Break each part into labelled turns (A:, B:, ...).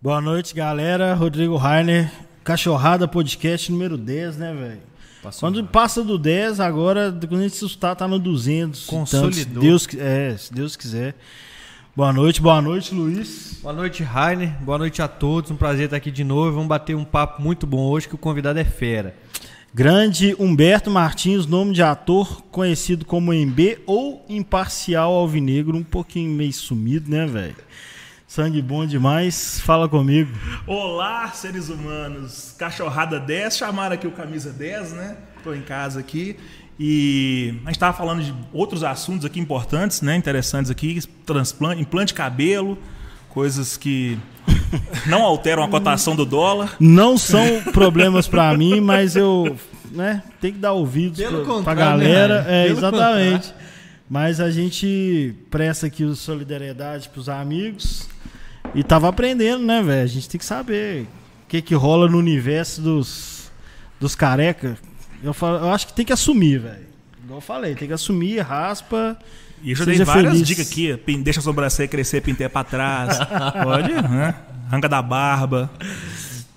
A: Boa noite, galera. Rodrigo Rainer, Cachorrada Podcast número 10, né, velho? Quando passa do 10, agora, quando a gente se assustar, tá no 200.
B: Consolidou.
A: Tanto, se Deus, é, se Deus quiser. Boa noite, boa noite, Luiz.
B: Boa noite, Rainer. Boa noite a todos. Um prazer estar aqui de novo. Vamos bater um papo muito bom hoje, que o convidado é fera.
A: Grande Humberto Martins, nome de ator conhecido como MB ou Imparcial Alvinegro, um pouquinho meio sumido, né, velho? Sangue bom demais. Fala comigo.
C: Olá, seres humanos. Cachorrada 10, chamaram aqui o Camisa 10, né? Tô em casa aqui. E a gente tava falando de outros assuntos aqui importantes, né? Interessantes aqui. Transplante, implante de cabelo, coisas que não alteram a cotação do dólar.
A: Não são problemas pra mim, mas eu, né, tem que dar ouvidos pra, pra
B: contrário,
A: galera.
B: né,
A: é,
B: Pelo
A: exatamente. Mas a gente presta aqui solidariedade pros amigos e tava aprendendo, né, velho? A gente tem que saber o que que rola no universo dos dos careca. Eu, falo, eu acho que tem que assumir, velho. Igual eu falei, tem que assumir, raspa.
C: E eu já dei várias
A: feliz.
C: dicas aqui. Deixa a sobrancelha crescer, pinteia pra trás. Pode, né? Arranca da barba.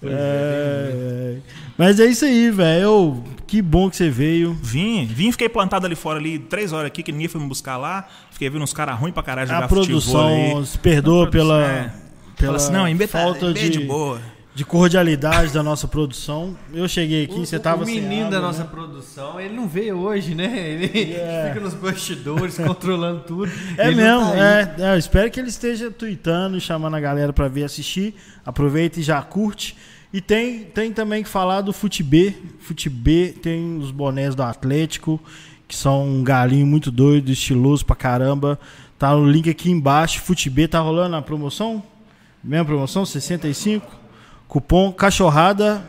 A: É, Mas é isso aí, velho. Que bom que você veio.
C: Vim, vim, fiquei plantado ali fora ali três horas aqui, que ninguém foi me buscar lá. Fiquei vendo uns caras ruins pra caralho jogar
A: A produção
C: aí.
A: se perdoa
C: produção,
A: pela,
C: é.
A: pela
C: assim, não,
A: falta de,
C: de boa.
A: de cordialidade da nossa produção. Eu cheguei aqui, você tava
B: o
A: sem
B: menino
A: água,
B: da
A: né?
B: nossa produção, ele não veio hoje, né? Ele
A: É.
B: fica nos bastidores, controlando tudo.
A: É mesmo,
B: tá
A: é, é, eu espero que ele esteja tweetando e chamando a galera pra vir assistir. Aproveita e já curte. E tem, tem também que falar do Futib. Futib tem os bonés do Atlético, que são um galinho muito doido, estiloso pra caramba. Tá no link aqui embaixo. Futib tá rolando a promoção? Mesma promoção, 65. Cupom cachorrada.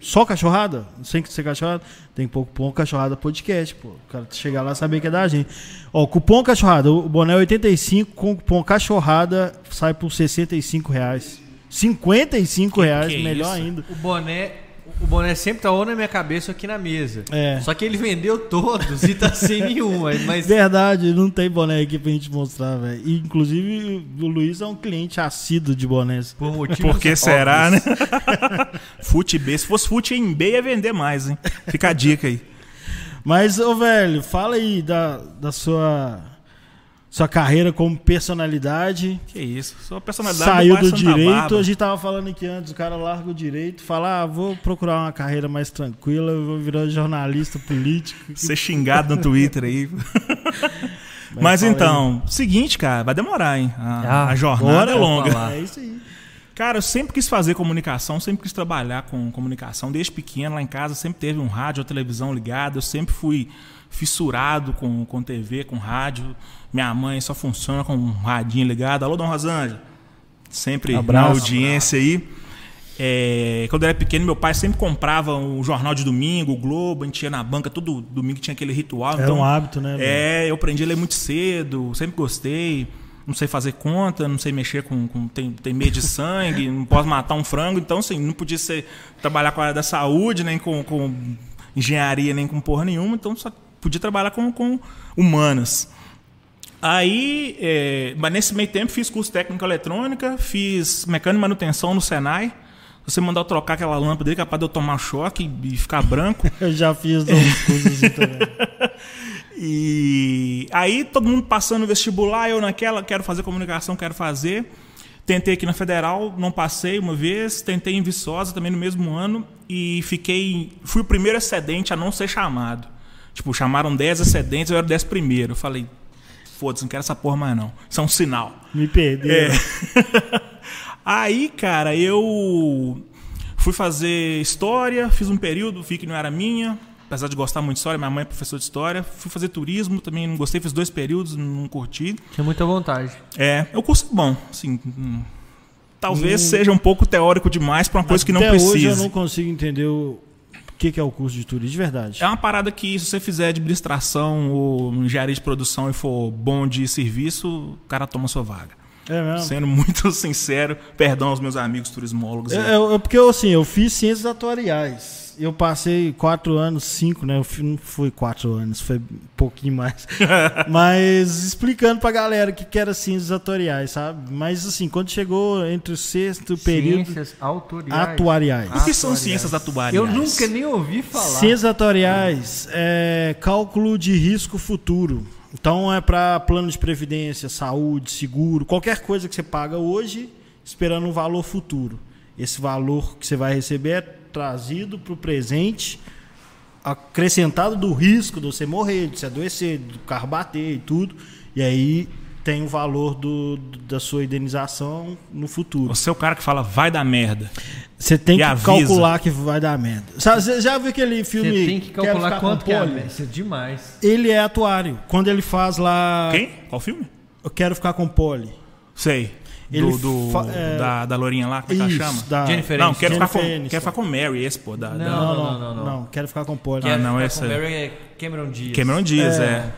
A: Só cachorrada? Sem ser cachorrada? Tem cupom cachorrada podcast, pô. O cara chegar lá e saber que é da gente. Ó, cupom cachorrada, o boné é 85, com o cupom cachorrada sai por 65 reais. 55 reais,
C: que é
A: melhor
C: isso?
A: ainda.
B: O boné, o boné sempre tá ou na minha cabeça ou aqui na mesa.
A: É.
B: Só que ele vendeu todos e tá sem nenhum. Mas
A: Verdade, não tem boné aqui pra gente mostrar, velho. Inclusive, o Luiz é um cliente assíduo de bonés.
B: por motivos
C: Por que será, né? Fute B. Se fosse fute em B, ia vender mais, hein? Fica a dica aí.
A: Mas, ô velho, fala aí da, da sua, sua carreira como personalidade.
C: Que isso. Sua personalidade
A: Saiu do
C: Santa
A: direito, a gente tava falando aqui antes, o cara larga o direito, fala, ah, vou procurar uma carreira mais tranquila, eu vou virar jornalista político.
C: Ser xingado no Twitter aí. Mas,
A: fala
C: então, seguinte, cara, vai demorar, hein? A,
B: Ah,
C: a jornada é longa.
B: falar.
A: É isso aí.
C: Cara, eu sempre quis fazer comunicação, sempre quis trabalhar com comunicação. Desde pequeno, lá em casa, sempre teve um rádio ou televisão ligada. Eu sempre fui fissurado com, com TV, com rádio. Minha mãe só funciona com um radinho ligado. Alô, Dom Rosângela. Sempre
A: Abraço.
C: na audiência aí. É, quando eu era pequeno, meu pai sempre comprava o jornal de domingo, o Globo, a gente ia na banca, todo domingo tinha aquele ritual.
A: Era
C: então,
A: um hábito, né?
C: é, eu aprendi a ler muito cedo, sempre gostei. Não sei fazer conta, não sei mexer com. com tem, tem medo de sangue, não posso matar um frango. Então, assim, não podia ser, trabalhar com a área da saúde, nem com, com engenharia, nem com porra nenhuma. Então, só podia trabalhar com, com humanas. Aí, é, mas nesse meio tempo, fiz curso técnico eletrônica, fiz mecânica e manutenção no Senai. Se você mandar eu trocar aquela lâmpada aí, capaz de eu tomar choque e ficar branco.
A: Eu já fiz uns cursos assim também.
C: E aí todo mundo passando no vestibular, eu naquela, quero fazer comunicação, quero fazer. Tentei aqui na Federal, não passei uma vez, tentei em Viçosa também no mesmo ano e fiquei, fui o primeiro excedente a não ser chamado. Tipo, chamaram 10 excedentes, eu era o 10 primeiro. Eu falei, foda-se, não quero essa porra mais não. Isso é um sinal.
A: Me perderam.
C: Aí, cara, eu fui fazer história, fiz um período, vi que não era minha, apesar de gostar muito de história, minha mãe é professora de história. Fui fazer turismo, também não gostei, fiz dois períodos, não curti.
B: Tinha muita vontade.
C: É, o curso é bom, assim. hum, Talvez seja um pouco teórico demais para uma coisa que não
A: Até
C: precisa.
A: hoje eu não consigo entender o que, que é o curso de turismo, de verdade.
C: É uma parada que, se você fizer administração ou engenharia de produção e for bom de serviço, o cara toma sua vaga.
A: É mesmo?
C: Sendo muito sincero, perdão aos meus amigos turismólogos.
A: É, é, é porque assim, eu fiz ciências atuariais. Eu passei quatro anos, cinco, né? Não foi quatro anos, foi um pouquinho mais. Mas explicando pra galera o que, que era ciências atuariais, sabe? Mas assim, quando chegou entre o sexto período,
B: Ciências autoriais.
A: atuariais.
C: O que são
B: atuariais.
C: ciências atuariais?
B: Eu nunca nem ouvi falar.
A: Ciências atuariais é cálculo de risco futuro. Então é para plano de previdência, saúde, seguro, qualquer coisa que você paga hoje, esperando um valor futuro. Esse valor que você vai receber é trazido para o presente, acrescentado do risco de você morrer, de você adoecer, do carro bater e tudo. E aí tem o valor do, da sua indenização no futuro.
C: Você é o cara que fala, vai dar merda.
A: Você tem que
C: avisa.
A: calcular que vai dar merda. Sabe, Você já viu aquele filme
B: Você tem que
A: Quero
B: calcular quanto que é. Isso é demais.
A: Ele é atuário. Quando ele faz lá.
C: Quem? Qual filme?
A: Eu quero ficar com Polly.
C: Sei.
A: Ele
C: do, do-
A: é-
C: da, da Lourinha lá, como é que ela chama?
A: da...
B: Jennifer
C: Não, quero ficar, com, quero ficar com Mary, esse, pô. Da,
B: Não,
C: da-
A: Não, não,
B: não,
A: não,
B: não.
A: quero ficar com Polly.
C: Ah, não, esse
B: com
C: é-
B: é Cameron Diaz.
C: Cameron Diaz, é.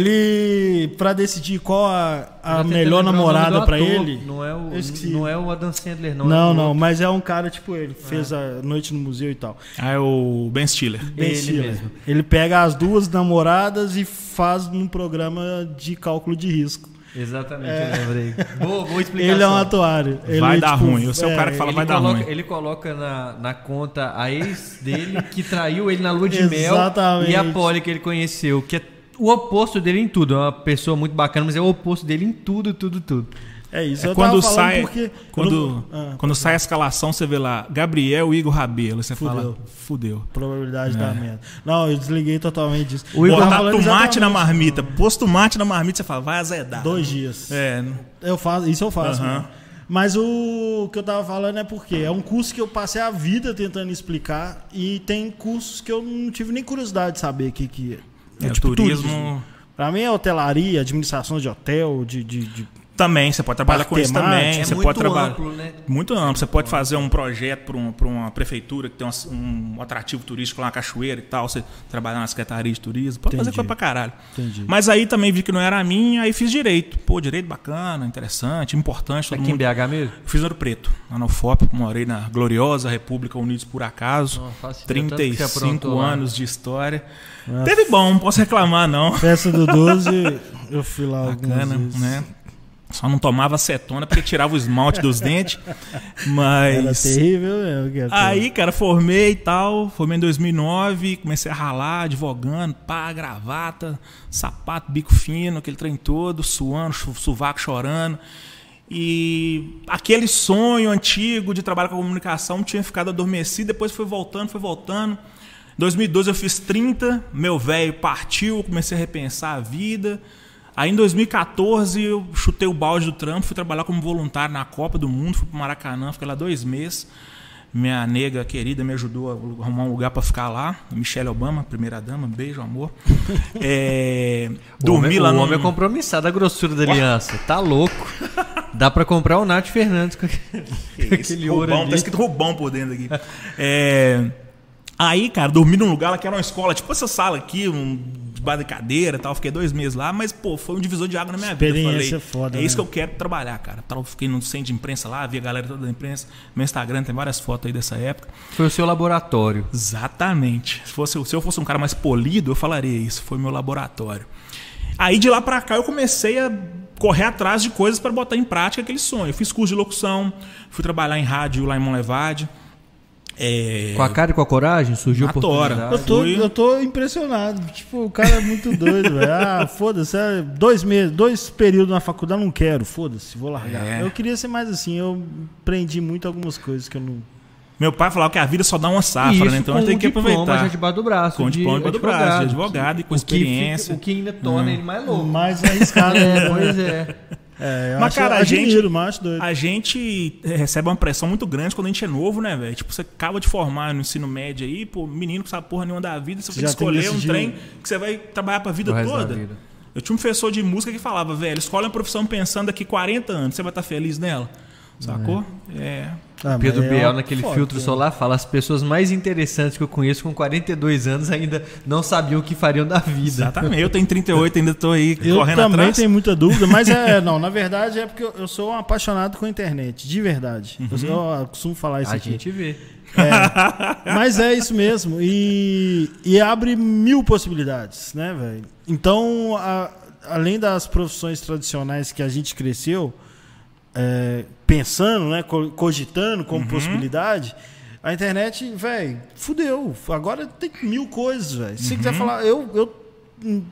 A: Ele, pra decidir qual a, a melhor namorada
B: ator.
A: ele.
B: Não é o, não é o Adam Sandler, não.
A: Não,
B: é
A: não,
B: outro.
A: mas é um cara tipo ele, fez a noite no museu e tal.
C: Ah, é o Ben Stiller.
A: Ben
B: Ele
A: Stiller.
B: mesmo.
A: Ele pega as duas namoradas e faz num programa de cálculo de risco.
B: Exatamente, eu lembrei. Boa, boa explicação.
A: Ele é um atuário. Ele,
C: Vai dar
A: tipo,
C: ruim. Você é o cara que fala,
B: ele
C: vai dar
B: coloca,
C: ruim.
B: ele coloca na, na conta a ex dele que traiu ele na lua de mel
A: Exatamente.
B: e a Polly que ele conheceu, que é o oposto dele em tudo. É uma pessoa muito bacana, mas é o oposto dele em tudo, tudo, tudo.
A: É isso.
C: É
A: eu
C: quando sai,
A: porque...
C: quando,
A: Ah,
C: quando sai a escalação, você vê lá Gabriel Igor Rabelo. Você
A: Fudeu.
C: fala, fudeu.
A: probabilidade
C: É.
A: da merda. Não, eu desliguei totalmente disso.
B: O Igor
C: Botar tomate na marmita. Pôs tomate na marmita, você fala, vai azedar.
A: Dois dias.
C: É,
A: Eu faço, isso eu faço.
C: Aham.
A: né? Mas o que eu tava falando é porque é um curso que eu passei a vida tentando explicar e tem cursos que eu não tive nem curiosidade de saber o que que é.
C: é,
A: tipo
C: turismo...
A: Pra mim é hotelaria, administração de hotel, de, de, de-
C: Também, você pode trabalhar com isso também.
B: É
C: você
B: muito
C: pode trabalhar.
B: amplo, né?
C: Muito amplo. Você pode fazer um projeto para um, uma prefeitura que tem um, um atrativo turístico lá, uma cachoeira e tal. Você trabalhar na Secretaria de Turismo. Pode fazer
A: Entendi.
C: coisa pra caralho.
A: Entendi.
C: Mas aí também vi que não era a minha, aí fiz direito. Pô, direito bacana, interessante, importante.
B: Aqui em
C: mundo...
B: BH mesmo?
C: Fiz Ouro Preto, lá no FOP. Morei na gloriosa República Unidos por Acaso.
B: Que você
C: 35
B: aprontou lá.
C: anos de história.
A: Ah.
C: Teve bom, não posso reclamar não.
A: Festa do 12, eu fui lá
C: Bacana, né? Só não tomava acetona porque tirava o esmalte dos dentes.
A: Era
C: Mas.
A: terrível mesmo. era
C: Aí, cara, formei e tal. Formei em 2009. Comecei a ralar, advogando, pá, gravata, sapato, bico fino, aquele trem todo, suando, sovaco chorando. E aquele sonho antigo de trabalhar com comunicação tinha ficado adormecido. Depois foi voltando, foi voltando. Em 2012 eu fiz 30, meu velho partiu, comecei a repensar a vida. Aí em 2014 eu chutei o balde do trampo, fui trabalhar como voluntário na Copa do Mundo, fui pro Maracanã, fiquei lá dois meses. Minha nega querida me ajudou a arrumar um lugar para ficar lá. Michelle Obama, primeira dama, beijo, amor. É, dormi
B: o
C: lá
B: homem,
C: no.
B: O homem é compromissado a grossura da aliança. Tá louco. Dá pra comprar o Nath Fernandes com aquele ouro
C: Rubão,
B: ali.
C: tá escrito Rubão por dentro aqui. É, Aí, cara, dormi num lugar lá que era uma escola, tipo essa sala aqui, um debaixo de cadeira e tal. Fiquei dois meses lá, mas, pô, foi um divisor de água na minha vida. Eu
A: Experiência
C: falei,
A: foda,
C: É isso
A: né?
C: que eu quero trabalhar, cara. Tal, Fiquei no centro de imprensa lá, vi a galera toda da imprensa. Meu Instagram tem várias fotos aí dessa época.
B: Foi o seu laboratório.
C: Exatamente. Se, fosse, se eu fosse um cara mais polido, eu falaria isso. Foi meu laboratório. Aí de lá pra cá eu comecei a correr atrás de coisas para botar em prática aquele sonho. Eu fiz curso de locução, fui trabalhar em rádio lá em Monlevade. É,
B: Com a cara e com a coragem surgiu a
C: Na tora.
A: Eu tô, eu tô impressionado. Tipo, o cara é muito doido, velho. Ah, foda-se. é dois meses, dois períodos na faculdade, não quero. Foda-se, vou largar.
C: É.
A: Eu queria ser mais assim. Eu aprendi muito algumas coisas que eu não.
C: Meu pai falava que a vida só dá uma safra,
B: isso
C: né? Então a gente tem que aproveitar.
B: já debaixo do braço.
C: Com
B: de
C: diploma debaixo do braço, de advogado e com
B: O que fica-
C: experiência.
B: o que ainda torna ele mais louco.
A: Mais arriscado.
B: É, pois é.
A: É,
C: Mas,
A: acho-
C: cara, a
A: admiro,
C: gente-
A: macho doido.
C: A gente eh, recebe uma pressão muito grande quando a gente é novo, né, velho? Tipo, você acaba de formar no ensino médio aí, pô, menino que sabe porra nenhuma da vida, você
A: já tem que
C: escolher um trem que você vai trabalhar pra vida
B: O
C: toda.
B: vida.
C: Eu tinha um professor de música que falava, velho, escolhe uma profissão pensando daqui 40 anos, você vai estar feliz nela? Sacou? É.
A: Ah,
B: Pedro
A: é
B: Biel, naquele
A: foda,
B: filtro
A: né?
B: solar, fala: as pessoas mais interessantes que eu conheço com 42 anos ainda não sabiam o que fariam da vida.
C: Exatamente. Eu tenho 38, ainda tô aí
A: Eu
C: correndo
A: também
C: atrás.
A: tenho muita dúvida, mas é, não, na verdade é porque eu, eu sou um apaixonado com a internet, de verdade. Eu, eu costumo falar isso
B: A
A: aqui.
B: gente vê.
A: Mas é isso mesmo. E, e abre mil possibilidades, né, velho? Então, a- além das profissões tradicionais que a gente cresceu, é, pensando, né, co- cogitando como
C: Uhum.
A: possibilidade, a internet, velho, fudeu. Agora tem mil coisas, velho. Se você
C: Uhum.
A: quiser falar, eu. eu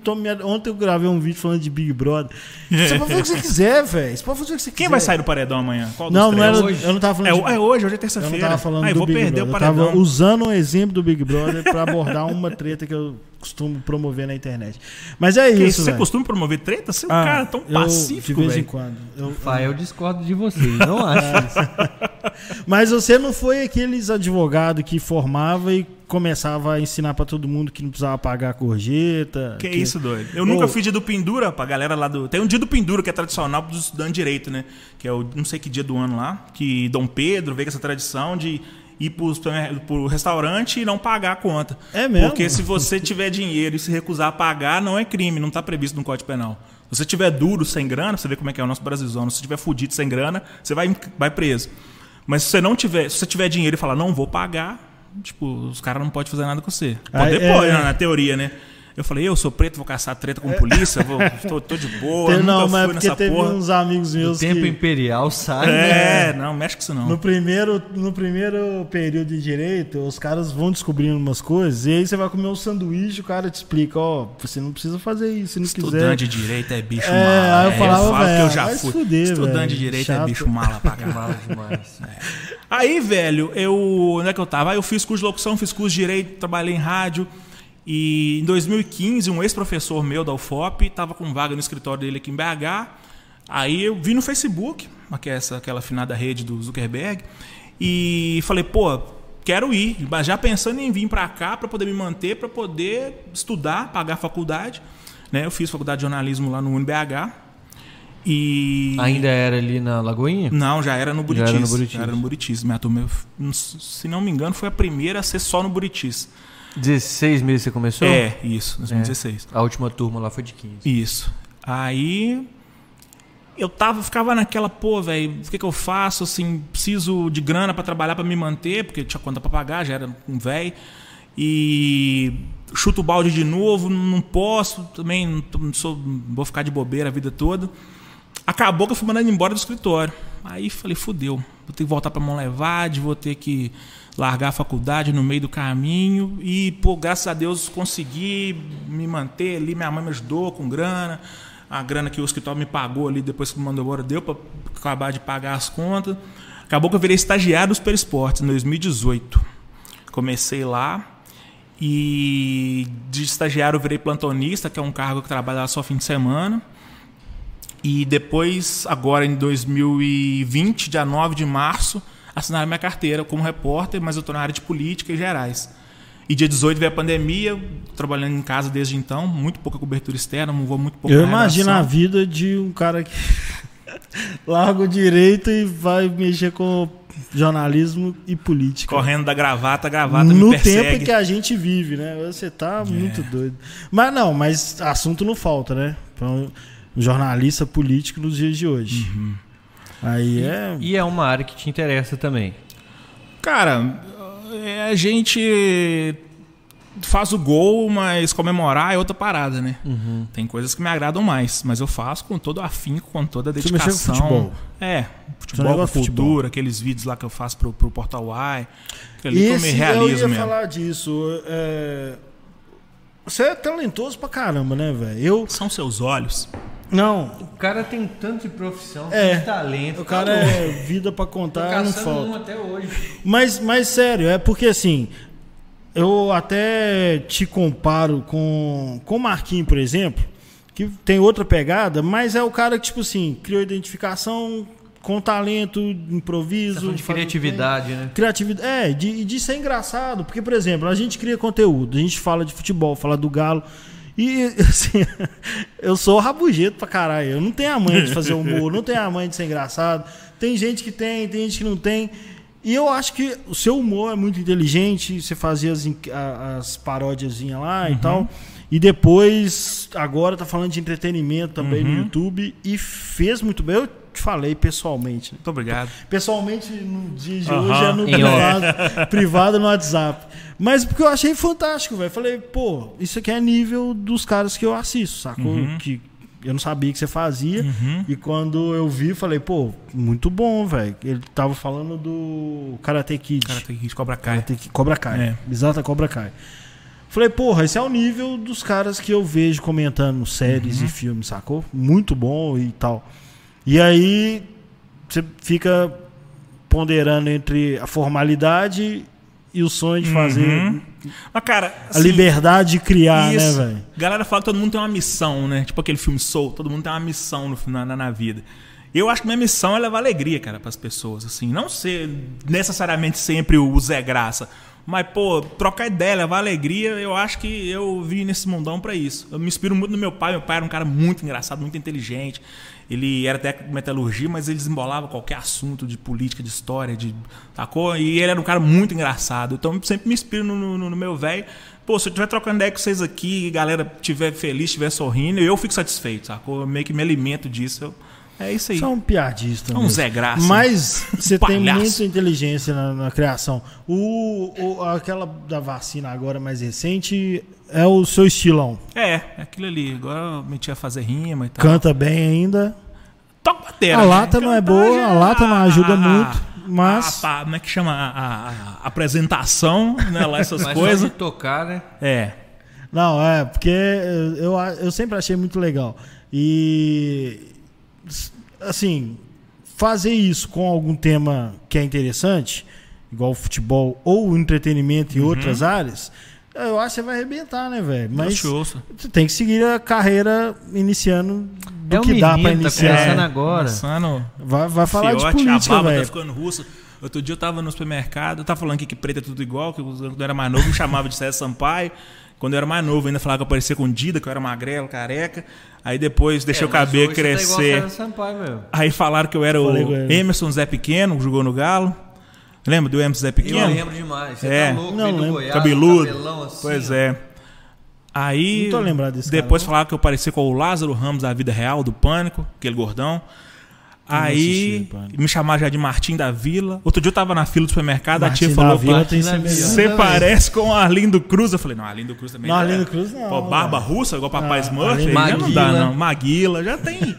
A: tô me- ontem eu gravei um vídeo falando de Big Brother. Você pode fazer o que você quiser, velho. Você pode fazer o que você quiser.
C: Quem vai sair do paredão amanhã? Qual dos
A: Não, não era.
B: Hoje?
A: Eu não tava falando
C: É,
A: de
C: é hoje, hoje é
A: eu não
C: terça-feira.
A: tava falando
C: ah, eu
A: do
C: vou
A: Big
C: perder
A: Brother.
C: o
A: Eu tava
C: paredão.
A: usando um exemplo do Big Brother pra abordar uma treta que eu costumo promover na internet. Mas é
C: Que
A: isso,
C: você
A: velho.
C: costuma promover treta? Você é um
A: Ah,
C: cara tão
A: eu,
C: pacífico,
A: De vez em
C: velho.
A: quando. Eu-
B: Pai, eu discordo de vocês, não acho isso.
A: Mas você não foi aqueles advogados que formava e começava a ensinar pra todo mundo que não precisava pagar a gorjeta.
C: Que isso, doido. Eu nunca
A: Ô.
C: fiz dia do Pendura pra galera lá do. Tem um dia do Pendura que é tradicional dos estudantes de direito, né? Que é o não sei que dia do ano lá. Que Dom Pedro veio com essa tradição de ir pro, supermer- pro restaurante e não pagar a conta.
A: É mesmo?
C: Porque se você tiver dinheiro e se recusar a pagar, não é crime, não tá previsto no Código Penal. Se você tiver duro, sem grana, você vê como é que é o nosso Brasilzão. Se você tiver fudido sem grana, você vai, vai preso. Mas se você não tiver, se você tiver dinheiro e falar, não vou pagar, tipo, os caras não podem fazer nada com você. Pode,
A: Ah, é-
C: pode, né, na teoria, né? Eu falei, eu sou preto, vou caçar treta com polícia, vou, tô, tô de boa,
A: não, mas é
C: fui
A: porque
C: nessa
A: teve
C: porra.
A: uns amigos
B: O
A: meus
B: tempo
A: que...
B: imperial sai. né?
C: É, não, mexe com isso não.
A: No primeiro, no primeiro período de direito, os caras vão descobrindo umas coisas, e aí você vai comer um sanduíche, o cara te explica, ó, você não precisa fazer isso, se não quiser.
C: Estudante de direito é bicho
A: É,
C: mala.
A: aí eu
C: É,
A: falava,
C: falo que eu já fui.
A: fuder,
C: Estudante
A: velho,
C: de direito
A: chato.
C: é bicho mala pra caralho.
B: Demais.
C: Aí, velho, eu. Onde é que eu tava? Aí eu fiz curso de locução, fiz curso de direito, trabalhei em rádio. E em 2015, um ex-professor meu da UFOP tava com vaga no escritório dele aqui em BH. Aí eu vi no Facebook, é essa, aquela afinada rede do Zuckerberg, e falei, pô, quero ir, mas já pensando em vir pra cá pra poder me manter, pra poder estudar, pagar a faculdade. Né? Eu fiz faculdade de jornalismo lá no UNBH. E.
B: Ainda era ali na Lagoinha?
C: Não, já era no Buritis.
B: era no Buritis.
C: Já era no Buritis. Minha turma, se não me engano, foi a primeira a ser só no Buritis.
B: 16 meses você começou?
C: É, isso, 2016.
B: A última turma lá foi de 15.
C: Isso. Aí eu tava, ficava naquela, pô, velho, o que, que eu faço? Assim, preciso de grana pra trabalhar pra me manter, porque tinha conta pra pagar, já era um velho. E chuto o balde de novo, não posso, também não, sou, vou ficar de bobeira a vida toda. Acabou que eu fui mandado embora do escritório. Aí falei, fudeu, vou ter que voltar pra Monlevade, vou ter que largar a faculdade no meio do caminho. E, pô, graças a Deus consegui me manter ali, minha mãe me ajudou com grana. A grana que o escritório me pagou ali depois que me mandou embora deu pra acabar de pagar as contas. Acabou que eu virei estagiário do Super Esportes em 2018. Comecei lá e de estagiário eu virei plantonista, que é um cargo que trabalha só fim de semana. E depois, agora em 2020, dia 9 de março, assinaram minha carteira como repórter, mas eu estou na área de política e gerais. E dia 18 veio a pandemia, trabalhando em casa desde então, muito pouca cobertura externa, não vou muito pouco
A: Eu imagino a vida de um cara que larga o direito e vai mexer com jornalismo e política.
C: Correndo da gravata, a gravata
A: no
C: me persegue.
A: tempo que a gente vive, né? Você tá muito doido. Mas não, mas assunto não falta, né? Pra um jornalista político nos dias de hoje.
C: Uhum.
A: Aí é.
B: E é uma área que te interessa também.
C: Cara, é, a gente faz o gol, mas comemorar é outra parada, né?
A: Uhum.
C: Tem coisas que me agradam mais, mas eu faço com todo afinco, com toda a
A: Você mexeu com
C: dedicação.
A: futebol?
C: É, futebol,
A: negócio de
C: cultura,
A: futebol.
C: aqueles vídeos lá que eu faço pro, pro Portal Y. Aquele ali que eu me
A: Esse, eu
C: realizo
A: ia
C: mesmo.
A: falar disso. é, Você é talentoso pra caramba, né, velho? Eu.
C: São seus olhos.
A: Não,
B: O cara tem tanto de profissão,
A: É.
B: tanto talento.
A: o cara é vida pra contar, não falta.
B: até hoje.
A: Mas, mas sério, é porque assim, eu até te comparo com, com o Marquinhos, por exemplo, que tem outra pegada, mas é o cara que, tipo assim, criou identificação com talento, improviso.
B: de
A: faz-
B: criatividade, né?
A: Criatividade. É, de, de ser engraçado. Porque, por exemplo, a gente cria conteúdo, a gente fala de futebol, fala do Galo. E, assim, eu sou rabugento pra caralho. Eu não tenho a manha de fazer humor, não tenho a manha de ser engraçado. Tem gente que tem, tem gente que não tem. E eu acho que o seu humor é muito inteligente, você fazia as, as paródiazinhas lá
C: Uhum.
A: e tal. E depois, agora tá falando de entretenimento também
C: Uhum.
A: no YouTube. E fez muito bem. Eu te falei pessoalmente. né?
C: Muito obrigado.
A: Pessoalmente, no dia de
C: Aham.
A: hoje, é no privado, privado no WhatsApp. Mas porque eu achei fantástico, velho. Falei, pô, isso aqui é nível dos caras que eu assisto, sacou?
C: Uhum.
A: Que eu não sabia que você fazia. E quando eu vi, falei, pô, muito bom, velho. Ele tava falando do Karate Kid.
C: Que de Cobra Kai.
A: Karate Kid, Cobra Kai.
C: É.
A: Exata Cobra Kai. Falei, porra, esse é o nível dos caras que eu vejo comentando séries
C: Uhum.
A: e filmes, sacou? Muito bom e tal. E aí você fica ponderando entre a formalidade e o sonho de fazer
C: Uhum. Mas, cara,
A: a
C: assim,
A: liberdade de criar,
C: Isso.
A: né, velho?
C: Galera fala que todo mundo tem uma missão, né? Tipo aquele filme Soul, todo mundo tem uma missão no, na, na, vida. Eu acho que minha missão é levar alegria, cara, pras pessoas, assim. Não ser necessariamente sempre o Zé Graça. Mas, pô, trocar ideia, levar alegria, eu acho que eu vim nesse mundão pra isso. Eu me inspiro muito no meu pai. Meu pai era um cara muito engraçado, muito inteligente. Ele era técnico de metalurgia, mas ele desembolava qualquer assunto de política, de história, de. Sacou? E ele era um cara muito engraçado. Então eu sempre me inspiro no, no- no meu velho. Pô, se eu estiver trocando ideia com vocês aqui, e a galera estiver feliz, estiver sorrindo, eu fico satisfeito, sacou? Eu meio que me alimento disso. Eu- é isso aí.
A: Você é um piadista.
C: É um
A: mesmo.
C: Zé Graça.
A: Mas você tem muita inteligência na, na criação. O, o- aquela da vacina agora mais recente é o seu estilão.
C: É, é aquilo ali. Agora eu meti a fazer rima e tal.
A: Canta bem ainda.
C: Toca batera.
A: A
C: né?
A: lata não é boa,
C: já-
A: a lata não ajuda
C: a-
A: muito,
C: a-
A: mas-
C: A, a, como é que chama? A, a- a apresentação, né? Lá essas coisas.
B: tocar, né?
C: É.
A: Não, é, porque eu, eu sempre achei muito legal. E, assim, fazer isso com algum tema que é interessante, igual o futebol ou o entretenimento em
C: Uhum.
A: outras áreas, eu acho que você vai arrebentar, né, velho? Mas você tem que seguir a carreira iniciando do
B: É um
A: que dá pra
B: menino, tá
A: iniciar.
B: começando agora.
C: Começando
A: Vai, vai falar de
C: fiote,
A: política,
C: a barba tá
A: velho.
C: ficando russa. Outro dia eu tava no supermercado, eu tava falando aqui que preto é tudo igual, que quando eu era mais novo me chamava de César Sampaio. Quando eu era mais novo ainda falava que eu parecia com Dida, que eu era magrelo, careca. Aí depois deixei
B: É,
C: o cabelo
B: tá igual
C: crescer.
B: César Sampaio, meu.
C: Aí falaram que eu era o
A: Falei ele.
C: Emerson Zé Pequeno, que jogou no Galo. Lembra do Emerson Zé
B: Eu
C: Pequeno?
B: lembro demais. Você
C: É.
B: tá louco,
A: Não lembro.
B: Goiás,
C: Cabeludo.
B: assim,
C: pois é. Aí.
A: Não tô lembrado desse
C: Depois
A: cara,
C: falaram que eu parecia com o Lázaro Ramos da vida real, do Pânico, aquele gordão.
A: Não
C: Aí me chamaram já de Martim da Vila. Outro dia eu tava na fila do supermercado, a tia
A: Martim
C: falou
A: da Vila
C: "Pá,
A: tem
B: Martim.
C: Você
B: Vila,
C: parece com o Arlindo Cruz. Eu falei, não, Arlindo Cruz também.
A: Não,
C: já
A: Arlindo
C: é.
A: Cruz não,
C: Pô, barba
A: velho.
C: russa, igual Papai
A: Ah,
C: Smurf. Já não dá,
B: Maguila.
C: não. Maguila, já tem.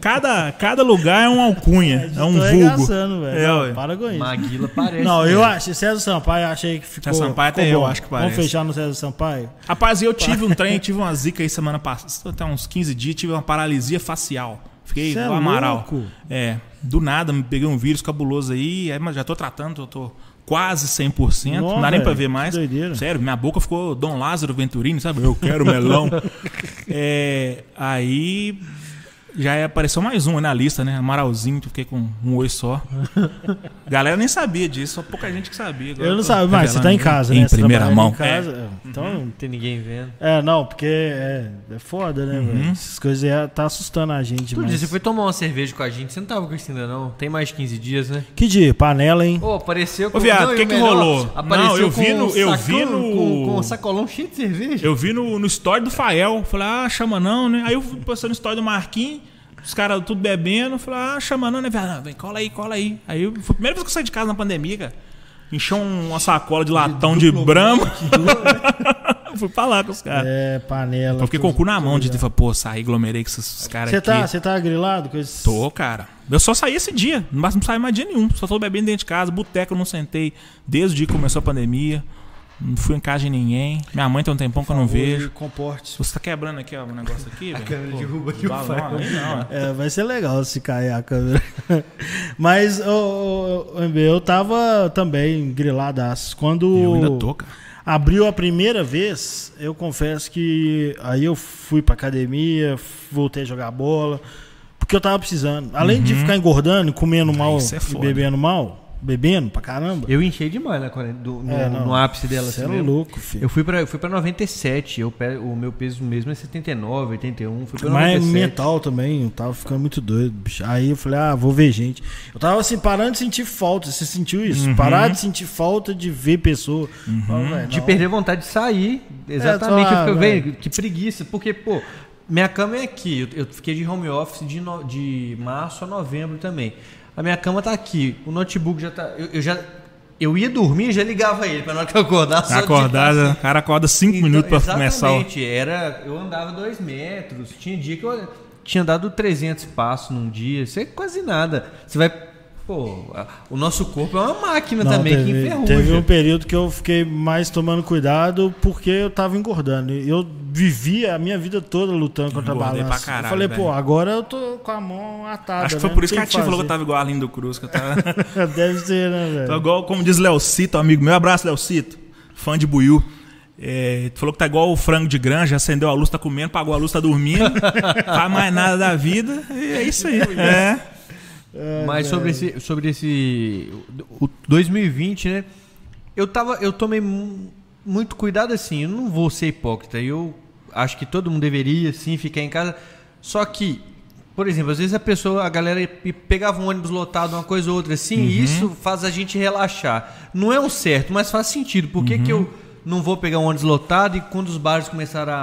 C: Cada, cada lugar é um alcunha, é um
A: Tô
C: vulgo.
A: velho.
C: É,
A: Não,
C: ué.
A: para com isso.
B: Maguila parece.
A: Não, eu acho. César Sampaio, achei que ficou.
C: César Sampaio até eu
A: bom.
C: acho que
A: Vamos
C: parece.
A: fechar no César Sampaio?
C: Rapaz, eu tive um trem, tive uma zica aí semana passada, até uns 15 dias, tive uma paralisia facial. Fiquei
A: Cê é
C: igual Amaral. É, do nada, me peguei um vírus cabuloso aí, aí mas já tô tratando, eu tô quase 100%,
A: Nó,
C: não dá nem pra ver mais. Sério, minha boca ficou Dom Lázaro Venturini, sabe? Eu quero melão. é, aí já apareceu mais um na lista, né? Amaralzinho, fiquei com um oi só. Galera nem sabia disso, só pouca gente que sabia. Agora
A: Eu não sabia, mas você tá em casa,
C: em
A: né? Você
C: primeira mão.
A: Em casa, é. Então,
B: Não tem ninguém vendo.
A: é, não, porque é, é foda, né,
C: Uhum.
A: velho? Essas coisas aí tá assustando a gente
B: Outro
A: demais.
B: dia você foi tomar uma cerveja com a gente, você não tava com isso ainda não? Tem mais de 15 dias, né?
A: Que dia? Panela, hein?
B: Ô, apareceu com...
C: Ô, viado, que
B: o
C: que
B: melhor,
C: rolou?
B: Apareceu
C: Não, eu
B: com
C: vi no-
B: um
C: eu
B: sacão-
C: vi no-
B: Com, com um sacolão cheio de cerveja.
C: Eu vi no, no story do Fael, falei, ah, chama não, né? Aí eu fui postando no story do Marquinhos, os caras tudo bebendo, falei, ah, chama não, né, viado? Ah, Vem, cola aí, cola aí. Aí foi a primeira vez que eu saí de casa na pandemia, cara. Encheu um- uma sacola de latão de, brama. fui pra lá com os caras.
A: É, panela.
C: eu fiquei com o cu na mão de falar, pô, saí, aglomerei com esses caras
A: Você
C: aqui.
A: tá, você tá grilado com esses...
C: Tô, cara. Eu só saí esse dia. Não não saí mais dia nenhum. Só tô bebendo dentro de casa. Boteco eu não sentei desde o dia que começou a pandemia. Não fui em casa de ninguém. Minha mãe tem um tempão que eu não vejo.
A: Comporte.
C: Você tá quebrando aqui, ó, o negócio aqui, velho.
B: câmera derruba aqui o
C: não.
A: É, vai ser legal se cair a câmera. Mas, ô, MB, eu tava também griladaço. Quando
C: Eu ainda tô, cara.
A: abriu a primeira vez, eu confesso que aí eu fui pra academia, voltei a jogar bola, porque eu tava precisando. Além de ficar engordando, comendo mal
C: é
A: e bebendo mal, bebendo pra caramba.
B: Eu enchei demais na quarenta- do- no,
A: É,
B: no ápice dela.
A: Você
B: assim
A: é
B: mesmo.
A: louco, filho.
B: Eu fui pra, eu fui pra 97, eu, o meu peso mesmo é 79, 81, fui pra
A: Mas
B: 97.
A: mental também, eu tava ficando muito doido, bicho. Aí eu falei, ah, vou ver gente. Eu tava assim, parando de sentir falta. Você sentiu isso?
C: Uhum.
A: Parar de sentir falta de ver pessoa. Velho,
B: De perder vontade de sair. Exatamente.
A: só,
B: eu fico,
A: ah,
B: velho, que preguiça. Porque, pô, minha cama é aqui. Eu, eu fiquei de home office de, no- de março a novembro também. A minha cama tá aqui. O notebook já tá. Eu, eu já. Eu ia dormir e já ligava ele pra na hora que eu acordar. só
C: Acordar,
B: digitar
C: o cara acorda 5
B: Então,
C: minutos pra começar.
B: Exatamente. Era, eu andava dois metros. Tinha dia que eu tinha dado 300 passos num dia. Isso é quase nada. Você vai. Pô, a- o nosso corpo é uma máquina
A: Não,
B: também que
A: teve,
B: enferruja.
A: teve um período que eu fiquei mais tomando cuidado porque eu tava engordando. Eu vivia a minha vida toda lutando contra a
C: Engordei
A: balança.
C: pra caralho,
A: eu falei, pô,
C: velho.
A: agora eu tô com a mão atada.
C: Acho que foi
A: né?
C: por isso que a tia falou que eu tava igual a Arlindo Cruz, que eu tava.
A: Deve ser, né,
C: Tô
A: velho?
C: igual, como diz Leocito, amigo meu. Abraço, Leocito. Fã de Buiu. É, falou que tá igual o frango de granja, acendeu a luz, tá comendo, pagou a luz, tá dormindo. faz mais nada da vida. E é isso aí. É.
B: Mas sobre esse, sobre esse o 2020, né? Eu tava, eu tomei mu- muito cuidado assim. Eu não vou ser hipócrita. Eu acho que todo mundo deveria sim ficar em casa. Só que, por exemplo, às vezes a pessoa, a galera pe- pegava um ônibus lotado, uma coisa ou outra assim. E isso faz a gente relaxar. Não é o certo, mas faz sentido. Por que, que eu não vou pegar um ônibus lotado e quando os bares começarem a,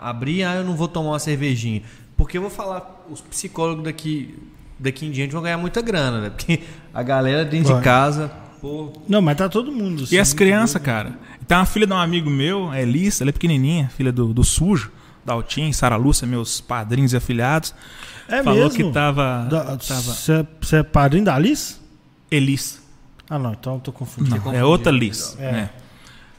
B: a abrir, ah, eu não vou tomar uma cervejinha? Porque eu vou falar, os psicólogos daqui daqui em diante vão ganhar muita grana, né? Porque a galera dentro
A: Vai.
B: de casa, pô,
A: Não, mas tá todo mundo.
C: E
A: assim,
C: as crianças, cara. Tem uma filha de um amigo meu, a Elis, ela é pequenininha, filha do, do Sujo, da Altim, Sara Lúcia, meus padrinhos e afilhados.
A: É
C: falou
A: mesmo?
C: que tava.
A: Da-
C: tava
A: Você é, você é padrinho da Alice?
C: Elis.
A: Ah, não, então eu tô confundindo.
C: Não, é outra. Liz.
A: É.
C: É.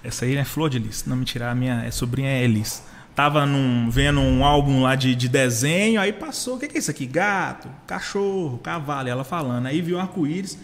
C: Essa aí é Flor de Liz. Não me tirar, a minha é sobrinha é Elis. Tava num, vendo um álbum lá de, de desenho, aí passou, o que, que é isso aqui? Gato, cachorro, cavalo, ela falando. Aí viu um arco-íris,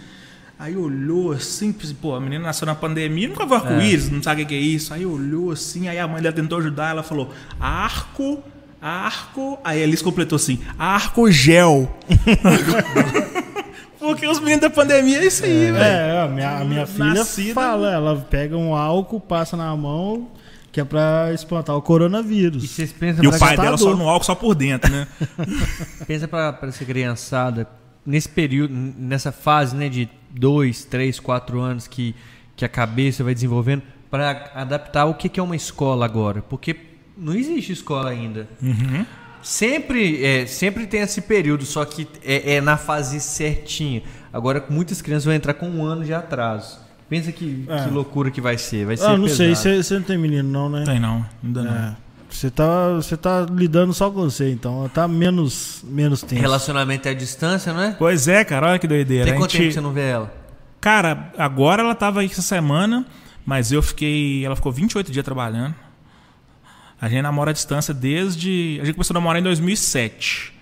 C: aí olhou assim, pô, a menina nasceu na pandemia, nunca viu arco-íris, não sabe o que, que é isso. Aí olhou assim, aí a mãe dela tentou ajudar, ela falou, arco, arco. Aí a Elis completou assim, arco gel. Porque os meninos da pandemia é isso aí, velho.
A: É, a minha, a minha filha
C: Nascida-
A: fala, ela pega um álcool, passa na mão, que é pra espantar o coronavírus.
B: e vocês pensam
C: E o pai dela só no álcool, só por dentro, né?
B: pensa pra, pra essa criançada, nesse período, nessa fase, né, de dois, três, quatro anos que, que a cabeça vai desenvolvendo, para adaptar o que, que é uma escola agora, porque não existe escola ainda. Sempre, é, sempre tem esse período, só que é, é na fase certinha. Agora, muitas crianças vão entrar com um ano de atraso. Pensa que,
A: É.
B: que loucura que vai ser. Vai ser
A: Ah, não sei,
B: pesado.
A: você você não tem menino não, né?
C: Tem não, ainda não.
A: É. Você tá, você tá lidando só com você, então tá menos, menos tempo.
B: Relacionamento é à distância, não é?
C: Pois é, cara, olha que doideira.
B: Tem quanto
C: gente-
B: tempo que você não vê ela?
C: Cara, agora ela tava aí essa semana, mas eu fiquei. Ela ficou 28 dias trabalhando. A gente namora à distância desde. A gente começou a namorar em 2007.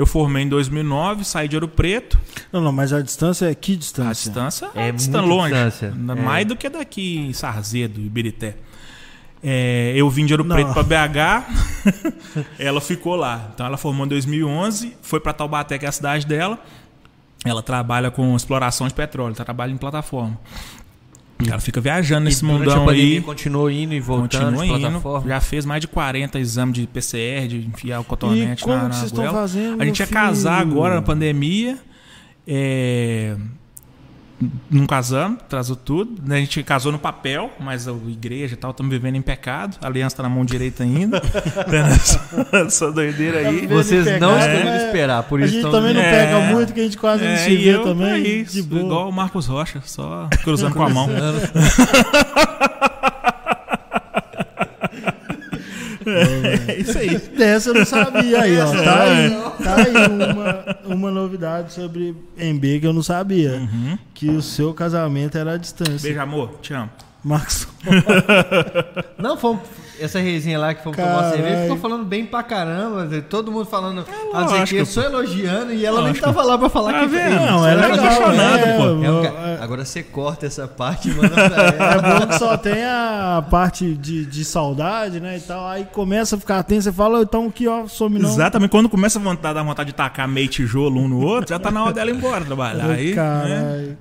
C: Eu formei em 2009, saí de Ouro Preto.
A: Não, não, mas a distância é que
C: A
A: distância?
C: distância
B: É
C: é distância longe.
B: distância. É.
C: Mais do que daqui em Sarzedo, Ibirité. É, eu vim de Ouro
A: Não.
C: Preto para BH, ela ficou lá. Então ela formou em 2011, foi para Taubaté, que é a cidade dela. Ela trabalha com exploração de petróleo, trabalha em plataforma. E ela fica viajando nesse
B: e
C: mundão
B: a
C: aí.
B: continuou indo e voltando
C: Continua
B: de
C: indo. Já fez mais de 40 exames de PCR, de enfiar o cotonete
A: E como
C: na,
A: que
C: na
A: vocês estão fazendo,
C: A gente ia
A: filho?
C: casar agora na pandemia. É... Não casamos, atrasou tudo. né? A gente casou no papel, mas a igreja e tal, estamos vivendo em pecado. A aliança tá na mão direita ainda. Essa, essa doideira aí.
A: Vivendo
B: Vocês não
A: pecado,
B: escolheram
A: mas
B: esperar, por
A: a
B: isso
A: gente
B: estão-
A: também não
C: É.
A: pega muito, que a gente quase não
C: É,
A: se
C: e
A: vê
C: eu,
A: também.
C: é isso,
A: de boa.
C: igual o Marcos Rocha, só cruzando com a mão. É isso aí.
A: Dessa eu não sabia aí, ó. Tá aí, tá aí uma, uma novidade sobre MB que eu não sabia.
C: Uhum.
A: Que o seu casamento era à distância.
C: Beijo, amor. Te amo.
A: Marcos.
B: Não, fomos, essa resenha lá que fomos tomar
A: Caralho.
B: cerveja, ficou falando bem pra caramba. Todo mundo falando, ah, não sei o que,
C: lógico,
B: só elogiando e ela nem tava lá pra falar
C: Tá
B: que fez.
A: Não, é
C: Você tá
A: legal.
C: apaixonado,
A: é,
C: pô.
B: É um
A: é,
B: Agora você corta essa parte e manda pra
A: É
B: ela.
A: bom que só tem a parte de, de saudade, né? E tal. Aí começa a ficar tenso, você fala, então aqui, ó, some não.
C: Exatamente. Quando começa a vontade, dar vontade de tacar meio tijolo um no outro, já tá na hora dela ir embora trabalhar.
A: Ai,
C: Aí, né?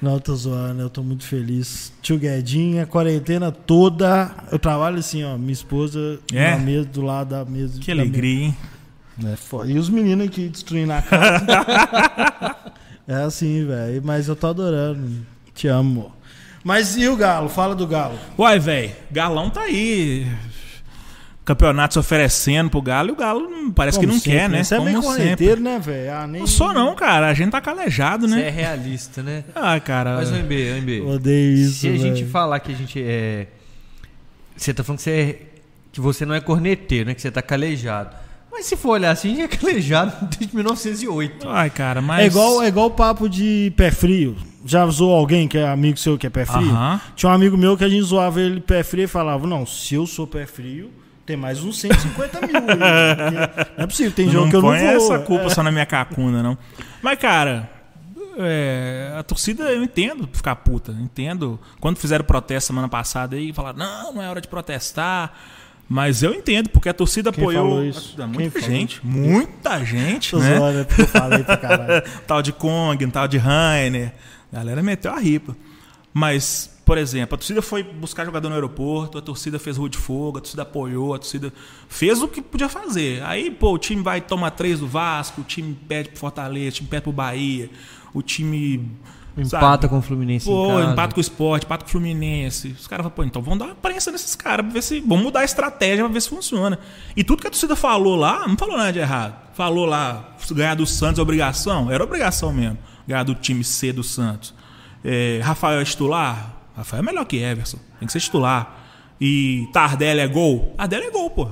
A: Não, tô zoando, eu tô muito feliz. Tio Guedinha, quarentena toda. Eu trabalho assim, ó, minha esposa
C: É?
A: na mesa, do lado da mesa.
C: Que
A: da
C: alegria, hein?
A: É foda. E os meninos aqui destruindo a casa. é assim, velho. Mas eu tô adorando. Te amo. Mas e o Galo? Fala do Galo.
C: Uai, velho, Galão tá aí. Campeonato se oferecendo pro Galo e o Galo parece que
A: Como
C: não
A: sempre,
C: quer, né?
A: Você é meio
C: Como sempre.
A: correnteiro, né, velho? Ah, nem...
C: Não sou não, cara. A gente tá calejado,
B: Você é
C: né?
B: realista, né?
C: Ah, cara.
B: Mas, OMB, OMB.
A: Odeio isso,
B: Se a gente
A: velho.
B: falar que a gente é. Você tá falando que você, é... que você não é corneteiro, né? Que você tá calejado. Mas se for olhar assim, a gente é calejado desde 1908.
C: Ai, cara, mas.
A: É igual, é igual o papo de pé frio. Já zoou alguém que é amigo seu que é pé frio? Tinha um amigo meu que a gente zoava ele pé frio e falava: Não, se eu sou pé frio, tem mais uns 150 mil. porque Não é possível, tem jogo
C: não
A: que eu não vou.
C: essa culpa
A: É.
C: só na minha cacunda, não. Mas, cara, é, a torcida eu entendo ficar puta. Entendo. Quando fizeram protesto semana passada aí, falaram, não, não é hora de protestar. Mas eu entendo, porque a torcida
A: Quem
C: apoiou muita
A: falou?
C: gente. Muita gente, né?
A: é porque eu falei pra caralho.
C: tal de Kong, tal de Rainer. A galera meteu a ripa. Mas, por exemplo, a torcida foi buscar jogador no aeroporto, a torcida fez rua de fogo, a torcida apoiou, a torcida fez o que podia fazer. Aí, pô, o time vai tomar três do Vasco, o time pede pro Fortaleza, o time pede pro Bahia, o time. sabe,
B: Empata com o Fluminense.
C: Pô, empata com o esporte, empata com o Fluminense. Os caras falam, pô, então vamos dar uma prensa nesses caras pra ver se. Vamos mudar a estratégia pra ver se funciona. E tudo que a torcida falou lá, não falou nada de errado. Falou lá, ganhar do Santos é obrigação? Era obrigação mesmo. Ganhar do time C do Santos. É, Rafael é titular? Rafael é melhor que Everson. Tem que ser titular. E Tardelli é gol? Tardelli é gol, pô.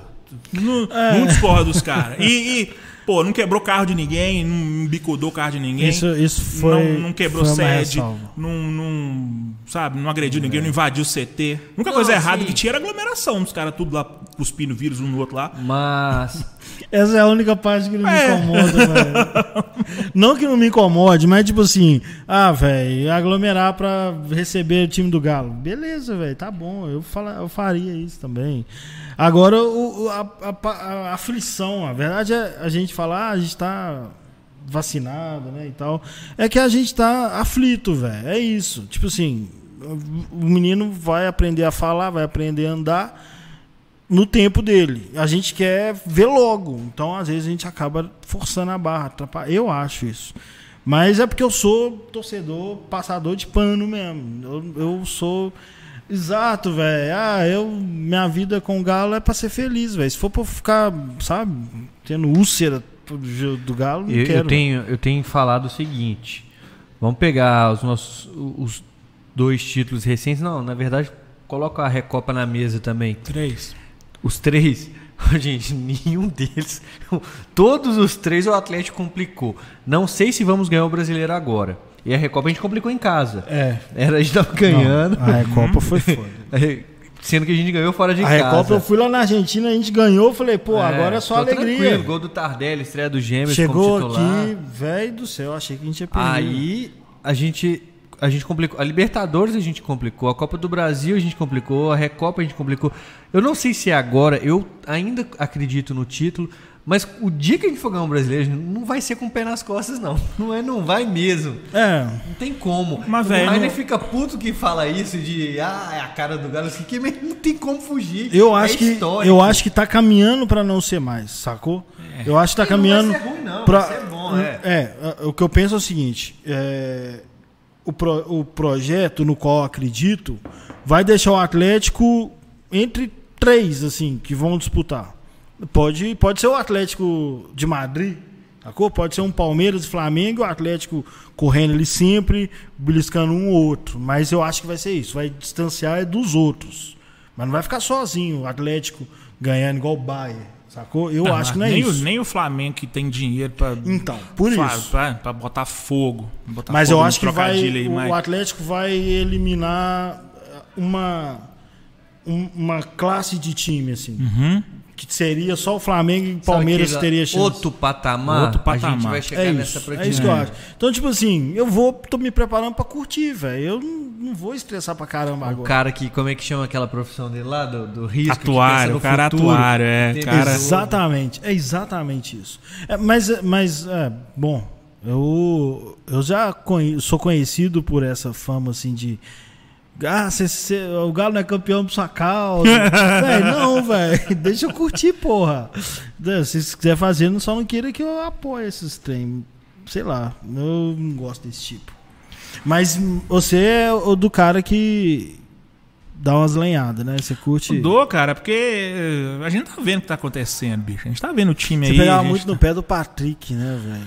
C: Não, não discorda dos caras. E, e, pô, não quebrou carro de ninguém, não bicudou carro de ninguém
A: Isso, isso foi.
C: não, não quebrou
A: foi uma
C: sede, não, não, sabe, não agrediu ninguém, não invadiu o CT. A única
B: Não,
C: coisa errada
B: sim.
C: que tinha era aglomeração, os caras tudo lá cuspindo vírus um no outro lá.
B: Mas.
A: Essa é a única parte que não me
C: É.
A: incomoda, velho. Não que não me incomode, mas tipo assim, ah, velho, aglomerar pra receber o time do Galo. Beleza, velho, tá bom, eu, fala, eu faria isso também. Agora, o, a, a- a aflição, a verdade é a gente falar, ah, a gente tá vacinado, né, e tal. É que a gente tá aflito, velho. É isso. Tipo assim, o menino vai aprender a falar, vai aprender a andar no tempo dele. A gente quer ver logo. Então, às vezes, a gente acaba forçando a barra. Eu acho isso. Mas é porque eu sou torcedor, passador de pano mesmo. Eu, eu sou. Exato, velho. Ah, eu. Minha vida com o Galo é pra ser feliz, velho. Se for pra eu ficar, sabe, tendo úlcera do Galo, não
B: Eu, eu
A: quero.
B: tenho, eu tenho falado o seguinte: vamos pegar os nossos os dois títulos recentes. Não, na verdade, coloca a Recopa na mesa também.
C: Três.
B: Os três. Gente, nenhum deles. Todos os três o Atlético complicou. Não sei se vamos ganhar o brasileiro agora. E a Recopa a gente complicou em casa.
A: É.
B: Era a gente tava ganhando.
A: Não, a Recopa foi foda.
B: Sendo que a gente ganhou fora de
A: A
B: casa.
A: Recopa eu fui lá na Argentina, a gente ganhou, falei, pô,
B: É,
A: agora é só alegria.
B: tranquilo. Gol do Tardelli, estreia do Gêmeos
A: Chegou
B: como titular.
A: aqui, velho do céu, achei que a gente ia perder.
B: Aí a gente a gente complicou. A Libertadores a gente complicou, a Copa do Brasil a gente complicou, a Recopa a gente complicou. Eu não sei se é agora, eu ainda acredito no título, mas o dia que a gente for ganhar um brasileiro, não vai ser com o pé nas costas, não. Não é, não vai mesmo.
A: É,
B: Não tem como.
C: Mas,
B: o
C: velho,
B: Rainer
C: não-
B: fica puto que fala isso de ah, é a cara do Galo, assim, que não tem como fugir.
A: eu
B: É
A: acho que
B: histórico.
A: eu acho que tá caminhando pra não ser mais, sacou? Eu acho que tá
B: E não
A: caminhando
B: vai ser ruim, não,
A: pra-
B: vai ser bom, é.
A: é, o que eu penso é o seguinte, é, o, pro- o projeto no qual eu acredito vai deixar o Atlético entre três assim que vão disputar. Pode, pode ser o Atlético de Madrid, sacou? Pode ser um Palmeiras e Flamengo, e o Atlético correndo ali sempre, beliscando um ou outro. Mas eu acho que vai ser isso, vai distanciar é dos outros. Mas não vai ficar sozinho o Atlético ganhando igual o Bayern, sacou? Eu acho que não é
C: nem
A: isso.
C: O, nem o Flamengo que tem dinheiro pra.
A: Então, por
C: fa-
A: isso.
C: Pra, pra botar fogo. botar
A: Mas
C: fogo
A: eu acho que vai,
C: aí,
A: o
C: mas-
A: Atlético vai eliminar uma um- uma classe de time assim,
C: Uhum.
A: Que seria só o Flamengo e o Palmeiras
B: aquele
A: teria chance.
B: Outro patamar,
C: Outro
B: a gente
C: patamar.
B: vai chegar
A: é
B: nessa
A: isso, é isso que eu acho. Então, tipo assim, eu vou, tô me preparando pra curtir, velho. Eu não, não vou estressar pra caramba
B: O
A: agora.
B: cara que, como é que chama aquela profissão dele lá, do, do risco? que pensa
C: Atuário,
B: no
C: o cara
B: futuro,
C: atuário, é, cara-.
A: Exatamente, é exatamente isso. É, mas, mas é, bom, Eu, eu já conhe- sou conhecido por essa fama assim de. Ah, cê- cê- o Galo não é campeão por sua causa. véi, não, velho. Deixa eu curtir, porra. Se vocês quiserem fazer, só não queira que eu apoie esses trem. Sei lá. Eu não gosto desse tipo. Mas você é o do cara que dá umas lenhadas, né? Você curte.
C: Dou, cara, porque eh, a gente tá vendo o que tá acontecendo, bicho. A gente tá vendo o time
A: Você
C: aí.
A: pegava
C: a gente
A: muito
C: tá-
A: no pé do Patrick, né, velho?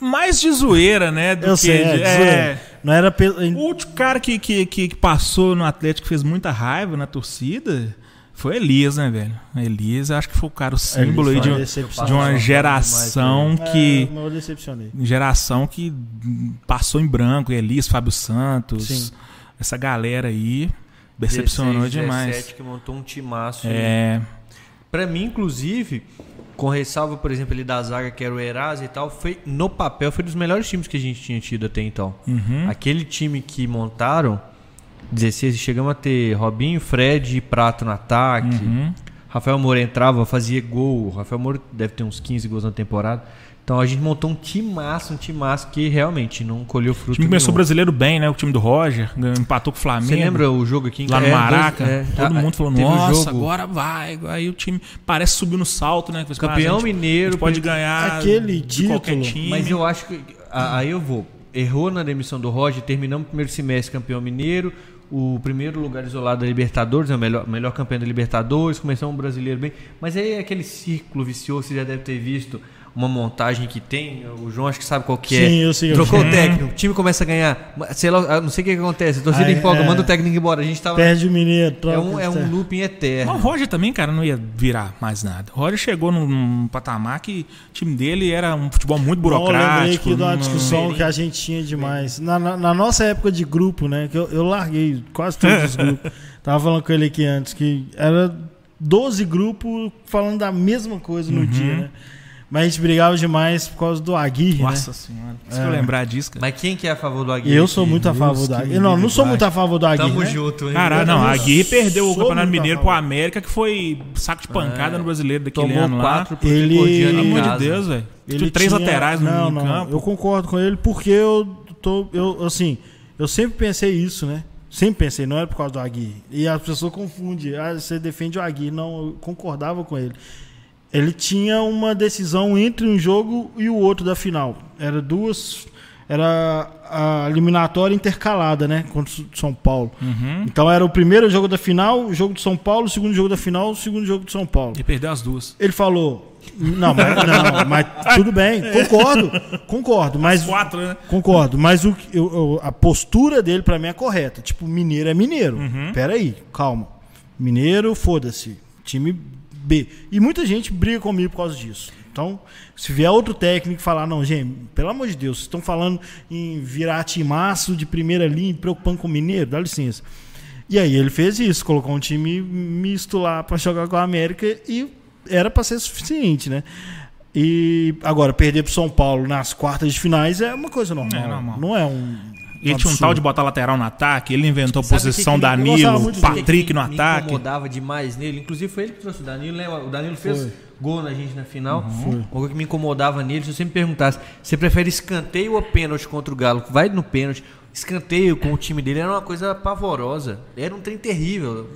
C: Mais de zoeira, né? Do
A: Eu
C: que
A: sei, é,
C: de- é.
A: zoeira. Não era. pe-
C: O último cara que, que, que, passou no Atlético que fez muita raiva na torcida foi Elias, né, velho? Elias, acho que foi o cara, o símbolo aí de, um- de uma
B: Passava
C: geração que.
A: É, eu decepcionei.
C: Geração que passou em branco, Elias, Fábio Santos,
A: Sim.
C: essa galera aí decepcionou
B: 16,
C: demais.
B: 17, que montou um timaço.
C: É,
B: Pra mim, inclusive, com ressalva, por exemplo, ali da zaga, que era o Eraz e tal, foi, no papel, foi dos melhores times que a gente tinha tido até então.
C: uhum.
B: Aquele time que montaram, 16, chegamos a ter Robinho, Fred e Prato no ataque.
C: Uhum.
B: Rafael Moura entrava, fazia gol. Rafael Moura deve ter uns 15 gols na temporada. Então a gente montou um timaço, um timaço que realmente não colheu
C: O
B: fruto
C: time começou
B: nenhum.
C: brasileiro bem, né? O time do Roger, empatou com o Flamengo.
B: Você lembra o jogo aqui em
C: Lá no
B: é,
C: Maraca,
B: dois- é,
C: todo
B: a-
C: mundo falou,
B: o
C: nossa,
B: jogo,
C: agora vai. Aí o time parece subir no salto, né? Fez,
B: Campeão
C: "Ah, a gente-
B: mineiro.
C: a gente pode ganhar
A: Aquele
C: de qualquer
A: título,
C: time.
B: Mas eu acho que. a- Aí eu vou. Errou na demissão do Roger, terminamos o primeiro semestre campeão mineiro. O primeiro lugar isolado da Libertadores, é o melhor, melhor campeão da Libertadores, começamos o brasileiro bem. Mas aí é aquele círculo vicioso, você já deve ter visto uma montagem que tem. O João acho que sabe qual que é.
A: Sim, eu sei.
B: Trocou o técnico, o time começa a ganhar. Sei lá, não sei o que, que acontece. A torcida empolga,
A: é.
B: manda o técnico embora. A gente tava.
A: Perde o mineiro, troca.
B: É um, é um looping
C: Mas
B: eterno.
C: o Roger também, cara, não ia virar mais nada. O Roger chegou num, num patamar que o time dele era um futebol muito
A: Não, eu lembrei
C: burocrático.
A: aqui de uma discussão que a gente tinha demais. Na, na- na nossa época de grupo, né? Que eu, eu larguei quase todos os grupos. Tava falando com ele aqui antes, que era 12 grupos falando da mesma coisa no
C: Uhum.
A: dia, né? Mas a gente brigava demais por causa do Aguirre,
C: Nossa senhora. Se
A: É.
C: eu lembrar disso, cara.
B: Mas quem que é a favor do
A: né?
B: Aguirre?
A: Eu sou
B: aqui?
A: muito a favor
C: Deus
A: do Aguirre. Não, não sou muito a favor do Aguirre.
B: Tamo
A: né?
B: junto, hein?
C: Caralho, não, Aguirre perdeu o Campeonato Mineiro pro América, que foi saco de pancada no brasileiro daquele
B: Tomou
C: ano lá.
B: quatro pro
A: Ele-
C: Pelo amor de. Deus, velho.
A: Ele
C: Tinha três
A: tinha-
C: laterais no,
A: não, não,
C: campo.
A: Eu concordo com ele porque eu tô. Eu, assim, eu sempre pensei isso, né? Sempre pensei, não era por causa do Aguirre. E as pessoas confundem. Ah, você defende o Aguirre. Não, eu concordava com ele. Ele tinha uma decisão entre um jogo e o outro da final. Era duas. Era a eliminatória intercalada, né? Contra o São Paulo.
C: Uhum.
A: Então era o primeiro jogo da final, o jogo de São Paulo, o segundo jogo da final, o segundo jogo de São Paulo.
C: E perdeu as duas.
A: Ele falou. Não, mas, não, mas tudo bem, concordo, concordo, mas
C: Quatro, né?
A: concordo, mas o, eu- a postura dele pra mim é correta. Tipo, mineiro é mineiro.
C: Uhum.
A: Pera aí, calma. Mineiro, foda-se. Time B. E muita gente briga comigo por causa disso. Então, se vier outro técnico falar, não, gente, pelo amor de Deus, vocês estão falando em virar timaço de primeira linha, preocupando com o mineiro, dá licença. E aí ele fez isso, colocou um time misto lá pra jogar com a América e era pra ser suficiente, né? E agora, perder pro São Paulo nas quartas de finais é uma coisa normal.
C: É normal.
A: Não é um.
C: Ele tinha um tal de botar lateral no ataque, ele inventou a
B: Sabe
C: posição
B: que que me-
C: Danilo. Patrick no
B: me
C: ataque.
B: incomodava demais nele. Inclusive foi ele que trouxe o Danilo. Lembra? O Danilo fez
A: Foi.
B: gol na gente na final.
A: Foi.
B: Uma coisa que me incomodava nele, se você me perguntasse, você prefere escanteio ou pênalti contra o Galo? Vai no pênalti. Escanteio com o time dele era uma coisa pavorosa. Era um trem terrível.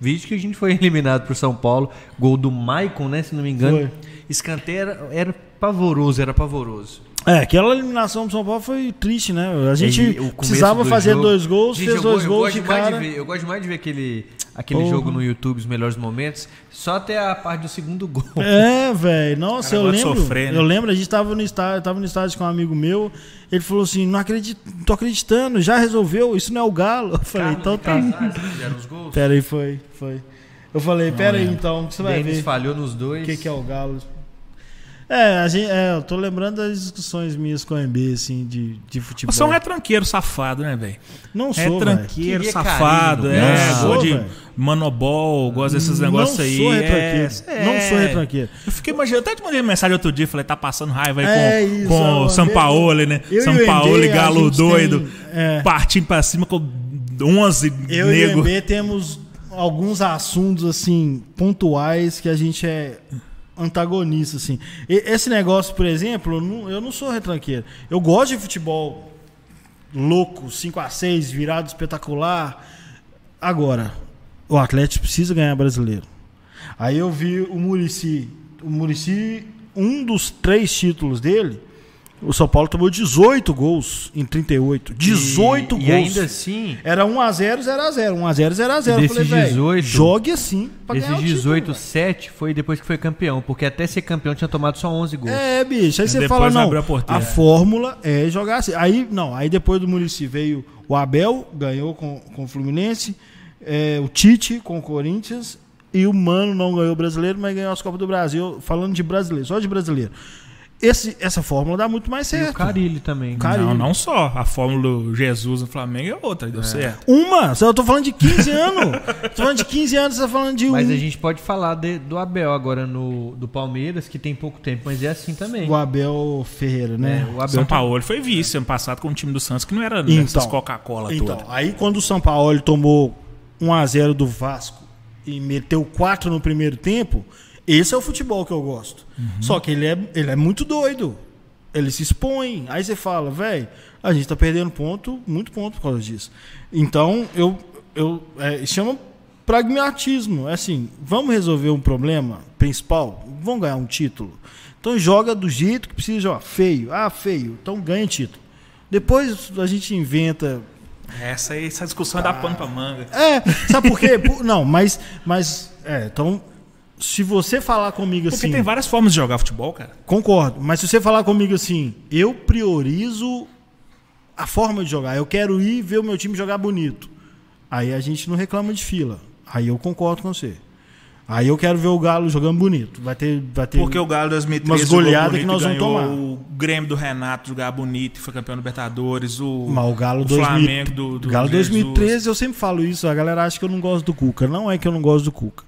B: Vídeo que a gente foi eliminado pro São Paulo. Gol do Maicon, né? Se não me engano.
A: Foi.
B: Escanteio era, era pavoroso, era pavoroso.
A: É, aquela eliminação do São Paulo foi triste, né? A gente precisava
B: do
A: fazer
B: jogo-
A: dois gols,
B: Gente,
A: fez
B: eu
A: dois
B: eu
A: gols
B: gosto
A: de cara.
B: ver- eu gosto demais de ver aquele, aquele
A: Porra.
B: jogo no YouTube, os melhores momentos, só até a parte do segundo gol.
A: É, velho. Nossa,
C: Cara,
A: eu
C: de
A: lembro.
C: sofrer, né?
A: Eu lembro, a gente tava no estádio, tava no estádio com um amigo meu. Ele falou assim: não acredito, não tô acreditando, já resolveu, isso não é o Galo. Eu falei, então tá. Pera aí, foi, foi. Eu falei, pera aí
C: lembro.
A: então, que você vai
B: Denis
A: ver
B: falhou nos dois.
A: o que, que é o Galo. É, a gente, é, eu tô lembrando das discussões minhas com o MB, assim, de, de futebol.
C: Você é um retranqueiro safado, né, velho?
A: Não sou, velho.
C: tranqueiro,
B: Queria
C: safado,
B: carinho,
C: é.
A: não sou,
C: de
A: velho.
C: manobol, gosta desses negócios
A: não
C: aí.
A: Sou
C: é,
A: retranqueiro.
C: é.
A: Não sou retranqueiro.
C: Eu fiquei imaginando, até te mandei mensagem outro dia, falei, tá passando raiva aí
A: É
C: com,
A: isso,
C: com
A: ó,
C: o São
A: mesmo-
C: Paulo, né?
A: Eu
C: São
A: e o
C: Paulo
A: MB,
C: e
A: a
C: Galo doido,
A: tem, é.
C: partindo pra cima com 11
A: Eu e o
C: nego.
A: MB temos alguns assuntos, assim, pontuais que a gente é antagonista, assim. E- esse negócio, por exemplo, eu não, eu não sou retranqueiro. Eu gosto de futebol louco, 5 a 6 virado espetacular. Agora, o Atlético precisa ganhar brasileiro. Aí eu vi o Murici. O Murici, um dos três títulos dele, o São Paulo tomou 18 gols em 38. 18
B: e,
A: gols.
B: E ainda assim,
A: Era 1x0, 0x0. 1x0, 0x0.
B: E
A: Eu falei,
B: desses
A: velho,
B: 18,
A: jogue assim pra
B: desses
A: o título,
B: 18,
A: velho.
B: 7 foi depois que foi campeão. Porque até ser campeão tinha tomado só 11 gols.
A: É, bicho. Aí você
C: Depois
A: fala, não,
C: a
A: a fórmula é jogar assim. Aí, não, aí depois do Murici veio o Abel, ganhou com, com o Fluminense, é, o Tite com o Corinthians, e o Mano não ganhou o brasileiro, mas ganhou as Copas do Brasil, falando de brasileiro, só de brasileiro. Esse, essa fórmula dá muito mais
B: E
A: certo.
B: o Carilli também.
A: Cara-
C: Não,
A: Carilho.
C: não só. A fórmula do Jesus no Flamengo é outra, deu certo.
A: Uma, só eu tô falando de 15 anos. tô falando de 15 anos, você tá falando de
B: Mas
A: um.
B: a gente pode falar de- do Abel agora no do Palmeiras, que tem pouco tempo, mas é assim também.
A: O Abel Ferreira, né?
B: É, o Abel
C: São
B: tá-
C: Paulo foi vice ano passado com o time do Santos, que não era
A: Então.
C: Coca-Cola
A: Então,
C: toda.
A: aí quando o São Paulo tomou 1x0 do Vasco e meteu 4 no primeiro tempo, esse é o futebol que eu gosto. Só que ele é, ele é muito doido. Ele se expõe. Aí você fala, velho, a gente tá perdendo ponto, muito ponto por causa disso. Então, eu, eu é, chama pragmatismo. É assim, vamos resolver um problema principal, vamos ganhar um título. Então joga do jeito que precisa jogar. Feio. Ah, feio. Então ganha título. Depois a gente inventa
C: Essa, essa discussão é da pano pra manga.
A: é, sabe por quê? Não, mas, mas, é, então, se você falar comigo
C: Porque
A: assim,
C: tem várias formas de jogar futebol, cara.
A: concordo, mas se você falar comigo assim, eu priorizo a forma de jogar, eu quero ir ver o meu time jogar bonito, aí a gente não reclama de fila, aí eu concordo com você. Aí eu quero ver o Galo jogando bonito, vai ter, vai ter
C: Porque o Galo 2013
A: umas goleadas que nós vamos tomar.
C: O Grêmio do Renato jogar bonito e foi campeão da Libertadores. O,
A: Mas o Galo,
C: o
A: 2000
C: Flamengo do, do
A: Galo
C: Jesus.
A: 2013, eu sempre falo isso, a galera acha que eu não gosto do Cuca. Não é que eu não gosto do Cuca.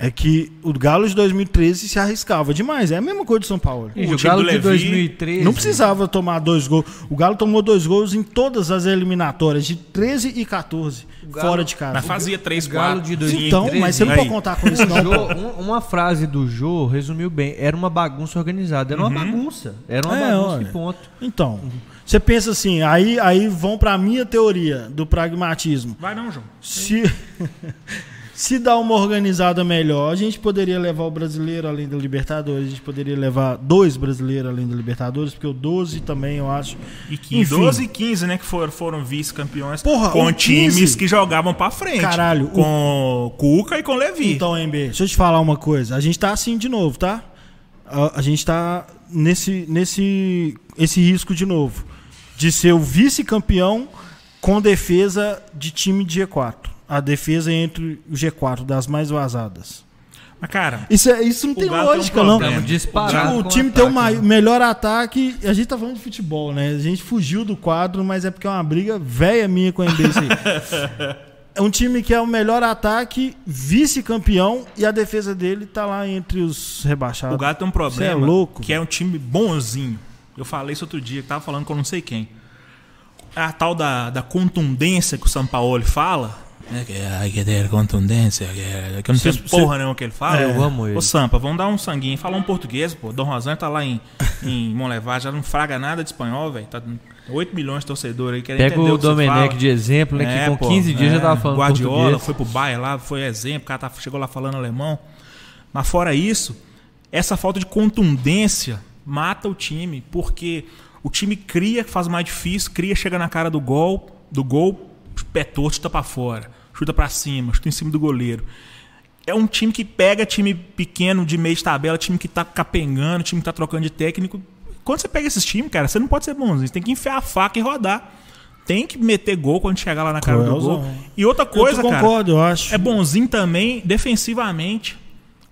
A: É que o Galo de 2013 se arriscava demais. É a mesma coisa do São Paulo.
B: E
C: o
B: o Galo de
C: Levi
B: 2013.
A: Não precisava tomar dois gols. O Galo tomou dois gols em todas as eliminatórias, de 13 e 14,
B: Galo-
A: fora de casa.
C: Mas fazia 3,
B: o Galo
C: 4,
B: de 2013.
A: Então, mas você não pode contar com isso, não.
B: Jô, um- uma frase do Jô resumiu bem. Era uma bagunça organizada. Era uma bagunça. Era uma
A: É,
B: bagunça
A: olha.
B: e ponto.
A: Então, você pensa assim, aí, aí vão pra minha teoria do pragmatismo.
C: Vai não, João.
A: Se, se dá uma organizada melhor, a gente poderia levar o brasileiro além da Libertadores, a gente poderia levar dois brasileiros além da Libertadores, porque o 12 também eu acho.
C: E 15,
A: Enfim.
C: 12 e 15, né? Que foram, foram vice-campeões com
A: o
C: times
A: 15
C: que jogavam pra frente.
A: Caralho, o-
C: Com Cuca e com Levi.
A: Então, MB, deixa eu te falar uma coisa. A gente tá assim de novo, tá? A, a gente tá nesse, nesse esse risco de novo. De ser o vice-campeão com defesa de time de G4. A defesa entre o G4, das mais vazadas.
C: Mas, cara,
A: Isso, é- isso não tem
C: um
A: lógica, não.
C: problema.
B: Estamos disparados
A: Tipo, o time tem o
B: ataque, né?
A: melhor ataque. A gente tá falando de futebol, né? A gente fugiu do quadro, mas é porque é uma briga velha minha com isso aí. É um time que é o melhor ataque, vice-campeão, e a defesa dele tá lá entre os rebaixados.
C: o Galo tem um
A: Cê
C: problema
A: é louco,
C: que é um time bonzinho. Eu falei isso outro dia, que tava falando com não sei quem. A tal da, da contundência que o São Paulo fala. Né, que Hay que ter contundência. Que, é- que eu não sei
A: Cê-
C: porra nenhuma que ele fala.
B: É, eu amo ele.
C: Ô Sampa, vamos dar um sanguinho. Fala um português, pô. Dom Rosane tá lá em, em Monlevar, já não fraga nada de espanhol, velho. Tá 8 milhões de torcedores aí querendo
B: Pega
C: entender
B: o
C: o
B: Domenech de exemplo, né?
C: É,
B: que com
C: pô,
B: 15 dias
C: é.
B: já tava falando
C: Guardiola
B: português.
C: foi pro Bayern lá, foi exemplo, o cara tá- chegou lá falando alemão. Mas fora isso, essa falta de contundência mata o time, porque o time cria, faz mais difícil, cria, chega na cara do gol, do gol, pé torto, chuta pra fora, chuta pra cima, chuta em cima do goleiro. É um time que pega time pequeno de meio de tabela, time que tá capengando, time que tá trocando de técnico. Quando você pega esses times, cara, você não pode ser bonzinho, você tem que enfiar a faca e rodar. Tem que meter gol quando chegar lá na cara do
A: Cruelzão.
C: gol. E outra coisa,
A: eu
C: cara,
A: concordo, eu acho.
C: é bonzinho também defensivamente.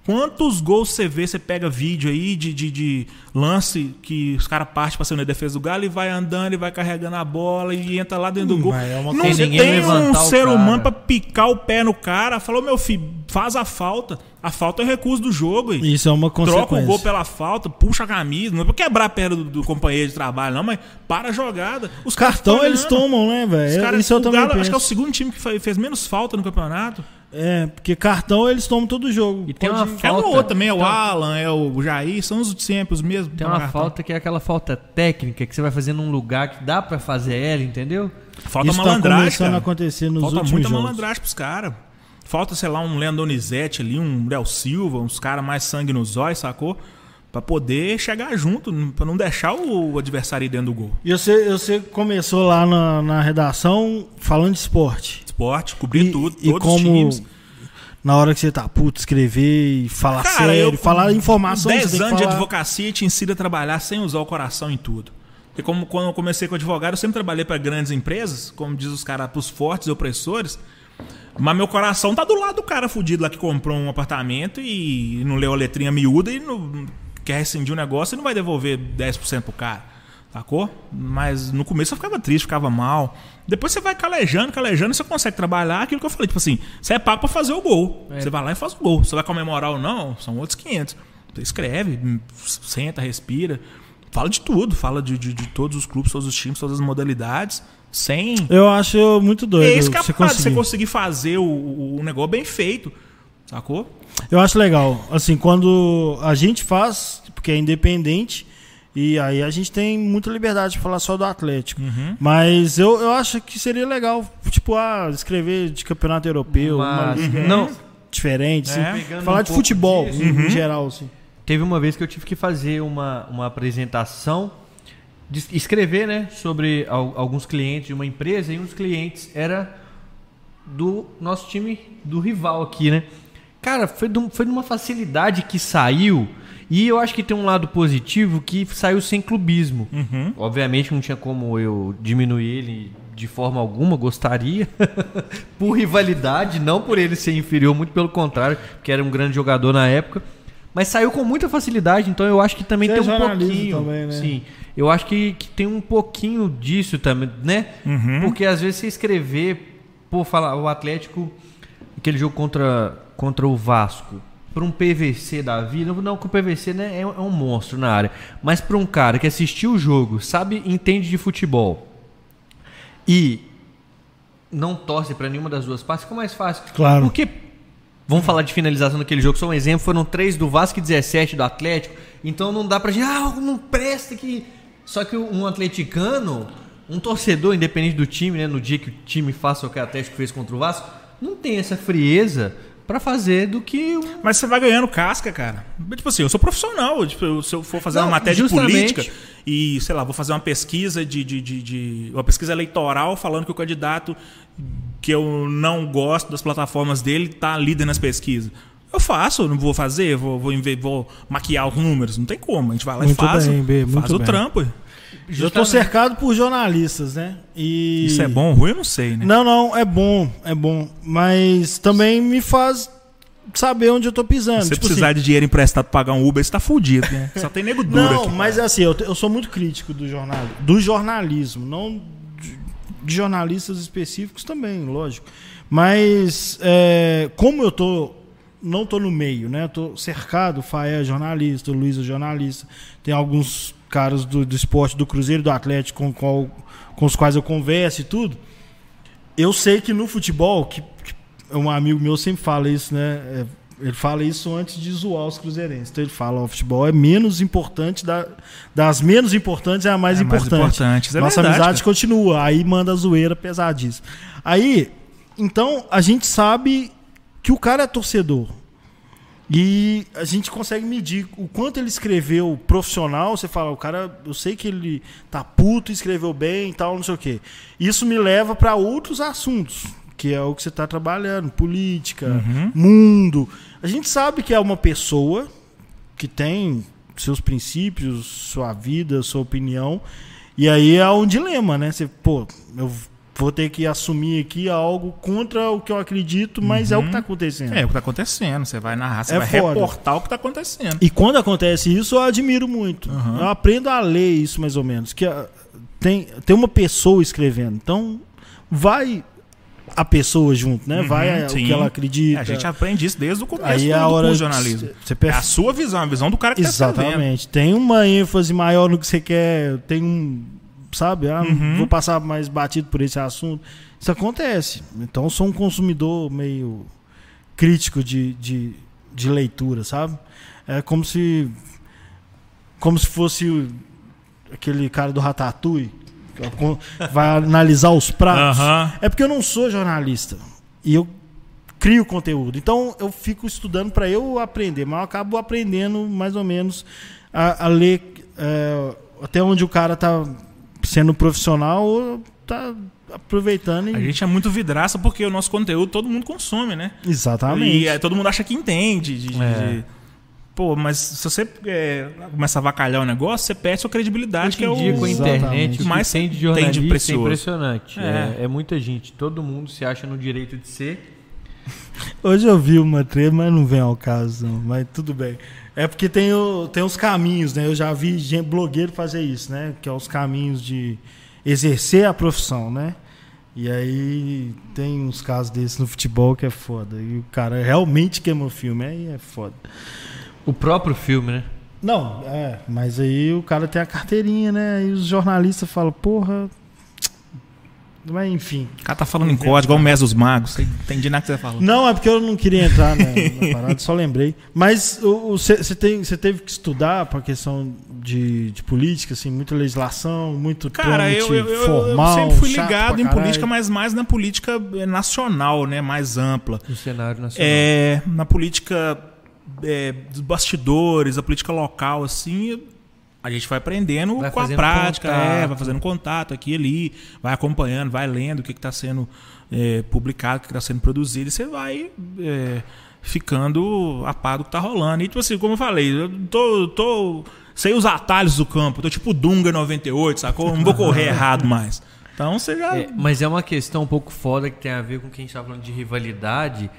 C: Quantos gols você vê, você pega vídeo aí de, de, de lance que os caras partem cima da defesa do Galo e vai andando e vai carregando a bola e entra lá dentro do
A: Hum,
C: gol.
A: mas é uma
C: Não tem um ser humano pra picar o pé no cara. Falou, meu filho, faz a falta. A falta é o recurso do jogo. E
A: Isso é uma
C: troca o
A: consequência.
C: gol pela falta, puxa a camisa. Não é pra quebrar a perna do, do companheiro de trabalho, não, mas para a jogada. Os
A: Cartão
C: ficam
A: eles tomam, né,
C: Os
A: velho?
C: caras-
A: Isso eu
C: o
A: também
C: Galo, acho que é o segundo time que fe- fez menos falta no campeonato.
A: É, porque cartão eles tomam todo jogo.
B: E tem uma
C: É o
B: falta.
C: outro também, é o
B: Então,
C: Alan, é o Jair, são os sempre, os mesmos.
B: Tem uma
C: cartão.
B: falta que é aquela falta técnica que você vai fazer num lugar que dá pra fazer ela, entendeu?
C: Falta
A: Isso tá
C: malandragem,
A: começando a
C: cara.
A: acontecer nos
C: Falta
A: últimos
C: muita
A: jogos.
C: malandragem pros caras. Falta, sei lá, um Leandro Donizete ali, um Léo Silva, uns caras mais sangue nos olhos, sacou? Pra poder chegar junto, pra não deixar o adversário ir dentro do gol.
A: E você, você começou lá na, na redação falando de esporte.
C: Esporte, cobrir
A: E-
C: tudo,
A: e
C: todos
A: como
C: os times.
A: na hora que você tá puto, escrever e falar
C: Cara,
A: sério,
C: eu,
A: falar informação.
C: Com
A: você
C: 10
A: tem que
C: anos de
A: falar-
C: advocacia te ensina a trabalhar sem usar o coração em tudo. Porque como quando eu comecei com advogado, eu sempre trabalhei para grandes empresas, como diz os caras, pros fortes e opressores. Mas meu coração tá do lado do cara fudido lá que comprou um apartamento e não leu a letrinha miúda e não quer rescindir o negócio e não vai devolver 10% pro cara. Sacou? Mas no começo eu ficava triste, ficava mal. Depois você vai calejando, calejando, você consegue trabalhar aquilo que eu falei. Tipo assim, você é pago pra fazer o gol.
B: É.
C: Você vai lá e faz o gol. Você vai comemorar ou não, são outros 500. Você escreve, senta, respira. Fala de tudo. Fala de, de, de todos os clubes, todos os times, todas as modalidades. Sem.
A: Eu acho muito doido.
C: É isso que é
A: você
C: parada, você
A: conseguir.
C: conseguir fazer o, o, o negócio bem feito. Sacou?
A: Eu acho legal. Assim, quando a gente faz, porque é independente, e aí a gente tem muita liberdade de falar só do Atlético.
C: Uhum.
A: Mas eu, eu acho que seria legal, tipo, ah, escrever de campeonato europeu,
B: Mas,
A: liga
B: não,
A: diferente, assim.
C: É.
B: Pegando
A: falar
B: um
A: de futebol
B: disso.
A: em
C: Uhum.
A: geral, assim.
B: Teve uma vez que eu tive que fazer uma, uma apresentação, de escrever né, sobre al- alguns clientes de uma empresa, e um dos clientes era do nosso time, do rival aqui, né? Cara, foi de, um- foi de uma facilidade que saiu, e eu acho que tem um lado positivo que saiu sem clubismo.
C: Uhum.
B: Obviamente não tinha como eu diminuir ele de forma alguma, gostaria. por rivalidade, não por ele ser inferior, muito pelo contrário, porque era um grande jogador na época. Mas saiu com muita facilidade, então eu acho que também
A: Você é
B: tem um
A: jornalismo
B: pouquinho.
A: também, né?
B: Sim. Eu acho que, que tem um pouquinho disso também, né?
C: Uhum.
B: Porque às vezes você escrever, pô, falar o Atlético, aquele jogo contra, contra o Vasco, para um PVC da vida, não que o PVC né, é, é um monstro na área, mas para um cara que assistiu o jogo, sabe, entende de futebol e não torce para nenhuma das duas partes, fica mais fácil.
A: Claro.
B: Porque, vamos falar de finalização daquele jogo, só um exemplo, foram três do Vasco e 17 do Atlético, então não dá pra gente, ah, não presta que... Só que um atleticano, um torcedor, independente do time, né, no dia que o time faça o que o Atlético fez contra o Vasco, não tem essa frieza pra fazer do que um
C: Mas você vai ganhando casca, cara. Tipo assim, eu sou profissional. Tipo, se eu for fazer
B: Não,
C: uma matéria de
B: justamente.
C: política e, sei lá, vou fazer uma pesquisa de, de, de, de- Uma pesquisa eleitoral falando que o candidato que eu não gosto das plataformas dele tá líder nas pesquisas. Eu faço, eu não vou fazer, vou, vou, vou maquiar os números. Não tem como. A gente vai lá
A: Muito
C: e faz.
A: bem,
C: faz o
A: bem.
C: trampo.
A: Eu tô
B: Justamente.
A: cercado por jornalistas, né? E...
C: Isso é bom ou ruim, eu não sei, né?
A: Não, não, é bom, é bom. Mas também me faz saber onde eu tô pisando.
C: Se você
A: Tipo
C: precisar
A: assim,
C: de dinheiro emprestado pra pagar um Uber, você tá fudido, né? Só tem nego duro
A: Não,
C: aqui.
A: mas é assim, eu, eu sou muito crítico do jornal, do jornalismo, não de, de jornalistas específicos também, lógico. Mas é, como eu tô não tô no meio, né? Eu tô cercado, o Faé é jornalista, o Luiz é jornalista, tem alguns caras do, do esporte, do Cruzeiro, do Atlético com, qual- com os quais eu converso e tudo. Eu sei que no futebol, que, que um amigo meu sempre fala isso, né? É, ele fala isso antes de zoar os cruzeirenses. Então ele fala, o futebol é menos importante, da- das menos importantes é a mais
C: É a mais
A: importante.
C: importante. É
A: Nossa
C: verdade,
A: amizade
C: cara.
A: continua, aí manda a zoeira pesadíssima. Aí, então, a gente sabe que o cara é torcedor. E a gente consegue medir o quanto ele escreveu profissional. Você fala, o cara, eu sei que ele tá puto, escreveu bem e tal, não sei o quê. Isso me leva para outros assuntos, que é o que você tá trabalhando, política,
C: Uhum.
A: mundo. A gente sabe que é uma pessoa que tem seus princípios, sua vida, sua opinião. E aí é um dilema, né? Você, pô, eu vou ter que assumir aqui algo contra o que eu acredito, mas é o que tá acontecendo.
C: É o que tá acontecendo. Você vai narrar, você
A: É
C: vai
A: foda.
C: reportar o que tá acontecendo.
A: E quando acontece isso, eu admiro muito.
C: Uhum.
A: Eu aprendo a ler isso mais ou menos. Que ah, tem, tem uma pessoa escrevendo. Então, vai a pessoa junto, né?
C: Uhum,
A: vai a- o que ela acredita.
C: A gente aprende isso desde o começo
A: Aí
C: do,
A: é a
C: do
A: hora
C: de- jornalismo.
A: Você
C: É a sua visão, a visão do cara que tá.
A: Exatamente. Tem uma ênfase maior no que você quer, tem um, sabe? Ah,
C: Uhum.
A: vou passar mais batido por esse assunto. Isso acontece. Então eu sou um consumidor meio crítico de, de, de leitura, sabe? É como se como se fosse aquele cara do Ratatouille que vai analisar os pratos.
C: Aham.
A: É porque eu não sou jornalista e eu crio conteúdo. Então eu fico estudando para eu aprender, mas eu acabo aprendendo mais ou menos a, a ler é, até onde o cara tá sendo profissional ou tá aproveitando. E...
C: A gente é muito vidraça porque o nosso conteúdo todo mundo consome, né?
A: Exatamente.
C: E é, todo mundo acha que entende. de-
B: É.
C: de- Pô, mas se você é, começa a avacalhar o negócio, você perde sua credibilidade,
B: Hoje
C: que é o.
B: dia, com a internet,
C: Mais
B: tem de
C: tem de
B: jornalista é impressionante.
C: É.
B: É. é muita gente. Todo mundo se acha no direito de ser.
A: Hoje eu vi uma treta, mas não vem ao caso, não. Mas tudo bem. É porque tem, o, tem os caminhos, né? Eu já vi gente, blogueiro fazer isso, né? Que é os caminhos de exercer a profissão, né? E aí tem uns casos desses no futebol que é foda. E o cara realmente queima o filme, aí é foda.
B: O próprio filme, né?
A: Não, é, mas aí o cara tem a carteirinha, né? E os jornalistas falam, porra. Mas enfim.
C: O cara tá falando em código, igual o Mes dos Magos. Entendi nada que você falou.
A: Não, é porque eu não queria entrar na, na parada, só lembrei. Mas você teve que estudar para questão de, de política, assim, muita legislação, muito
C: Cara, eu, eu, eu- eu
A: formal.
C: sempre fui ligado em política, mas mais na política nacional, né? Mais ampla.
B: No cenário nacional.
C: É, na política é, dos bastidores, a política local, assim, a gente vai aprendendo
B: Vai
C: com a prática, é, vai fazendo contato aqui e ali, vai acompanhando, vai lendo o que está sendo é, publicado, o que está sendo produzido, e você vai é, ficando a par do que tá rolando. E, tipo assim, como eu falei, eu tô. tô sei os atalhos do campo, tô tipo Dunga 98, sacou? Não vou correr errado mais. Então você já.
B: É, mas é uma questão um pouco foda que tem a ver com quem está falando de rivalidade.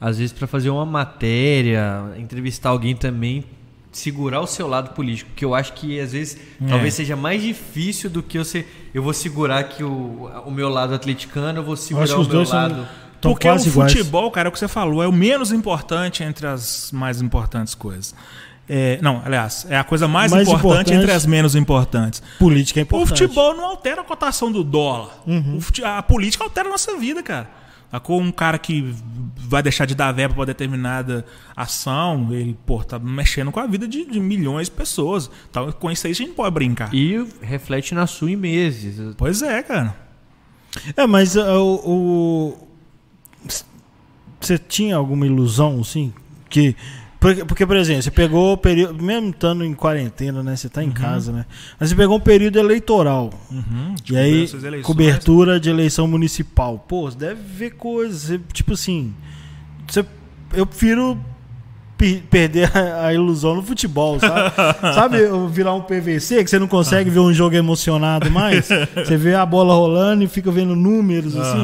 B: Às vezes, para fazer uma matéria, entrevistar alguém também, segurar o seu lado político. Que eu acho que às vezes
C: É.
B: talvez seja mais difícil do que você. Eu vou segurar aqui o, o meu lado atleticano, eu vou segurar
A: acho que
B: o meu
A: dois são-
B: lado.
A: Tão
C: Porque o
A: quase iguais.
C: futebol, cara, é o que você falou, é o menos importante entre as mais importantes coisas. É, não, aliás, é a coisa mais,
A: Mais
C: importante,
A: importante.
C: entre as menos importantes.
A: Política é
C: O
A: importante.
C: futebol não altera a cotação do dólar. O fute- a política altera a nossa vida, cara. Sacou? Um cara que vai deixar de dar verba para determinada ação, ele, pô, tá mexendo com a vida de, de milhões de pessoas. Então, com isso aí a gente não pode brincar.
B: E reflete na sua em meses.
C: Pois é, cara.
A: É, mas uh, o. o- Você tinha alguma ilusão, assim? Que. Porque, porque, por exemplo, você pegou o período. Mesmo estando em quarentena, né? Você tá em casa, né? Mas você pegou um período eleitoral.
C: Uhum,
A: E aí,
C: eleições.
A: cobertura de eleição municipal. Pô, você deve ver coisas. tipo assim. Você, eu prefiro pe- perder a, a ilusão no futebol, sabe? sabe eu virar um PVC que você não consegue ver um jogo emocionado mais? Você vê a bola rolando e fica vendo números assim.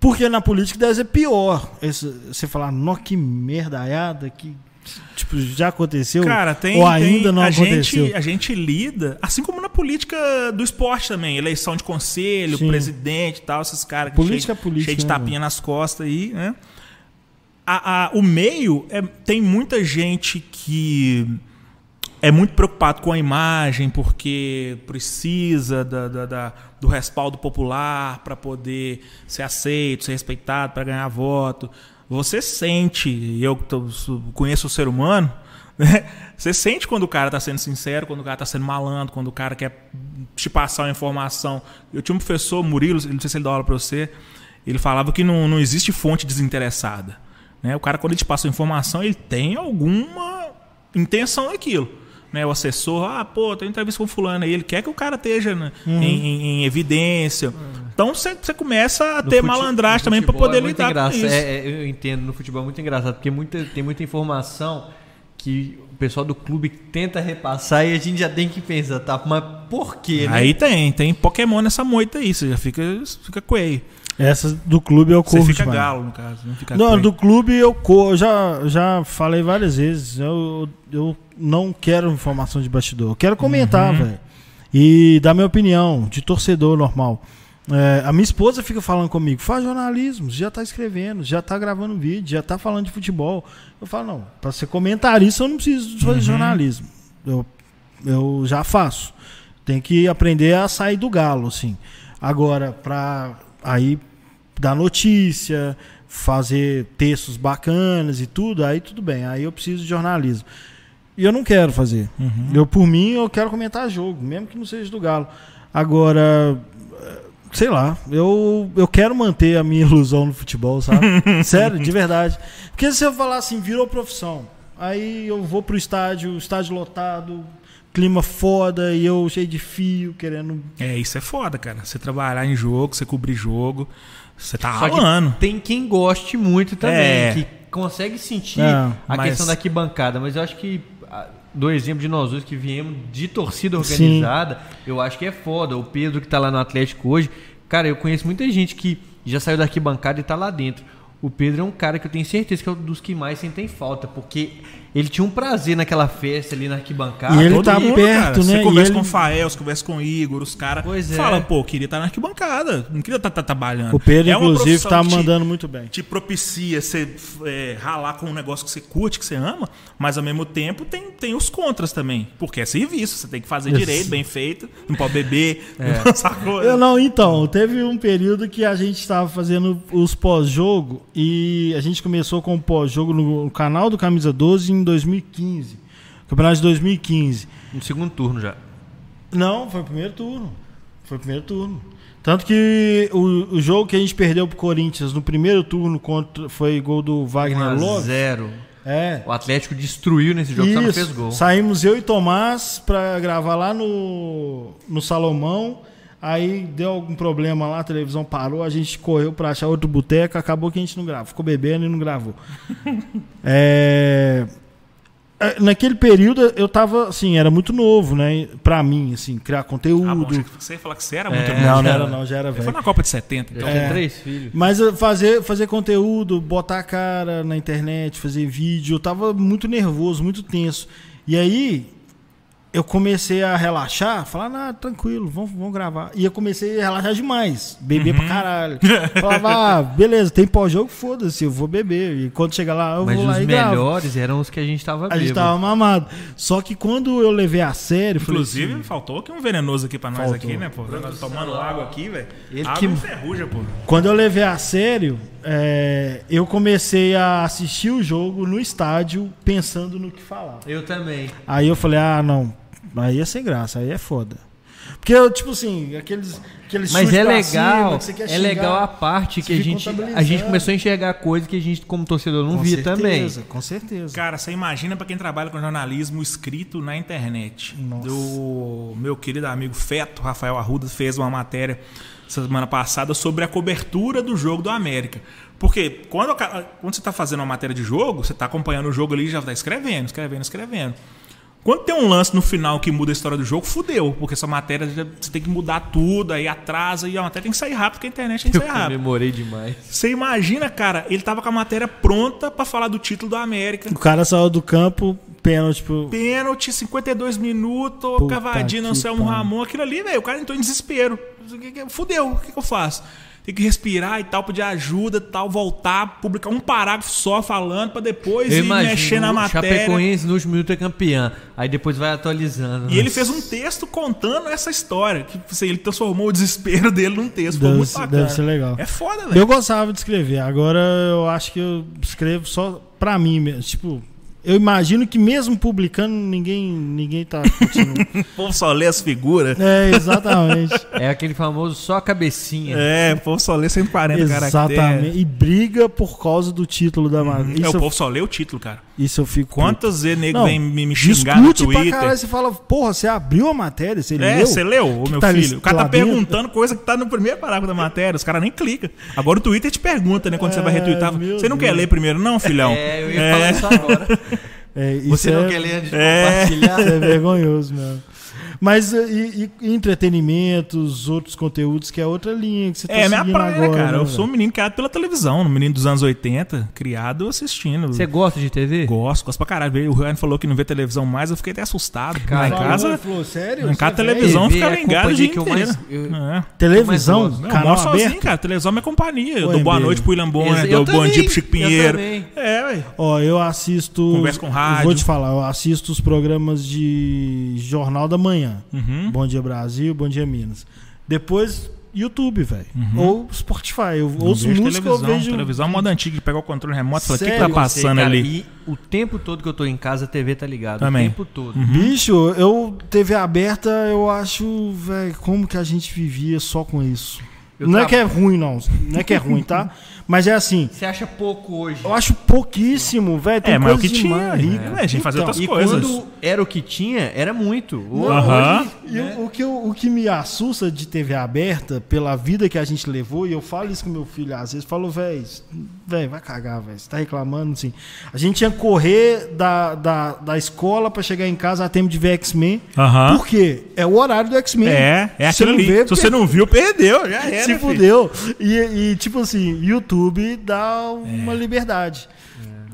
A: Porque na política deve ser pior. Esse- você falar, nó, que merdaiada, que tipo, já aconteceu.
C: Cara, tem.
A: ou ainda
C: tem-
A: não
C: a
A: aconteceu.
C: Gente, a gente lida, assim como na política do esporte também, eleição de conselho,
A: Sim.
C: presidente e tal, esses caras que
A: Política
C: cheio,
A: é política,
C: cheio de
A: né,
C: tapinha nas costas aí, né? A- a- o meio é- tem muita gente que é muito preocupado com a imagem porque precisa da- da- da- do respaldo popular para poder ser aceito, ser respeitado, para ganhar voto. Você sente, eu conheço o ser humano, né? você sente quando o cara está sendo sincero, quando o cara está sendo malandro, quando o cara quer te passar uma informação. Eu tinha um professor, Murilo, não sei se ele dá aula para você, ele falava que não, não existe fonte desinteressada. Né? O cara, quando ele te passa uma informação, ele tem alguma intenção naquilo. Né? O assessor, ah, pô, tem entrevista com fulano aí, ele quer que o cara esteja né,
B: Uhum.
C: em, em- em evidência. Então você começa a
B: No
C: ter malandragem também para
B: futebol
C: poder
B: é
C: lidar com
B: engraçado.
C: isso.
B: É, é, eu entendo, no futebol é muito engraçado, porque muita, tem muita informação que o pessoal do clube tenta repassar e a gente já tem que pensar, tá? Mas por quê, né?
C: Aí tem, tem Pokémon nessa moita aí, você já fica, fica coelho.
A: Essa do clube eu
C: Você
A: corro
C: fica
A: demais.
C: galo, no caso, não fica
A: Não, do clube eu corro. Já, já falei várias vezes. Eu, eu não quero informação de bastidor. Eu quero comentar,
C: Uhum.
A: velho. E dar minha opinião, de torcedor normal. É, a minha esposa fica falando comigo, faz jornalismo, já tá escrevendo, já tá gravando vídeo, já tá falando de futebol. Eu falo, não, pra ser comentarista eu não preciso fazer
C: Uhum.
A: jornalismo. Eu, eu já faço. Tem que aprender a sair do galo, assim. Agora, pra aí dar notícia, fazer textos bacanas e tudo, aí tudo bem. Aí eu preciso de jornalismo. E eu não quero fazer.
C: Uhum.
A: Eu, por mim, eu quero comentar jogo, mesmo que não seja do Galo. Agora, sei lá, eu, eu quero manter a minha ilusão no futebol, sabe? Sério, de verdade. Porque se eu falar assim, virou profissão, aí eu vou pro estádio, estádio lotado, clima foda, e eu cheio de fio, querendo.
C: É, isso é foda, cara. Você trabalhar em jogo, você cobrir jogo, você tá
B: Só que
C: ralando.
B: tem quem goste muito também,
C: É.
B: que consegue sentir
A: É,
B: a
C: mas-
B: questão da arquibancada. Mas eu acho que, ah, do exemplo de nós dois que viemos de torcida
A: Sim.
B: organizada, eu acho que é foda. O Pedro que tá lá no Atlético hoje, cara, eu conheço muita gente que já saiu da arquibancada e tá lá dentro. O Pedro é um cara que eu tenho certeza que é um dos que mais sentem falta, porque ele tinha um prazer naquela festa ali na arquibancada.
A: E ele
C: Todo
A: tá
C: mundo,
A: perto,
C: cara.
A: né?
C: Você conversa
A: ele-
C: com o Fael, você conversa com o Igor, os caras.
B: Pois é.
C: Fala, pô, queria estar na arquibancada. Não queria estar trabalhando.
A: O Pedro,
C: É
A: inclusive, tá
C: que te-
A: mandando muito bem.
C: te propicia você é, ralar com um negócio que você curte, que você ama, mas ao mesmo tempo tem, tem os contras também. Porque é serviço, você tem que fazer
A: Isso.
C: direito, bem feito, não pode beber,
B: É.
C: não sacou?
A: Eu não, então, teve um período que a gente estava fazendo os pós-jogo e a gente começou com o pós-jogo no, no canal do Camisa 12 em 2015. Campeonato de 2015.
B: No segundo turno já.
A: Não, foi o primeiro turno. Foi o primeiro turno. Tanto que o, o jogo que a gente perdeu pro Corinthians no primeiro turno contra, foi gol do
B: 1
A: Wagner Love.
B: 0.
A: É.
B: O Atlético destruiu nesse jogo, só não fez
A: Isso.
B: gol.
A: Saímos eu e Tomás pra gravar lá no, no Salomão. Aí deu algum problema lá, a televisão parou, a gente correu pra achar outro boteco, acabou que a gente não gravou. Ficou bebendo e não gravou. É, Naquele período eu tava, assim, era muito novo, né? Pra mim, assim, criar
C: Ah, bom,
A: conteúdo.
C: achei que você ia falar que você era muito
B: É,
C: novo.
A: não, não
B: já-
A: era não, já era
C: Ele foi
A: velho.
C: na Copa de 70, então.
A: É.
B: tem três filhos.
A: Mas eh, fazer, fazer conteúdo, botar a cara na internet, fazer vídeo, eu tava muito nervoso, muito tenso. E aí eu comecei a relaxar, falar, não, tranquilo, vamos, vamos gravar. E eu comecei a relaxar demais, beber pra caralho. Falava, ah, beleza, tem pós-jogo, foda-se, eu vou beber. E quando chegar lá, eu
B: Mas
A: vou lá
B: os
A: e gravo.
B: melhores eram os que a gente tava
A: A gente
B: bêbado.
A: tava mamado. Só que quando eu levei a sério, falei
C: Inclusive,
A: assim,
C: faltou aqui um venenoso aqui pra nós
A: Faltou.
C: aqui, né, pô? Tomando água aqui, velho.
B: Ele
C: Água
B: que-
C: enferruja, pô.
A: Quando eu levei a sério, é, eu comecei a assistir o jogo no estádio pensando no que falar.
B: Eu também.
A: Aí eu falei, ah, não, aí é sem graça, aí é foda. Porque eu, tipo assim, aqueles, aqueles
B: Mas é
A: pra
B: legal,
A: cima, que você quer
B: é
A: xingar.
B: legal a parte que a gente, a gente começou a enxergar coisas que a gente, como torcedor, não
A: Com
B: via
A: certeza,
B: também.
A: Com certeza.
C: Cara, você imagina pra quem trabalha com jornalismo escrito na internet.
A: Nossa.
C: Do meu querido amigo Feto, Rafael Arruda, fez uma matéria semana passada sobre a cobertura do jogo do América. Porque quando, quando você está fazendo uma matéria de jogo, você está acompanhando o jogo ali e já está escrevendo, escrevendo, escrevendo. Quando tem um lance no final que muda a história do jogo, fudeu. Porque essa matéria já- você tem que mudar tudo, aí atrasa e a matéria tem que sair rápido, porque a internet tem que
B: Eu
C: sair rápido.
B: comemorei demais.
C: Você imagina, cara, ele tava com a matéria pronta pra falar do título do América.
A: O cara saiu do campo, pênalti pro.
C: Pênalti, 52 minutos,
A: Puta
C: cavadinha, Anselmo. Ramon, aquilo ali, velho. O cara entrou em desespero. Fudeu, o que, que eu faço? Tem que respirar e tal, pedir ajuda e tal, voltar, publicar um parágrafo só falando pra depois
B: Eu
C: ir mexer na matéria.
B: Chapecoense no último minuto é campeã. Aí depois vai atualizando.
C: E ele fez um texto contando essa história. Que, assim, ele transformou o desespero dele num texto. Foi
A: Deve
C: muito bacana.
A: deve ser legal.
C: É foda, velho.
A: Eu gostava de escrever, agora eu acho que eu escrevo só pra mim mesmo. Tipo, eu imagino que mesmo publicando, ninguém, ninguém tá curtindo.
C: O povo só lê as figuras.
A: é, exatamente.
B: É aquele famoso só a cabecinha.
C: É, o povo só lê 140 caracteres.
A: Exatamente. E briga por causa do título da matéria.
C: É, o povo só lê o título, cara.
A: Isso eu fico.
C: Quantas vezes nego vem me, me xingar no
A: Discute pra
C: Twitter?
A: caralho. Você fala, porra, você abriu a matéria? Você
C: É,
A: leu?
C: você leu,
A: Que
C: meu
A: tá
C: filho? O cara tá perguntando coisa que tá no primeiro parágrafo da matéria, os caras nem clicam. Agora o Twitter te pergunta, né, quando você vai
A: É,
C: retweetar.
A: meu
C: Você não quer
A: Deus.
C: ler primeiro, não, filhão?
B: É, eu ia falar isso agora.
A: É, isso
B: Você não
A: é-
B: quer ler antes de
C: É.
B: compartilhar?
A: Isso é vergonhoso mesmo. Mas e, e entretenimento, os outros conteúdos, que é outra linha que você tá
C: É, minha
A: seguindo
C: praia,
A: agora.
C: né, cara?
A: né,
C: eu sou um menino criado pela televisão, um menino dos anos 80, criado assistindo.
B: Você gosta de TV?
C: Gosto, gosto pra caralho. O Ryan falou que não vê televisão mais, eu fiquei até assustado.
B: Cara,
C: em
A: Falou,
C: casa,
A: falou, sério?
C: em casa
A: é
C: televisão fica
B: é
C: ligado dia
B: companhia que eu mais- eu-
C: É.
A: Televisão,
C: eu
A: canal
C: moro sozinho,
A: aberto.
C: cara. Televisão é minha companhia. Eu dou boa noite pro William Bonner, dou bom dia pro Chico Pinheiro. É, ué.
A: Ó, eu assisto.
C: Conversa com rádio.
A: Vou te falar, eu assisto os programas de Jornal da Manhã.
C: Uhum.
A: Bom Dia Brasil, Bom Dia Minas. Depois YouTube, velho. Ou Spotify. Eu
C: Não
A: ouço música, eu
C: televisão,
A: vejo.
C: televisão é modo antigo de pegar o controle remoto e falar, o que, que tá passando
B: Cara,
C: ali?
B: E o tempo todo que eu tô em casa, a TV tá ligada.
C: Também.
B: O tempo todo.
A: Bicho, eu TV aberta, eu acho, velho, como que a gente vivia só com isso.
B: Eu
A: não é
B: tra-
A: que é ruim, não. Não é que é ruim, tá? Mas é assim,
B: Você acha pouco hoje?
A: eu acho pouquíssimo, velho.
C: É, mas o
A: coisa
C: que tinha,
A: rico.
C: né? A gente fazia outras
B: E
C: coisas.
B: quando era o que tinha, era muito. O-
A: Não, hoje- e o, o que eu- o que me assusta de TV aberta, pela vida que a gente levou, e eu falo isso com meu filho às vezes, falo, velho, velho, vai cagar, velho. Você tá reclamando, assim. A gente tinha que correr da, da, da escola pra chegar em casa a tempo de ver X-Men.
C: Aham.
A: Por quê? É o horário do X-Men.
C: É, é aquilo ali.
A: vê
C: Se você não viu, perdeu. Já era,
A: se fudeu. E, e, tipo assim, YouTube dá uma liberdade.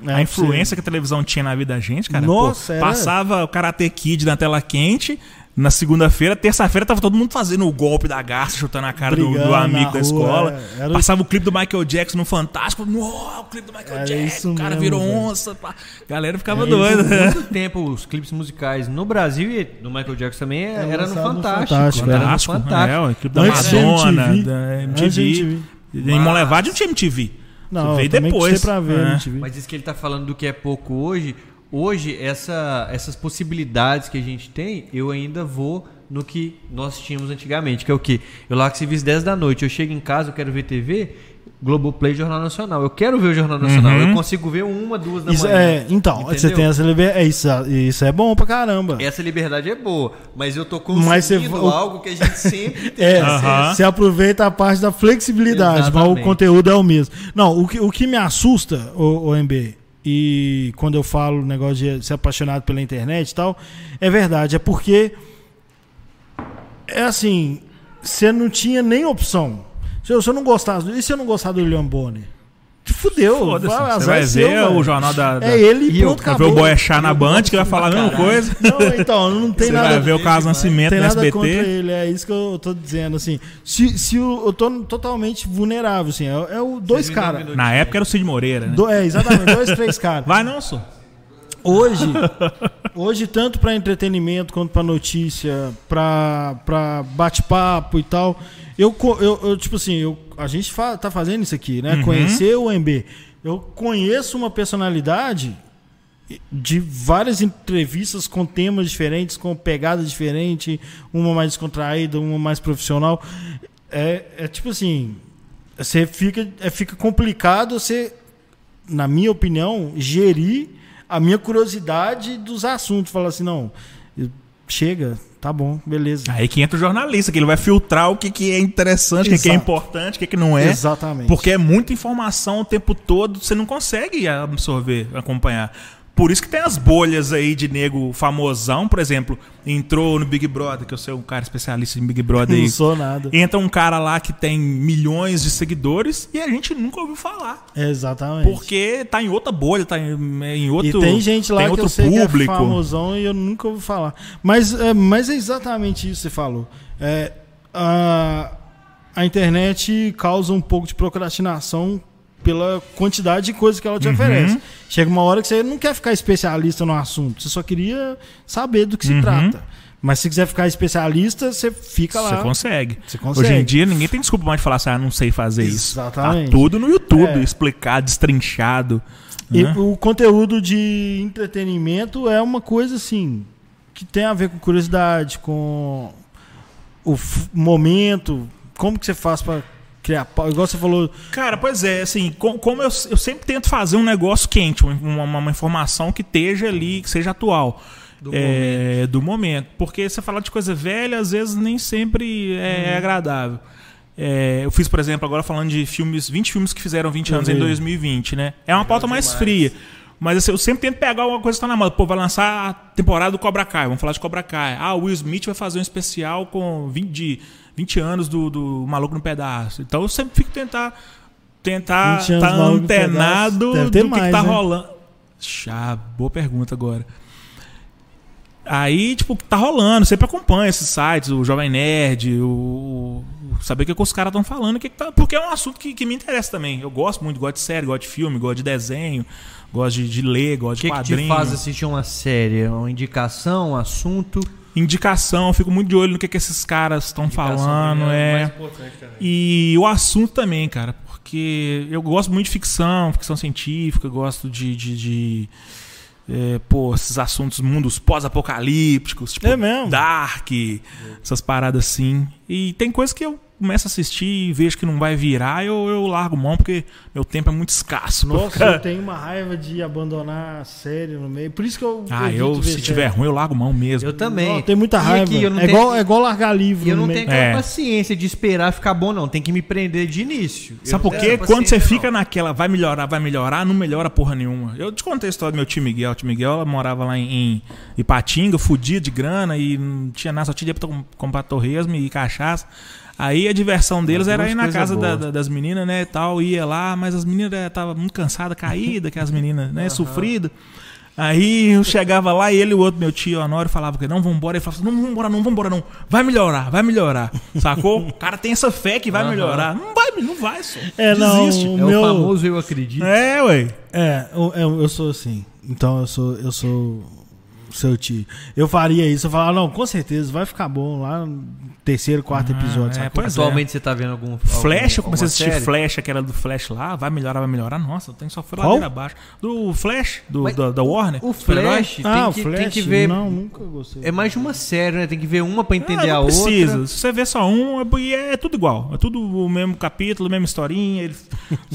A: É,
C: A influência que a televisão tinha na vida da gente, cara.
A: Nossa,
C: pô,
A: era-
C: Passava o Karate Kid na tela quente. Na segunda-feira, terça-feira, tava todo mundo fazendo o golpe da garça, chutando a cara do, do amigo da
A: rua,
C: escola.
A: é.
C: Passava o clipe do Michael Jackson no Fantástico. Nossa, o clipe do Michael
A: Era
C: Jackson. O cara
A: mesmo,
C: virou
A: velho.
C: onça. pá. A galera ficava
A: É
C: doida.
A: isso
B: muito tempo os clipes musicais no Brasil e no Michael Jackson também era no Fantástico.
A: Fantástico,
B: era no
C: Fantástico.
B: Fantástico.
C: É, o clipe da Madonna,
A: MTV.
C: da MTV.
A: MTV.
C: Em Monlevade não tinha MTV.
A: Não,
C: Veio depois.
A: ver
C: É.
B: Mas isso que ele tá falando do que é pouco hoje, hoje essa, essas possibilidades que a gente tem, eu ainda vou no que nós tínhamos antigamente, que é o quê? Eu largo serviço 10 da noite, eu chego em casa, eu quero ver TV, Globoplay, Jornal Nacional. Eu quero ver o Jornal Nacional,
C: Uhum.
B: eu consigo ver uma, duas da
A: Isso
B: manhã.
A: é, então, você
B: Entendeu?
A: tem essa liberdade. É, isso, isso é bom pra caramba.
B: Essa liberdade é boa, mas eu tô
A: Mas você
B: algo que a gente sempre tem
A: É,
C: Aham.
A: você aproveita a parte da flexibilidade, mas
B: Exatamente.
A: o conteúdo é o mesmo. Não, o que, o que me assusta, o, MB, e quando eu falo negócio de ser apaixonado pela internet e tal, é verdade, é porque é assim, você não tinha nem opção. Se eu, se eu não gostasse, e se eu não gostar do William Bonner? Fudeu.
C: Foda-se.
A: vai,
C: Você vai
A: é
C: ver
A: velho.
C: o jornal da. da...
A: É ele e
B: eu-
A: pronto,
C: Vai ver o. Boechat na Band, que vai falar a mesma coisa.
A: Não, então, não tem
C: Você
A: nada
C: vai ver o Carlos Nascimento
A: tem
C: no
A: nada contra
C: SBT.
A: ele, é isso que eu tô dizendo, assim. Se, se o- eu tô totalmente vulnerável, assim, é, é o dois caras.
C: Na época era o Cid Moreira, né?
A: Do- é, exatamente, dois, três caras.
C: Vai não, só.
A: Hoje, hoje tanto para entretenimento quanto para notícia, para para bate-papo e tal, eu, eu, eu, tipo assim, eu, a gente fa, tá fazendo isso aqui, né?
C: Uhum.
A: Conhecer o MB. Eu conheço uma personalidade de várias entrevistas com temas diferentes, com pegadas diferentes, uma mais descontraída, uma mais profissional. É, é tipo assim, você fica, é, fica complicado você, na minha opinião, gerir a minha curiosidade dos assuntos. Falar assim, não, chega, tá bom, beleza.
C: Aí que entra o jornalista, que ele vai filtrar o que, que é interessante, o que, que é importante, o que, que não é.
A: Exatamente.
C: Porque é muita informação o tempo todo, você não consegue absorver, acompanhar. Por isso que tem as bolhas aí de nego famosão, por exemplo, entrou no Big Brother, que eu sou um cara especialista em Big Brother
A: não
C: aí.
A: sou nada.
C: Entra um cara lá que tem milhões de seguidores e a gente nunca ouviu falar.
A: Exatamente.
C: Porque tá em outra bolha, tá em, em outro
A: e tem gente lá
C: tem
A: que
C: outro
A: eu sei
C: público.
A: que é famosão e eu nunca ouvi falar. Mas é, mas é exatamente isso que você falou. É, a, a internet causa um pouco de procrastinação pela quantidade de coisas que ela te
C: Uhum.
A: oferece. Chega uma hora que você não quer ficar especialista no assunto, você só queria saber do que se
C: Uhum.
A: trata. Mas se quiser ficar especialista, você fica lá.
C: Você consegue.
A: Você consegue.
C: Hoje em dia ninguém tem desculpa mais de falar assim, ah, não sei fazer isso.
A: Exatamente.
C: Tá tudo no YouTube,
A: É.
C: explicado, destrinchado.
A: E
C: né?
A: o conteúdo de entretenimento é uma coisa assim que tem a ver com curiosidade, com o momento, como que você faz pra criar, pau- igual você falou,
C: Cara, pois é, assim, com- como eu, eu sempre tento fazer um negócio quente, uma, uma- uma informação que esteja ali, que seja atual.
B: Do
C: é, do momento. Porque você falar de coisa velha, às vezes nem sempre é
A: Uhum.
C: agradável. É, eu fiz, por exemplo, agora falando de filmes, 20 filmes que fizeram 20
A: Eu
C: anos em
A: vi.
C: 2020, né? É uma pauta mais fria. Mas assim, eu sempre tento pegar alguma coisa que tá na moda. Pô, vai lançar a temporada do Cobra Kai. Vamos falar de Cobra Kai. Ah, o Will Smith vai fazer um especial com 20, de 20 anos do, do Maluco no Pedaço. Então eu sempre fico tentar tentar
A: 20 anos
C: tá antenado do que, que
A: mais,
C: tá
A: né?
C: rolando. Chá, boa pergunta agora. Aí, tipo, tá rolando, sempre acompanha esses sites, o Jovem Nerd, o. o- saber o que, que os caras estão falando, o que que tá, porque é um assunto que, que me interessa também. Eu gosto muito, gosto de série, gosto de filme, gosto de desenho, gosto de, de ler,
B: O
C: gosto
B: que,
C: de
B: que
C: quadrinho.
B: te faz assistir uma série? Uma indicação, um assunto?
C: Indicação, eu fico muito de olho no que, que esses caras estão falando. É. E o assunto também, cara, porque eu gosto muito de ficção, ficção científica, gosto de. de, de é, pô, esses assuntos, mundos pós-apocalípticos, tipo
A: É mesmo?
C: Dark, essas paradas assim. E tem coisas que eu começo a assistir e vejo que não vai virar, eu, eu largo mão, porque meu tempo é muito escasso.
A: Nossa, eu tenho uma raiva de abandonar a série no meio. Por isso que eu.
C: Ah, eu, se
A: série.
C: tiver ruim, eu largo mão mesmo.
B: Eu também.
A: Não, tem muita raiva.
B: aqui, eu não
A: é,
B: tenho-
A: igual, é igual largar livro
B: E eu
A: no
B: não
A: meio.
B: tenho aquela
C: É.
B: paciência de esperar ficar bom, não. Tem que me prender de início.
C: Sabe por
B: não
C: quê? Quando você
B: paciência,
C: fica
B: não.
C: naquela, vai melhorar, vai melhorar, não melhora porra nenhuma. Eu te contei a história do meu tio Miguel. O tio Miguel ela morava lá em, em Ipatinga, fudia de grana e não tinha nada, só tinha dinheiro pra com- comprar torresmo e cachaça. Aí a diversão deles
B: As
C: era ir na casa da- da- das meninas, né, e tal, ia lá, mas as meninas estavam muito cansadas, caídas, que as meninas, né, sofridas. Aí eu chegava lá e ele e o outro, meu tio, Honório, falava que não, vambora. Ele falava assim, não, vambora não, vambora não. Vai melhorar, vai melhorar. Sacou? O cara tem essa fé que vai
B: Aham.
C: melhorar. Não vai, não vai, só.
A: É, não,
C: Desiste.
A: o
B: É
A: meu-
B: o famoso eu acredito.
C: É, ué.
A: É, eu, eu, eu sou assim. Então eu sou, eu sou seu tio. Eu faria isso, eu falava, não, com certeza, vai ficar bom lá no terceiro, quarto
C: Ah,
A: episódio.
C: é, pois
B: Atualmente você tá vendo algum.
C: Flash, eu
B: algum-
C: comecei
B: alguma
C: a assistir
B: série?
C: Flash, aquela do Flash lá, vai melhorar, vai melhorar. Nossa, tem só foi ladeira abaixo. Do Flash, do,
B: Mas
C: da, da Warner.
B: O. Flash,
A: ah,
B: tem,
A: o
B: que,
A: Flash,
B: tem que ver.
A: Não, nunca gostei.
B: É mais de uma série, né? Tem que ver uma pra entender
C: Ah,
B: a
C: não precisa.
B: outra.
C: Se você vê só um, é, e é tudo igual. É tudo o mesmo capítulo, a mesma historinha. Ele,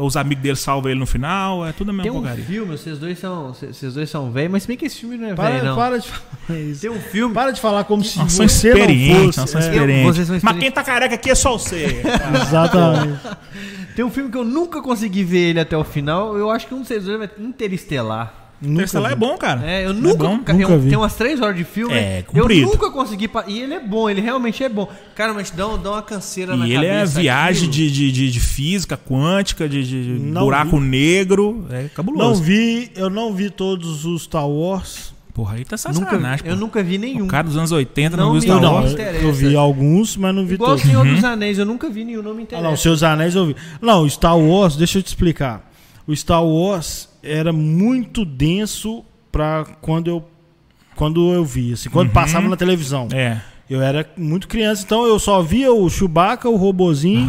C: os amigos dele salvam ele no final. É tudo a mesma
B: Tem um
C: porcaria.
B: filme, vocês dois são. Vocês dois são velhos, mas se bem que esse filme não é
A: para,
B: velho, não.
A: para de falar isso.
B: Tem um filme.
A: Para de falar como se
C: somos
A: você não fosse.
C: somos
A: é,
B: são
C: Mas quem tá careca aqui é só você.
A: exatamente.
B: Tem um filme que eu nunca consegui ver ele até o final. Eu acho que um de vocês dois vai Interestelar.
A: Nunca
C: Interestelar é
A: vi.
C: bom, cara.
B: É, eu
C: É
B: nunca.
C: bom.
B: cara,
A: Nunca
B: tem, um-
A: vi.
B: tem umas três horas de filme.
C: É,
B: eu
C: comprido.
B: nunca consegui. pa- E ele é bom, ele realmente é bom. Cara, mas dá, dá uma canseira na
C: E ele é
B: cabeça.
C: viagem
B: aquilo.
C: de, de, de, de física quântica, de, de
A: Não
C: buraco negro. É
A: Não
C: cabuloso.
A: vi, eu não vi todos os Star Wars.
C: Porra, aí tá
B: Nunca,
C: sacanagem.
B: eu nunca vi nenhum.
C: O cara dos anos 80
B: Não
C: não, viu
B: me-
C: Star
A: Eu não,
C: Wars.
A: eu, eu vi alguns, mas não vi
B: Igual o
A: todos.
B: Senhor
C: Uhum.
B: dos Anéis, eu nunca vi nenhum, não me
A: Ah,
B: interessa.
A: não, Seus Anéis eu vi. Não, Star Wars, deixa eu te explicar. O Star Wars era muito denso pra quando eu quando eu vi, assim, quando passava na televisão.
C: É.
A: Eu era muito criança, então eu só via o Chewbacca, o Robozinho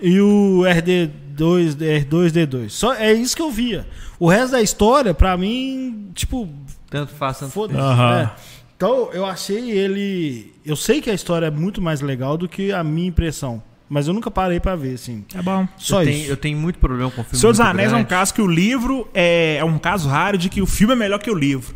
A: e o RD2, R2D2. Só é isso que eu via. O resto da história, pra mim, tipo,
B: Tanto faz, tanto
A: foda-se.
C: Aham.
A: né? Então, eu achei ele, eu sei que a história é muito mais legal do que a minha impressão, mas eu nunca parei pra ver, assim.
C: É bom.
A: Só
B: eu,
A: isso.
B: tenho, eu tenho muito problema com filme.
C: Senhor dos Anéis é um caso que o livro é, é um caso raro de que o filme é melhor que o livro.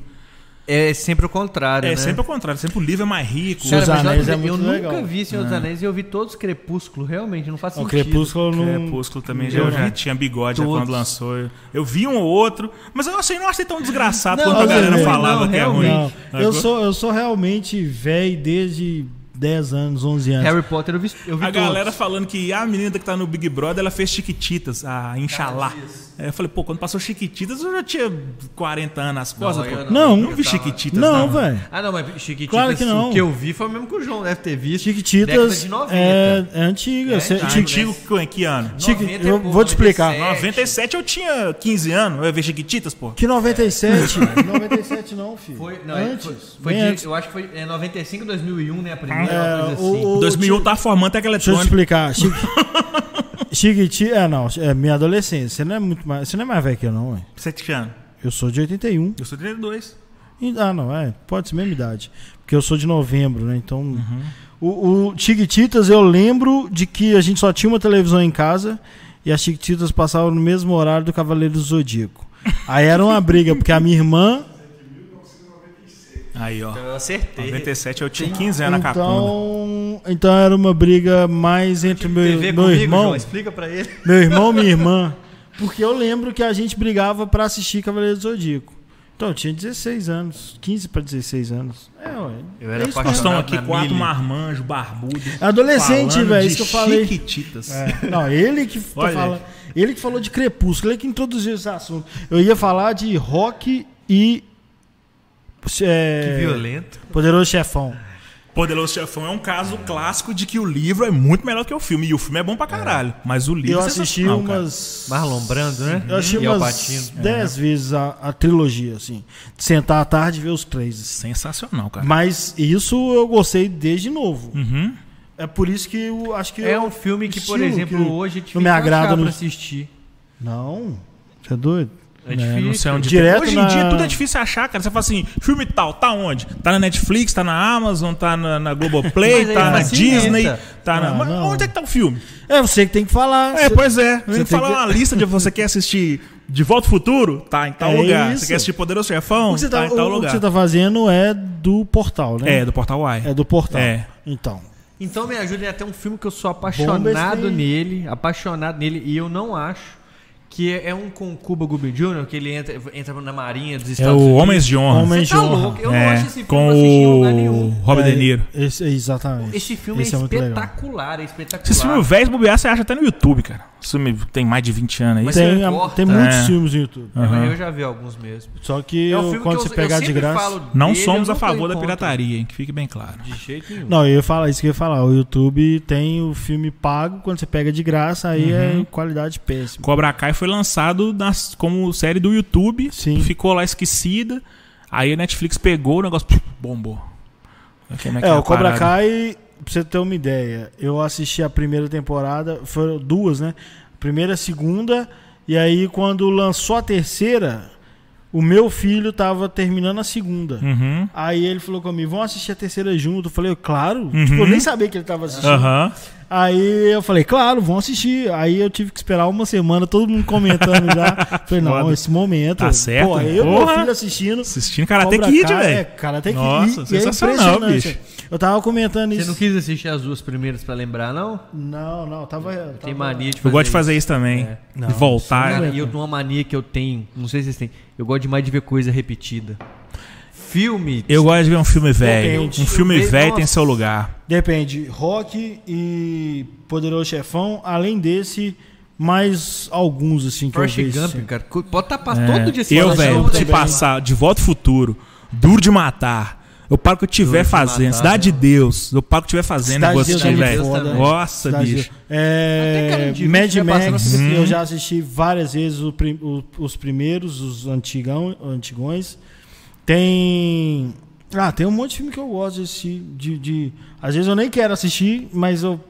B: É sempre o contrário,
C: É
B: né?
C: sempre o contrário. Sempre o livro é mais rico.
A: Senhor dos Anéis é muito
B: eu
A: legal.
B: nunca vi Senhor dos Anéis e eu vi todos Crepúsculo, realmente, não faz
A: O
B: sentido.
A: Crepúsculo não.
C: Crepúsculo também
A: Eu
C: já, tinha bigode já quando lançou. Eu, vi um ou outro, mas eu achei, não achei tão desgraçado
B: Não,
C: quanto a galera
A: é,
C: falava
B: não,
C: que é ruim.
A: eu sou, eu sou realmente velho desde 10 anos, 11 anos.
B: Harry Potter eu vi, eu vi
C: A
B: todos.
C: galera falando que a menina que tá no Big Brother, ela fez Chiquititas, a Inxalá. É, eu falei, pô, quando passou Chiquititas eu já tinha 40 anos nas costas.
B: eu
C: pô.
A: Não,
C: não,
B: eu
C: vi
B: tava-
C: Chiquititas,
A: Não, velho.
B: Ah, não, mas Chiquititas,
A: Claro que não.
B: o que eu vi foi o mesmo que o João deve ter visto.
A: Chiquititas
B: de 90.
A: é, é antiga.
B: É,
A: Cê-. Chiqui-
C: Antigo que- que ano?
A: Chiqui-
B: 90
A: eu vou te explicar.
B: 97.
C: 97 eu tinha 15 anos, eu ia ver Chiquititas, pô.
A: Que 97? 97 não, filho.
B: Foi, não,
A: antes.
B: foi, foi de-
A: antes.
B: eu acho que foi é, 95, 2001, né? A primeira
A: É,
B: coisa
A: o-
B: assim.
A: o-
C: 2001 tá formando até
A: Deixa eu te explicar. Chiqui- Chiquiti, é não, é minha adolescência. Você não é muito mais, você não é mais velho que eu não, ué.
C: 7 anos.
A: Eu sou de 81.
C: Eu sou de 32.
A: E- Ah, não, é, pode ser mesma idade. Porque eu sou de novembro, né? Então,
C: Uhum.
A: o, o Chiquititas eu lembro de que a gente só tinha uma televisão em casa e as Chiquititas passavam no mesmo horário do Cavaleiro do Zodíaco. Aí era uma briga, porque a minha irmã
C: Aí, ó.
B: Então eu acertei.
C: 97 eu tinha 15 anos na capunda.
A: então, então era uma briga mais entre meu,
B: TV
A: meu
B: comigo,
A: irmão,
B: João, explica pra ele.
A: meu irmão e minha irmã, porque eu lembro que a gente brigava pra assistir Cavaleiro do Zodíaco. Então eu tinha 16 anos, 15 pra 16 anos. É, ué.
B: Eu era
A: É isso
C: Nós estamos aqui quatro
B: Mili.
C: marmanjos, barbudos.
A: Adolescente, velho, isso que eu falei.
C: Chiquititas.
A: É, Não, ele que falando, ele que falou de Crepúsculo, ele que introduziu esse assunto. Eu ia falar de rock e é,
B: Que violento.
A: Poderoso Chefão.
C: Poderoso Chefão é um caso clássico de que o livro é muito melhor que o filme. E o filme é bom pra caralho. Mas o livro
A: Eu
C: é
A: assisti
C: sensacional, cara.
A: umas.
B: Marlon Brando, né?
A: Eu assisti
B: E
A: umas
B: Pacino.
A: 10 vezes a, a trilogia, assim. De sentar à tarde e ver os três.
C: Sensacional, cara.
A: Mas isso eu gostei desde novo.
C: Uhum.
A: É por isso que eu acho que.
B: É um filme que, por exemplo,
A: que
B: hoje é
A: não me agrada no-
B: pra assistir.
A: Não. Você é doido?
B: É
C: É,
B: difícil.
C: não sei onde
A: Direto
C: tem. Hoje
A: na-
C: em dia tudo é difícil achar, cara. Você fala assim, filme tal, tá onde? Tá na Netflix, tá na Amazon, tá na, na Globoplay,
B: aí
C: tá na. Disney, tá na.
A: Ah,
C: Mas
A: não.
C: onde é que tá o filme?
A: É você que tem que falar.
C: É,
A: Você-
C: pois é. Vem
A: tem
C: falar
A: que-
C: uma lista de você quer assistir De Volta ao Futuro? Tá em tal
A: É
C: lugar.
A: isso.
C: Você quer assistir Poderoso Chefão?
A: O que você
C: tá,
A: tá,
C: em tal
A: o- o que
C: lugar.
A: você tá fazendo é do portal, né?
C: É, do Portal Y.
A: É do portal.
C: É.
A: Então.
B: Então me ajudem até um filme que eu sou apaixonado nele, apaixonado nele, e eu não acho que é é um com Cuba Gooding Jr., que ele entra, entra na marinha dos
C: É
B: Estados
C: o
B: Unidos.
C: Homens de Honra.
A: Homem-
B: Você tá
A: de Honra.
B: louco? Eu não
C: É,
B: acho esse filme
C: com
B: em lugar
C: o
B: nenhum.
C: Robert
A: É,
C: De Niro.
A: Esse, exatamente.
B: Esse filme
A: Esse
B: é,
A: é
B: espetacular, é espetacular.
C: Esse filme velho, bobear, você acha até no YouTube, cara. Filme tem mais de 20 anos aí.
B: Mas
C: Você-
A: Tem,
B: você
A: a- tem muitos
C: É.
A: filmes no YouTube.
B: É, mas
C: Aham.
B: eu já vi alguns mesmo.
A: Só que
B: É um
A: eu- quando
B: que
A: você
B: eu,
A: pegar
B: eu
A: de graça.
B: falo
C: Não
B: dele,
C: somos a favor da pirataria, hein? Que fique bem claro.
B: De jeito nenhum.
A: Não, eu ia falar isso que eu ia falar. O YouTube tem o filme pago, quando você pega de graça, aí
C: Uhum.
A: é qualidade péssima.
C: Cobra Kai foi lançado nas- como série do YouTube.
A: Sim.
C: Ficou lá esquecida. Aí a Netflix pegou o negócio, bombou.
A: É,
C: a
A: o Cobra
C: parada?
A: Kai, pra você ter uma ideia, eu assisti a primeira temporada, foram duas, né? Primeira, segunda, e aí quando lançou a terceira, o meu filho tava terminando a segunda.
C: Uhum.
A: Aí ele falou comigo, vamos assistir a terceira junto. Eu falei, claro.
C: Uhum.
A: Tipo, eu nem sabia que ele tava assistindo.
C: Aham.
A: Aí eu falei, claro, vão assistir. Aí eu tive que esperar uma semana, todo mundo comentando já. Falei, não,
C: Foda.
A: esse momento.
C: Tá certo.
A: Pô, eu e meu
C: Porra.
A: filho assistindo.
C: Assistindo Karate Kid,
A: Kai, É,
C: velho.
A: Karate Kid.
C: Nossa,
A: E- e
C: sensacional,
A: impressionante.
C: bicho.
A: Eu tava comentando
B: Você
A: isso.
B: não quis assistir as duas primeiras pra lembrar, não?
A: Não, não, tava.
B: Tem
A: tava-
B: mania de fazer
C: Eu gosto de fazer isso também.
B: É.
A: Não,
C: de voltar.
B: Cara, e eu tenho uma mania que eu tenho, não sei se vocês têm, eu gosto demais de ver coisa repetida. Filme.
C: Eu gosto de ver um filme velho.
A: Depende.
C: Um filme
B: Eu-
C: velho tem seu lugar.
A: Depende. Rock e Poderoso Chefão, além desse, mais alguns, assim, que
B: Forrest
A: eu vejo.
B: Gump,
A: assim.
B: cara. Pode estar pra
C: É.
B: todo dia
C: Eu, velho, se
A: também.
C: passar de volta ao futuro, duro de matar. Eu paro o que eu tiver
B: Duro de
C: fazendo.
B: Matar,
C: Cidade de
B: né?
C: Deus. Eu paro o que eu tiver fazendo
A: Cidade de Deus
C: assistir,
A: é
B: de
C: velho.
B: Também.
C: Nossa,
A: Cidade de
C: bicho.
A: É,
B: de
A: Mad Max,
C: TV.
A: eu já assisti várias vezes o prim- o- os primeiros, os antigão, antigões. Tem. Ah, tem um monte de filme que eu gosto de assistir. De, de- Às vezes eu nem quero assistir, mas eu.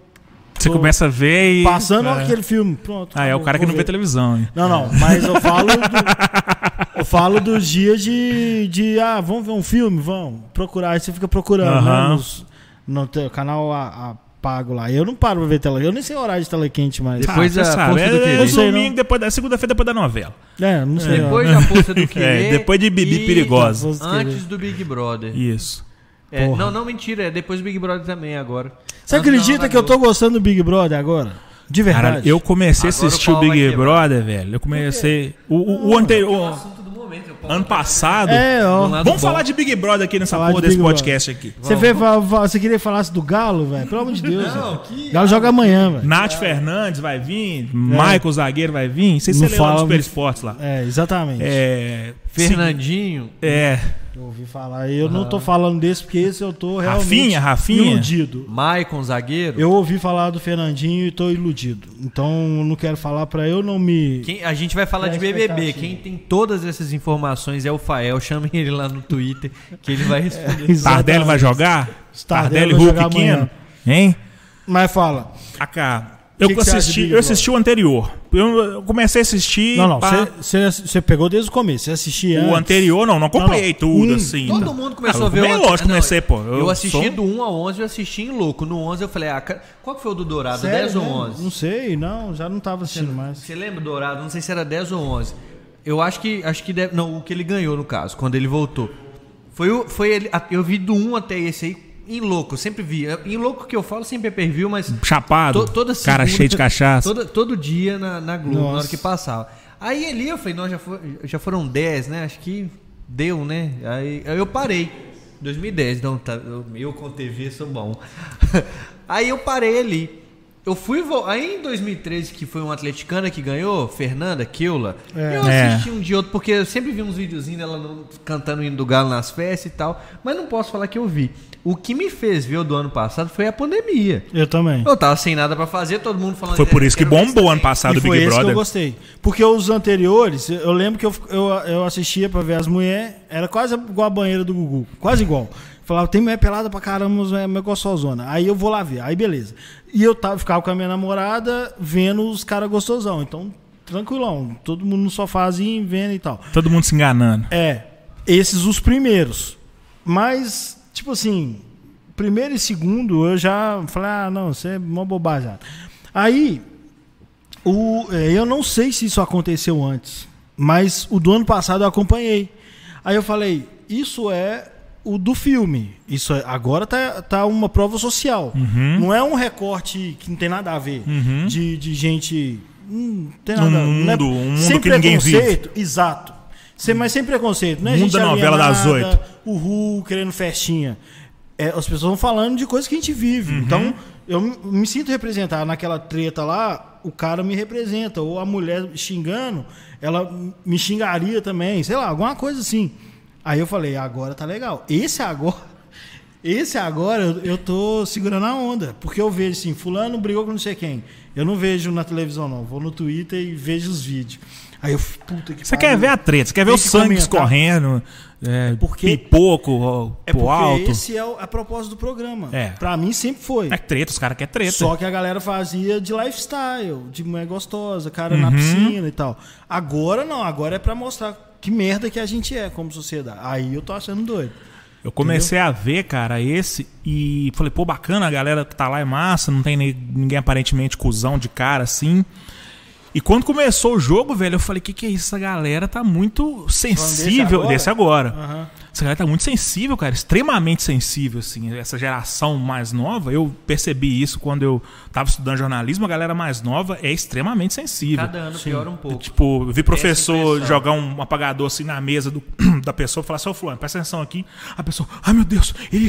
C: Você começa a ver e.
A: Passando
C: é.
A: aquele filme. Pronto.
C: Ah, é o cara que não vê
A: ver.
C: televisão. hein?
A: Não, não, mas eu falo do, eu falo dos dias de, de ah, vamos ver um filme, vamos procurar, aí você fica procurando
C: Aham.
A: né, nos- no canal a, a pago lá. Eu não paro pra ver tela, eu nem sei o horário de tela quente mais.
B: Depois
C: ah,
B: da
C: sabe.
B: Força
C: É,
B: do
C: é
B: Querer.
A: Eu sei,
C: domingo,
A: não.
C: depois da segunda-feira, depois da novela.
A: É, não sei.
B: Depois
A: não.
B: da força do querer.
C: É, depois de Bibi
B: e
C: Perigosa.
B: Antes do Big Brother.
C: Isso.
B: É, não, não, mentira. É depois do Big Brother também agora.
A: Você
B: Antes
A: acredita que eu tô gostando do Big Brother agora? De verdade.
C: Cara, eu comecei a assistir
B: o
C: o Big
B: quebrar.
C: Brother, velho. Eu comecei. O, o, o anterior. Ano passado.
A: É, ó.
C: Vamos
B: bom.
C: falar de Big Brother aqui nessa
A: Falar
C: porra
A: de
C: desse
A: Big
C: podcast aqui.
A: Você, vê, você queria que falasse do Galo, velho? Pelo amor de Deus.
B: Não, que-
A: Galo joga amanhã, velho.
C: Nath Fernandes vai vir, Michael Zagueiro vai vir. Não sei se você leu no Super Esportes lá.
A: É, exatamente.
C: É.
B: Fernandinho.
C: É.
A: Eu ouvi falar. E eu não tô falando desse porque esse eu tô realmente
C: Rafinha, Rafinha.
A: iludido.
B: Maicon, zagueiro.
A: Eu ouvi falar do Fernandinho e tô iludido. Então não quero falar pra eu não me.
B: Quem- a gente vai falar
A: É
B: de BBB. Quem tem todas essas informações é o Fael. Chamem ele lá no Twitter que ele vai responder.
A: Exatamente.
C: Tardelli vai jogar?
A: Tardelli
C: Tardelli Hulk pequeno? Hein?
A: Mas fala.
C: Acá. Eu
A: Que que
C: assisti, eu assisti o anterior. Eu, eu comecei a assistir.
A: Não, não. Você pegou desde o começo. Você assistia
C: o
A: antes.
C: anterior, não, não acompanhei
A: Não, não.
C: tudo,
A: Um,
C: assim.
B: Todo
C: Não.
B: mundo começou
C: Ah,
B: a ver
C: eu
B: o
C: lógico,
B: Não,
C: comecei, pô.
B: Eu, assisti
C: sou-
B: do 1 ao 11, eu assisti em louco. No 11 eu falei, ah, qual que foi o do Dourado?
A: Sério
B: 10 ou
A: mesmo?
B: 11?
A: Não sei, não. Já não tava assistindo mais.
B: Você lembra do Dourado? Não sei se era 10 ou 11. Eu acho que acho que deve, não, o que ele ganhou no caso, quando ele voltou. Foi o foi ele, a- eu vi do 1 até esse aí em louco, eu sempre vi. Em louco que eu falo sempre é per view, mas
C: Chapado,
B: to- toda
C: cara
B: segunda-
C: cheio de cachaça.
B: Toda, todo dia na, na Globo, na hora
A: Nossa.
B: que passava. Aí ali eu falei, não, já, foi- já foram 10, né? Acho que deu, né? Aí, aí eu parei. 2010, então tá, eu, eu com TV sou bom. aí eu parei ali. Eu fui. vo- Aí em 2013, que foi uma atleticana que ganhou, Fernanda Keula,
A: É.
B: eu assisti um de outro, porque eu sempre vi uns videozinhos dela cantando o hino do Galo nas festas e tal. Mas não posso falar que eu vi. O que me fez ver o do ano passado foi a pandemia.
A: Eu também.
B: Eu tava sem nada pra fazer, todo mundo falando
C: Foi por isso que bombou ano passado
A: e
C: o
A: foi
C: Big
A: esse que
C: Brother.
A: eu gostei. Porque os anteriores, eu lembro que eu, eu, eu assistia pra ver as mulheres, era quase igual a banheira do Gugu. Quase igual. Falava, tem mulher pelada pra caramba, mas é gostosona. Aí eu vou lá ver, aí beleza. E eu tava, ficava com a minha namorada vendo os caras gostosão. Então, tranquilão. Todo mundo no sofazinho vendo e tal.
C: Todo mundo se enganando.
A: É, esses os primeiros. Mas, tipo assim, primeiro e segundo eu já falei, ah, não, isso é uma bobagem. Aí, o, é, eu não sei se isso aconteceu antes, mas o do ano passado eu acompanhei. Aí eu falei, isso é o do filme. Isso é- agora tá, tá uma prova social.
C: Uhum.
A: Não é um recorte que não tem nada a ver de, de gente. Hum, tem nada, não é-
C: mundo- um mundo
A: sem
C: que
A: preconceito, Exato. Sem, mas sem preconceito. Não é
C: Mundo
A: gente
C: da novela das oito.
A: O Ru querendo festinha. É, as pessoas vão falando de coisas que a gente vive.
C: Uhum.
A: Então, eu me sinto representado naquela treta lá, o cara me representa. Ou a mulher xingando, ela me xingaria também. Sei lá, alguma coisa assim. Aí eu falei, agora tá legal. Esse agora. Esse agora eu, tô segurando a onda. Porque eu vejo assim, fulano brigou com não sei quem. Eu não vejo na televisão, não. Vou no Twitter e vejo os vídeos. Aí eu, puta que
C: Você
A: pariu.
C: quer ver a treta, você quer ver
A: Tem
C: o
A: que
C: sangue
A: comentar.
C: escorrendo, é,
A: porque-
C: pipoco ó,
A: É
C: pro
A: porque
C: alto.
A: esse é o- a propósito do programa.
C: É.
A: Pra mim sempre foi.
C: É treta, os caras querem treta.
A: Só que a galera fazia de lifestyle, de mulher gostosa, cara
C: Uhum.
A: na piscina e tal. Agora não, agora é pra mostrar que merda que a gente é como sociedade. Aí eu tô achando doido.
C: Eu comecei a ver, cara, esse e falei, pô, bacana, a galera que tá lá é massa, não tem ni- ninguém aparentemente cuzão de cara assim. E quando começou o jogo, velho, eu falei, que que é isso? Essa galera tá muito sensível.
A: agora?
C: Desse agora.
A: Aham.
C: Essa galera tá muito sensível, cara, extremamente sensível, assim. Essa geração mais nova, eu percebi isso quando eu tava estudando jornalismo, a galera mais nova é extremamente sensível.
B: Cada ano piora um pouco.
C: Tipo, eu vi professor jogar um apagador assim na mesa do- da pessoa e falar assim, ô fulano, presta atenção aqui. A pessoa, ai meu Deus, ele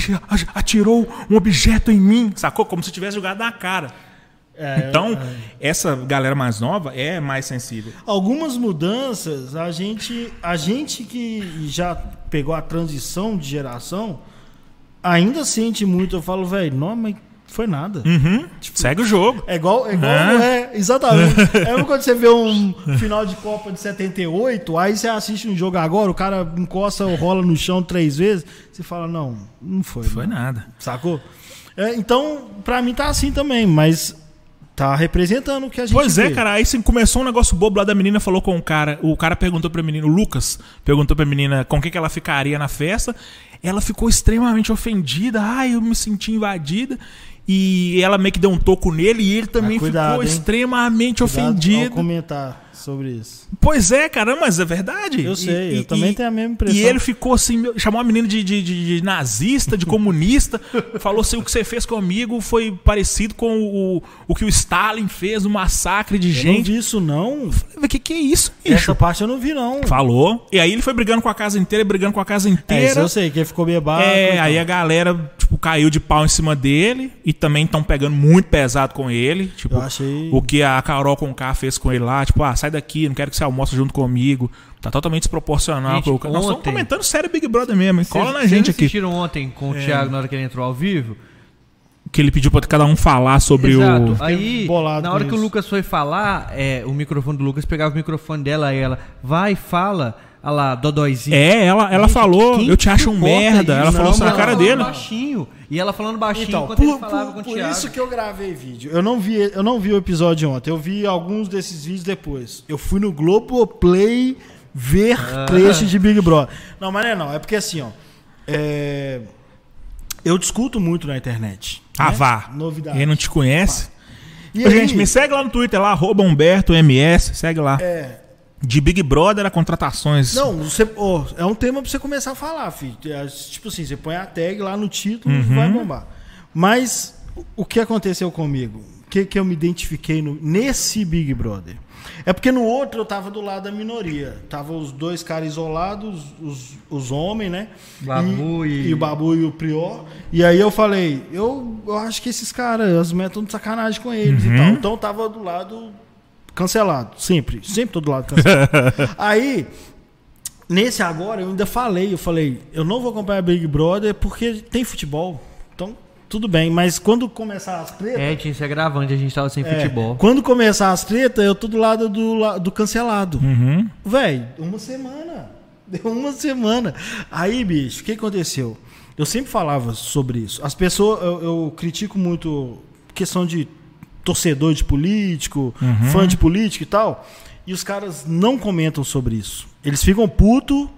C: atirou um objeto em mim, sacou? Como se tivesse jogado na cara.
A: É,
C: Então, essa galera mais nova é mais sensível.
A: Algumas mudanças, a gente, a gente que já pegou a transição de geração, ainda sente muito. Eu falo, velho, não, mas foi nada.
C: Uhum. Segue o jogo.
A: É igual, é igual,
C: É.
A: é, exatamente. É quando você vê um final de Copa de 78, aí você assiste um jogo agora, o cara encosta ou rola no chão três vezes, você fala, não, não foi.
C: Foi
A: não.
C: nada.
A: Sacou? É, então, pra mim tá assim também, mas tá representando o que a gente
C: Pois é,
A: vê.
C: cara. Aí sim, começou um negócio bobo lá da menina, falou com o cara. O cara perguntou pra menina, o Lucas perguntou pra menina com quem que ela ficaria na festa. Ela ficou extremamente ofendida. Ai, eu me senti invadida. E ela meio que deu um toco nele e ele também
A: Ah, cuidado,
C: ficou
A: hein?
C: extremamente
A: Cuidado ao
C: ofendido.
A: comentar sobre isso.
C: Pois é, cara, mas é verdade.
A: Eu
C: E-
A: sei,
C: e-
A: eu também
C: e-
A: tenho a mesma impressão.
C: E ele ficou assim, chamou a menina de, de- de- de nazista, de comunista, falou assim: o que você fez comigo foi parecido com o, o que o Stalin fez, o massacre de
A: Eu não
C: gente.
A: vi isso, não.
C: O que, que é isso, bicho?
A: Essa parte eu não vi, não.
C: Falou. E aí ele foi brigando com a casa inteira, brigando com a casa
A: É, isso
C: inteira.
A: eu sei, que ele ficou bebado.
C: É,
A: e
C: aí a galera, tipo, caiu de pau em cima dele e também estão pegando muito pesado com ele. Tipo,
A: Eu achei-
C: o que a Carol com K fez com ele lá, tipo, ah, sai daqui, não quero que você almoce junto comigo. Tá totalmente desproporcional.
B: Gente,
C: com o- Nós estamos
B: ontem-
C: comentando sério Big Brother mesmo, hein? Cola
B: Vocês-
C: na
B: vocês
C: gente
B: não
C: aqui.
B: assistiram ontem com o
C: É.
B: Thiago na hora que ele entrou ao vivo?
C: Que ele pediu pra cada um falar sobre
B: Exato.
C: o.
B: Aí,
A: bolado
B: na hora que o
A: isso.
B: Lucas foi falar, é, o microfone do Lucas pegava o microfone dela e ela, vai, fala. Olha lá, Dodóizinho.
C: É, ela, ela
B: Gente,
C: falou,
B: quem
C: eu te acho um merda.
B: isso?
C: Ela falou isso na cara dele.
B: baixinho. E ela falando baixinho
A: Então,
B: enquanto
A: por,
B: ele falava
A: por-
B: com o
A: por
B: Thiago.
A: isso que eu gravei vídeo. Eu não vi, eu não vi o episódio ontem. Eu vi alguns desses vídeos depois. Eu fui no Globoplay ver
B: Ah.
A: trecho de Big Brother. Não, mas não é não. É porque assim, ó. é, Eu discuto muito na internet.
C: Ah,
A: né?
C: vá.
A: Novidade.
C: Ele não te conhece.
A: E
C: Ô,
A: aí,
C: Gente, me segue lá no Twitter, lá, arroba Humberto MS, segue lá.
A: é,
C: De Big Brother a contratações.
A: Não, você, ó, é um tema pra você começar a falar, filho. É, Tipo assim, você põe a tag lá no título e
C: Uhum.
A: vai bombar. Mas o- o que aconteceu comigo? que, que eu me identifiquei no, nesse Big Brother? É porque no outro eu tava do lado da minoria. Tava os dois caras isolados, os, os homens, né?
B: Babu e...
A: e o Babu e o Prior. E aí eu falei, eu, eu acho que esses caras, as metam de sacanagem com eles e tal. Então eu tava do lado cancelado. Sempre. Sempre tô do lado cancelado. aí, nesse agora, eu ainda falei, eu falei, eu não vou acompanhar Big Brother porque tem futebol. Então, tudo bem. Mas quando começar as tretas.
B: É, tinha esse agravante, a gente tava sem
A: É,
B: futebol.
A: Quando começar as tretas, eu tô do lado do, do cancelado.
C: Uhum.
A: Véi, uma semana. Deu uma semana. Aí, bicho, o que aconteceu? Eu sempre falava sobre isso. As pessoas, eu, eu critico muito questão de torcedor de político, fã de político e tal. E os caras não comentam sobre isso. Eles ficam puto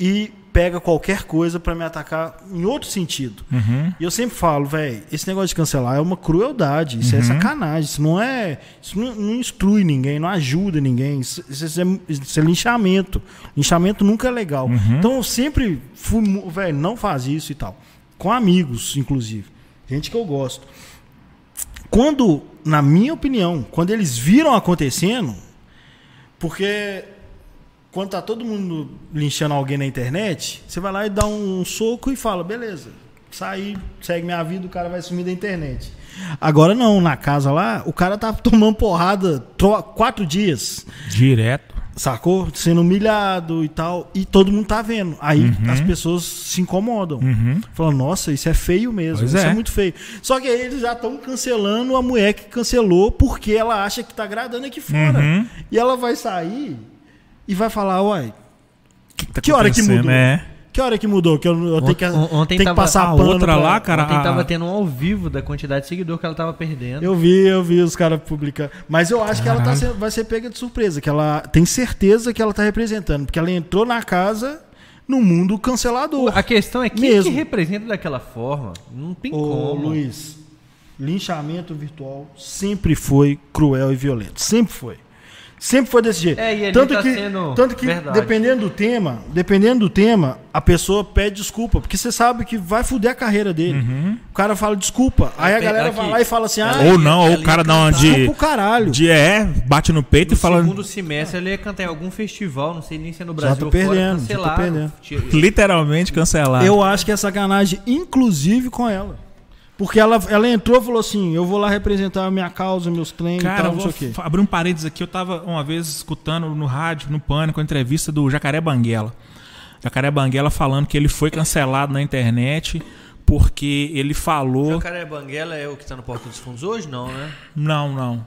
A: e pega qualquer coisa pra me atacar em outro sentido.
C: Uhum.
A: E eu sempre falo, velho, esse negócio de cancelar é uma crueldade, isso é sacanagem, isso não é. Isso não, não instrui ninguém, não ajuda ninguém. Isso, isso é, isso é linchamento. Linchamento nunca é legal. Então eu sempre fui, velho, não faz isso e tal. Com amigos, inclusive. Gente que eu gosto. Quando, na minha opinião, quando eles viram acontecendo, porque quando tá todo mundo linchando alguém na internet, você vai lá e dá um soco e fala, beleza, saí, segue minha vida, o cara vai sumir da internet. Agora não, na casa lá, o cara tá tomando porrada tro- quatro dias,
C: Direto.
A: Sacou? Sendo humilhado e tal, e todo mundo tá vendo. Aí
C: Uhum.
A: as pessoas se incomodam. Falando, nossa, isso é feio mesmo,
C: Pois
A: isso é.
C: é.
A: muito feio. Só que aí eles já estão cancelando a mulher que cancelou porque ela acha que tá agradando aqui fora.
C: Uhum.
A: E ela vai sair e vai falar, uai,
C: Que, tá
A: Que hora que mudou?
C: né?
A: Que hora que mudou? Que eu, eu tenho que,
B: On- ontem
A: tenho que
B: tava-
A: passar
C: a
A: pano
C: outra
A: pra-
C: lá, cara,
B: Ontem tava tendo um ao vivo da quantidade de seguidor que ela tava perdendo.
A: Eu vi, eu vi os caras publicando. Mas eu acho que ela tá
C: Caralho.
A: sendo- vai ser pega de surpresa, que ela tem certeza que ela tá representando, porque ela entrou na casa no mundo cancelador.
B: A questão é quem
A: Mesmo.
B: que representa daquela forma? Não tem
A: Ô,
B: como.
A: Luiz, linchamento virtual sempre foi cruel e violento. Sempre foi. Sempre foi desse jeito.
B: É, e
A: tanto
B: tá
A: que,
B: sendo
A: tanto que
B: verdade.
A: dependendo do tema, dependendo do tema, a pessoa pede desculpa, porque você sabe que vai fuder a carreira dele. O cara fala desculpa, aí a
B: Aqui-
A: galera vai lá e fala assim: "Ah,
C: Ou não, ou
B: ela
C: o cara dá uma de,
A: pro caralho".
C: de. É, bate no peito
B: No
C: e fala.
B: segundo semestre ela ia cantar em algum festival, não sei nem se é no
A: Já
B: Brasil
A: tô
B: ou fora,
A: perdendo, já tô perdendo.
C: Literalmente cancelar.
A: Eu acho que é sacanagem, inclusive com ela. Porque ela, ela entrou e falou assim: eu vou lá representar a minha causa, meus e
C: Cara,
A: tal, não sei o quê.
C: abrir um parênteses aqui. Eu tava uma vez escutando no rádio, no Pânico, a entrevista do Jacaré Banguela. Jacaré Banguela falando que ele foi cancelado na internet porque ele falou.
B: Jacaré Banguela é o que tá no Porto dos Fundos hoje? Não, né?
C: Não, não.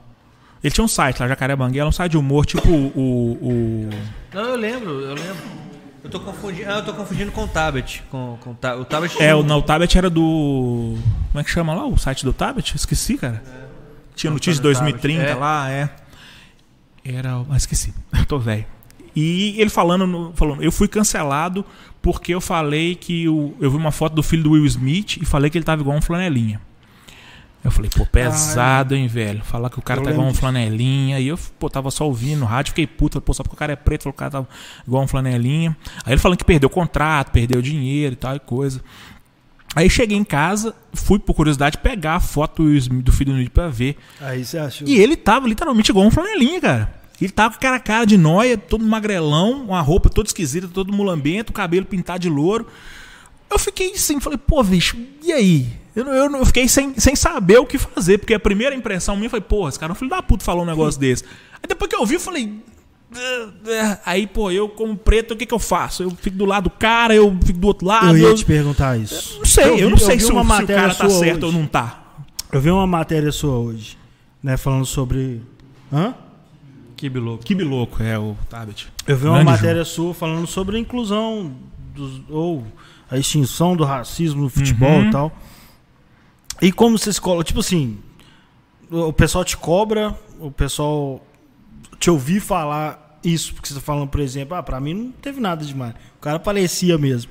C: Ele tinha um site lá, Jacaré Banguela, um site de humor, tipo o. o...
B: Não, eu lembro, eu lembro. Eu tô confundindo, ah, eu tô confundindo com o Tabet. Com, com o, Ta- o Tabet
C: É, o, não, o Tablet era do. Como é que chama lá? O site do Tablet? Esqueci, cara. Tinha notícia de
B: Antônio
C: 2030
B: Tabet, é.
C: lá, é. Era. Ah, esqueci. Eu tô velho. E ele falando, no- falando, eu fui cancelado porque eu falei que o, eu vi uma foto do filho do Will Smith e falei que ele tava igual um flanelinha. Eu falei, pô, pesado, hein, velho. Falar que o cara tá igual um flanelinha. E eu, pô, tava só ouvindo no rádio, fiquei puto, pô, só porque o cara é preto, falou que o cara tava igual um flanelinha. Aí ele falando que perdeu o contrato, perdeu dinheiro e tal e coisa. Aí cheguei em casa, fui por curiosidade pegar a foto do filho do Smith pra ver.
A: Aí você achou.
C: E ele tava literalmente igual um flanelinha, cara. Ele tava com cara a cara de noia, todo magrelão, uma roupa toda esquisita, todo mulambento, cabelo pintado de louro. Eu fiquei assim, falei, pô, bicho, e aí? Eu, eu, eu fiquei sem, sem saber o que fazer, porque a primeira impressão minha foi, porra, esse cara é um filho da puta falou um negócio desse. Aí depois que eu ouvi, eu falei. "Ah, ah." Aí, pô, eu como preto, o que que eu faço? Eu fico do lado do cara, eu fico do outro lado.
A: Eu ia
C: eu-
A: te perguntar isso.
C: não sei, eu,
A: vi-
C: não sei se, o-
A: uma
C: se o cara tá certo
A: hoje.
C: ou não tá.
A: Eu vi uma matéria sua hoje, né, falando sobre. Hã?
B: Que louco.
C: Que louco é o Tabet.
A: Eu vi uma
C: Grande
A: matéria sua falando sobre a inclusão dos, ou a extinção do racismo no futebol
C: Uhum.
A: e tal. E como você se tipo assim, o pessoal te cobra, o pessoal te ouvir falar isso, porque você tá falando, por exemplo, ah, pra mim não teve nada demais. O cara parecia mesmo.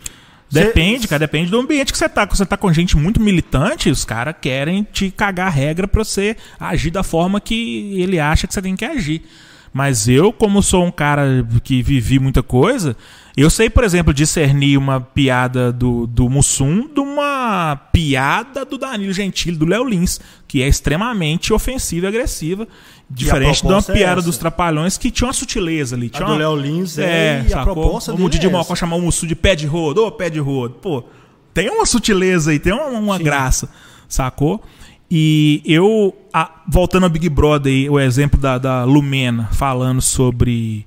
C: Depende, cara, depende do ambiente que você tá. Quando você tá com gente muito militante, os caras querem te cagar a regra pra você agir da forma que ele acha que você tem que agir. Mas eu, como sou um cara que vivi muita coisa, eu sei, por exemplo, discernir uma piada do, do Mussum de uma piada do Danilo Gentili, do Léo Lins, que é extremamente ofensiva e agressiva. Diferente de uma
A: proposta é
C: piada
A: essa.
C: dos Trapalhões que tinha uma sutileza ali.
A: A
C: Tinha
A: do
C: uma...
A: Léo Lins é,
C: É,
A: e a
C: sacou?
A: proposta
C: Como o Didi
A: é
C: Mocó chamar o Mussu de pé de rodo, ô pé de rodo. Pô, tem uma sutileza aí, tem uma, uma graça, sacou? E eu, a- voltando ao Big Brother aí, o exemplo da, da Lumena falando sobre.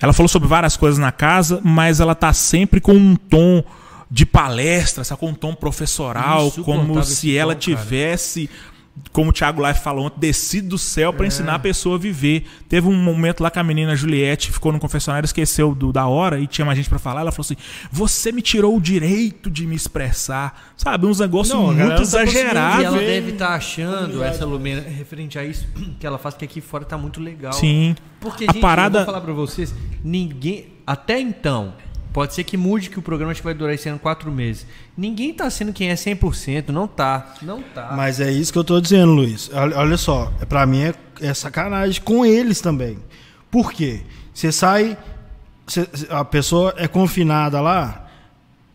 C: Ela falou sobre várias coisas na casa, mas ela tá sempre com um tom de palestra, sacou? Um tom professoral, como se ela
B: tom, cara.
C: Como o Thiago Life falou ontem, descido do céu pra ensinar a pessoa a viver. Teve um momento lá que a menina Juliette ficou no confessionário, esqueceu do, da hora e tinha mais gente pra falar. Ela falou assim: Você me tirou o direito de me expressar. Sabe? Uns negócios
A: Não,
C: muito
A: tá
C: exagerados.
B: E ela deve estar achando, essa Lumena, referente a isso, que ela faz que aqui fora tá muito legal.
C: Sim.
B: Porque,
C: A
B: gente,
C: parada-
B: eu vou falar pra vocês, ninguém. Até então, pode ser que mude que o programa acho que vai durar esse ano quatro meses. Ninguém tá sendo quem é 100%, não tá. Não tá.
A: Mas é isso que eu tô dizendo, Luiz. Olha, olha só, é- pra mim é, é sacanagem com eles também. Por quê? Você sai, você- a pessoa é confinada lá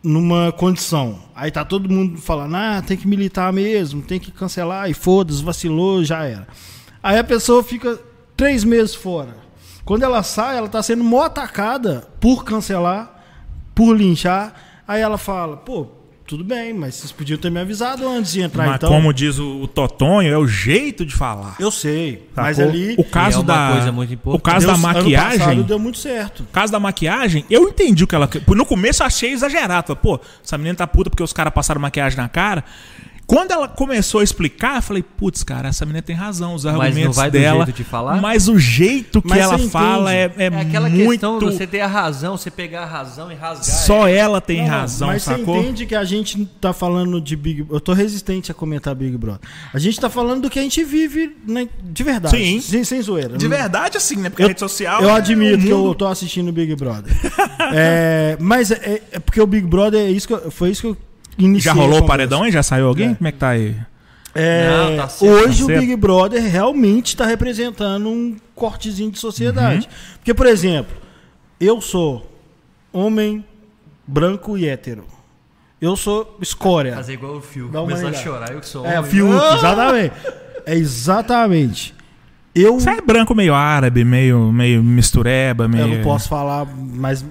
A: numa condição. Aí tá todo mundo falando, ah, tem que militar mesmo, tem que cancelar, e foda-se, vacilou, já era. Aí a pessoa fica três meses fora. Quando ela sai, ela tá sendo mó atacada por cancelar, por linchar. Aí ela fala, pô, tudo bem, mas vocês podiam ter me avisado antes de entrar,
C: Mas
A: então.
C: como diz o, o Totonho, é o jeito de falar.
A: Eu sei, mas
C: sacou?
A: ali
C: o caso
B: é
C: da
B: coisa muito importante.
C: o caso
A: deu-
C: da maquiagem,
A: deu muito certo.
C: O caso da maquiagem, eu entendi o que ela. No começo eu achei exagerado. Pô, essa menina tá puta porque os caras passaram maquiagem na cara. Quando ela começou a explicar, eu falei, putz, cara, essa menina tem razão, os
B: não
C: argumentos
B: do
C: dela.
B: jeito de falar?
C: Mas o jeito que
A: Mas
C: ela fala é, é,
B: é aquela
C: muito.
B: questão de você ter a razão, você pegar a razão e rasgar.
C: Só ela tem
A: Não,
C: razão,
A: mas
C: sacou?
A: você entende que a gente tá falando de Big Eu tô resistente a comentar Big Brother. A gente tá falando do que a gente vive né, de verdade.
C: Sim.
A: Sem, sem zoeira.
C: De
A: Não-
C: verdade, assim, né? Porque a
A: Eu,
C: rede social.
A: eu
C: é
A: admito que eu tô assistindo o Big Brother. É, mas é, é porque o Big Brother é isso que eu- foi isso que eu iniciei.
C: Já rolou
A: a
C: o paredão aí? Já saiu alguém?
A: É.
C: Como é que tá aí?
A: É,
B: Não, tá certo,
A: hoje
C: tá
A: o
C: certo.
A: Big Brother realmente está representando um cortezinho de sociedade.
C: Uhum.
A: Porque, por exemplo, eu sou homem branco e hétero. Eu sou escória.
B: Fazer igual o
A: uma
B: Começar a chorar, eu que sou
A: É,
B: homem.
A: Fiuk,
B: Ah!
A: exatamente. É exatamente. Eu,
C: Você é branco meio árabe, meio, meio mistureba, meio.
A: eu não posso falar, mas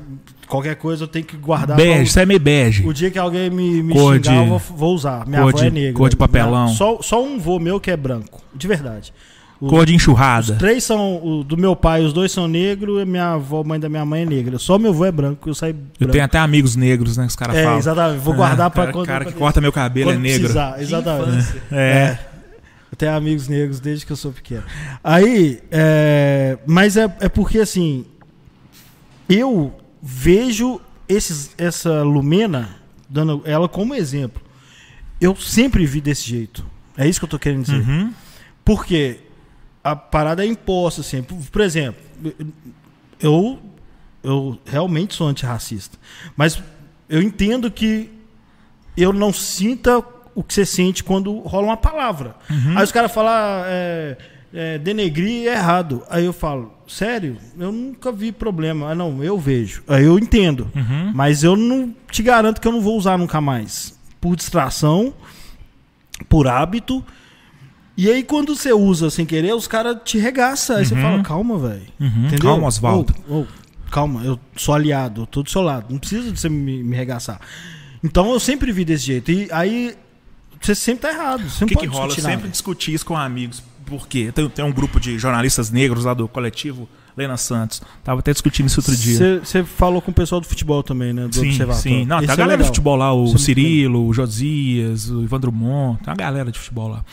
A: qualquer coisa eu tenho que guardar.
C: Bege, você é meio bege.
A: O dia que alguém me, me
C: Cor
A: xingar,
C: de-
A: eu vou, vou usar. Minha
C: cor
A: avó
C: de-
A: é negra.
C: cor de papelão.
A: Minha- Só, só um vô meu que é branco. De verdade. O-
C: Cor de
A: Os
C: enxurrada.
A: três são. O do meu pai, os dois são negros, e minha avó, mãe da minha mãe é negra. Só meu avô é branco, eu saio branco.
C: Eu tenho até amigos negros, né? Que os caras
A: É,
C: falam.
A: exatamente. Vou guardar
C: É,
A: pra
C: cara,
A: quando.
C: cara que
A: quando-
C: corta meu cabelo é negro.
A: precisar, exatamente.
B: infância.
C: É.
A: Eu tenho amigos negros desde que eu sou pequeno. Aí, é, mas é, é porque assim, eu vejo esses, essa Lumena, dando ela como exemplo. Eu sempre vi desse jeito. É isso que eu tô querendo dizer.
C: Uhum.
A: Porque a parada é imposta, assim. Por, exemplo, eu, eu realmente sou antirracista. Mas eu entendo que eu não sinta o que você sente quando rola uma palavra. Aí os caras falam, ah, é, é, denegrir é errado. Aí eu falo, sério? Eu nunca vi problema. Ah, não, eu vejo. Aí eu entendo.
C: Uhum.
A: Mas eu não te garanto que eu não vou usar nunca mais. Por distração, por hábito. E aí, quando você usa sem querer, os caras te regaçam. Aí você
C: Uhum.
A: fala, calma, velho.
C: Uhum.
A: Entendeu?
C: Calma, Oswaldo.
A: Ô, ô, calma, eu sou aliado, eu tô do seu lado. Não precisa de você me, me regaçar. Então eu sempre vi desse jeito. E aí, você sempre tá errado. Você
C: O que, que rola?
A: Discutir
C: sempre
A: nada.
C: discuti isso com amigos. Por quê? Tem, tem um grupo de jornalistas negros lá do coletivo Lena Santos. Tava até discutindo isso outro dia.
A: Você falou com o pessoal do futebol também, né? Do
C: Sim,
A: Observatório.
C: sim. Não, tem a
A: é
C: galera
A: legal.
C: de futebol lá, o
A: é
C: Cirilo, o Josias, o Ivan Drummond. Tem uma galera de futebol lá.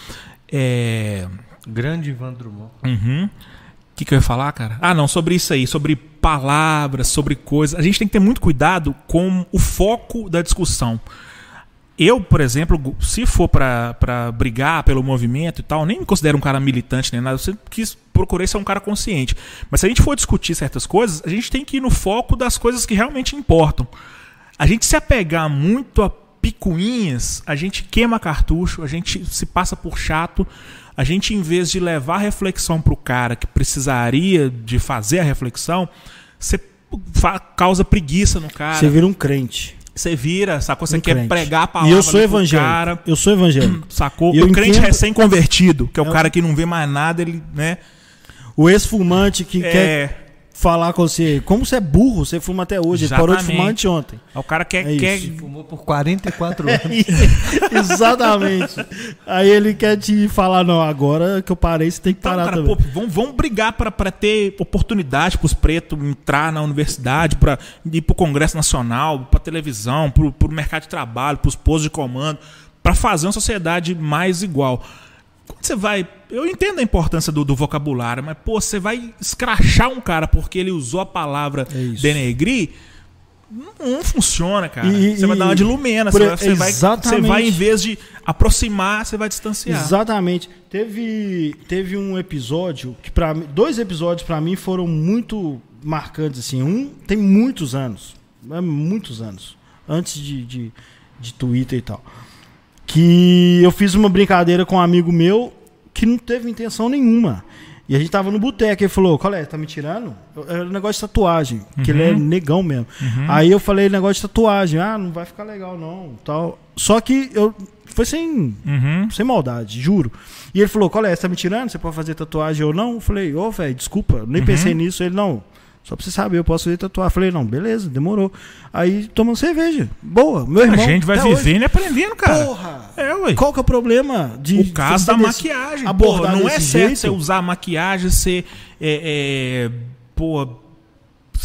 C: É.
B: Grande Ivan Drummond.
C: Uhum. O que, que eu ia falar, cara? Ah, não, sobre isso aí, sobre palavras, sobre coisas. A gente tem que ter muito cuidado com o foco da discussão. Eu, por exemplo, se for pra brigar pelo movimento e tal, nem me considero um cara militante nem nada. Eu sempre quis, procurei ser um cara consciente. Mas se a gente for discutir certas coisas, a gente tem que ir no foco das coisas que realmente importam. A gente se apegar muito a picuinhas, a gente queima cartucho, a gente se passa por chato. a gente, em vez de levar a reflexão para o cara que precisaria de fazer a reflexão, você causa preguiça no cara.
A: Você vira um crente.
C: Você vira, sacou? Você
A: um
C: quer
A: crente.
C: pregar a
A: E
C: palavra
A: eu sou evangélico.
C: cara,
A: Eu sou evangélico.
C: sacou?
A: E eu
C: o crente
A: entendo-
C: recém-convertido, que é o cara que não vê mais nada, ele, né?
A: O ex-fumante que quer
C: É,
A: falar com você, como você é burro, você fuma até hoje. Ele parou de
C: Exatamente.
A: fumar anteontem.
C: o cara quer,
A: É
C: quer
A: isso.
B: Fumou por 44 anos.
A: Exatamente. Aí ele quer te falar, não, agora que eu parei, você tem que
C: Então,
A: parar
C: cara,
A: também.
C: pô, vamos, vamos brigar pra pra ter oportunidade pros pretos entrar na universidade, pra ir pro Congresso Nacional, pra televisão, pro, pro mercado de trabalho, pros postos de comando, pra fazer uma sociedade mais igual. Quando você vai. Eu entendo a importância do, do vocabulário, mas, pô, você vai escrachar um cara porque ele usou a palavra
A: É
C: denegrir. Não, funciona, cara.
A: E-
C: você vai
A: e-
C: dar uma de lumena.
A: por-
C: Você vai, você, vai, vai, em vez de aproximar, você vai distanciar.
A: Exatamente. Teve, teve um episódio que para dois episódios pra mim foram muito marcantes assim. Um tem muitos anos, é muitos anos antes de, de, de Twitter e tal. Que eu fiz uma brincadeira com um amigo meu que não teve intenção nenhuma. E a gente tava no boteco, ele falou, qual é, tá me tirando? Era um negócio de tatuagem, que ele é negão mesmo. Aí eu falei, negócio de tatuagem, ah, não vai ficar legal não, tal. Só que eu foi sem
C: Uhum.
A: sem maldade, juro. E ele falou: Qual é? Você tá me tirando? Você pode fazer tatuagem ou não? Eu falei: Ô, velho, desculpa, nem
C: Uhum.
A: pensei nisso. Ele: Não, só pra você saber, eu posso tatuagem. Eu falei: Não, beleza, demorou. Aí tomando cerveja. Boa, meu
C: A
A: irmão.
C: gente vai
A: hoje.
C: vivendo e aprendendo, cara.
A: Porra!
C: É, ué.
A: Qual que é o problema de.
C: O caso da maquiagem. Pô, não é certo
A: jeito?
C: você usar a maquiagem, você. É, é, pô,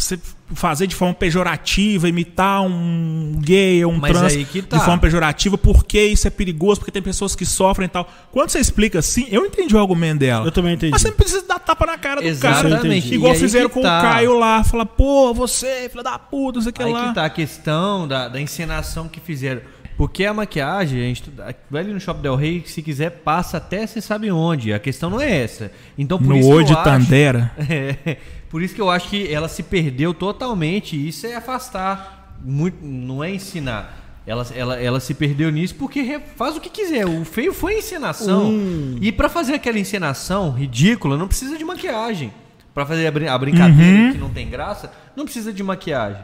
C: você fazer de forma pejorativa, imitar um gay ou um
B: Mas
C: trans
B: aí que tá.
C: de forma pejorativa, porque isso é perigoso, porque tem pessoas que sofrem e tal. Quando você explica assim, eu entendi o argumento dela.
A: Eu também entendi.
C: Mas você não precisa dar tapa na cara do
B: Exatamente.
C: cara.
A: entendi.
C: Igual
B: aí
C: fizeram com
B: tá.
C: o Caio lá. Falar, pô, você, filha da puta, não sei o que
B: Aí
C: lá.
B: que tá a questão da, da encenação que fizeram. Porque a maquiagem, a gente vai ali no Shopping Del Rey, se quiser, passa até você sabe onde. A questão não é essa. Então, por
C: No
B: isso
C: de
B: eu acho,
C: Tandera.
B: É, por isso que eu acho que ela se perdeu totalmente. Isso é afastar. Muito, não é ensinar. Ela, ela, ela se perdeu nisso porque faz o que quiser. O feio foi a encenação.
A: Hum.
B: E pra fazer aquela encenação ridícula, não precisa de maquiagem. Pra fazer a, brin- a brincadeira que não tem graça, não precisa de maquiagem.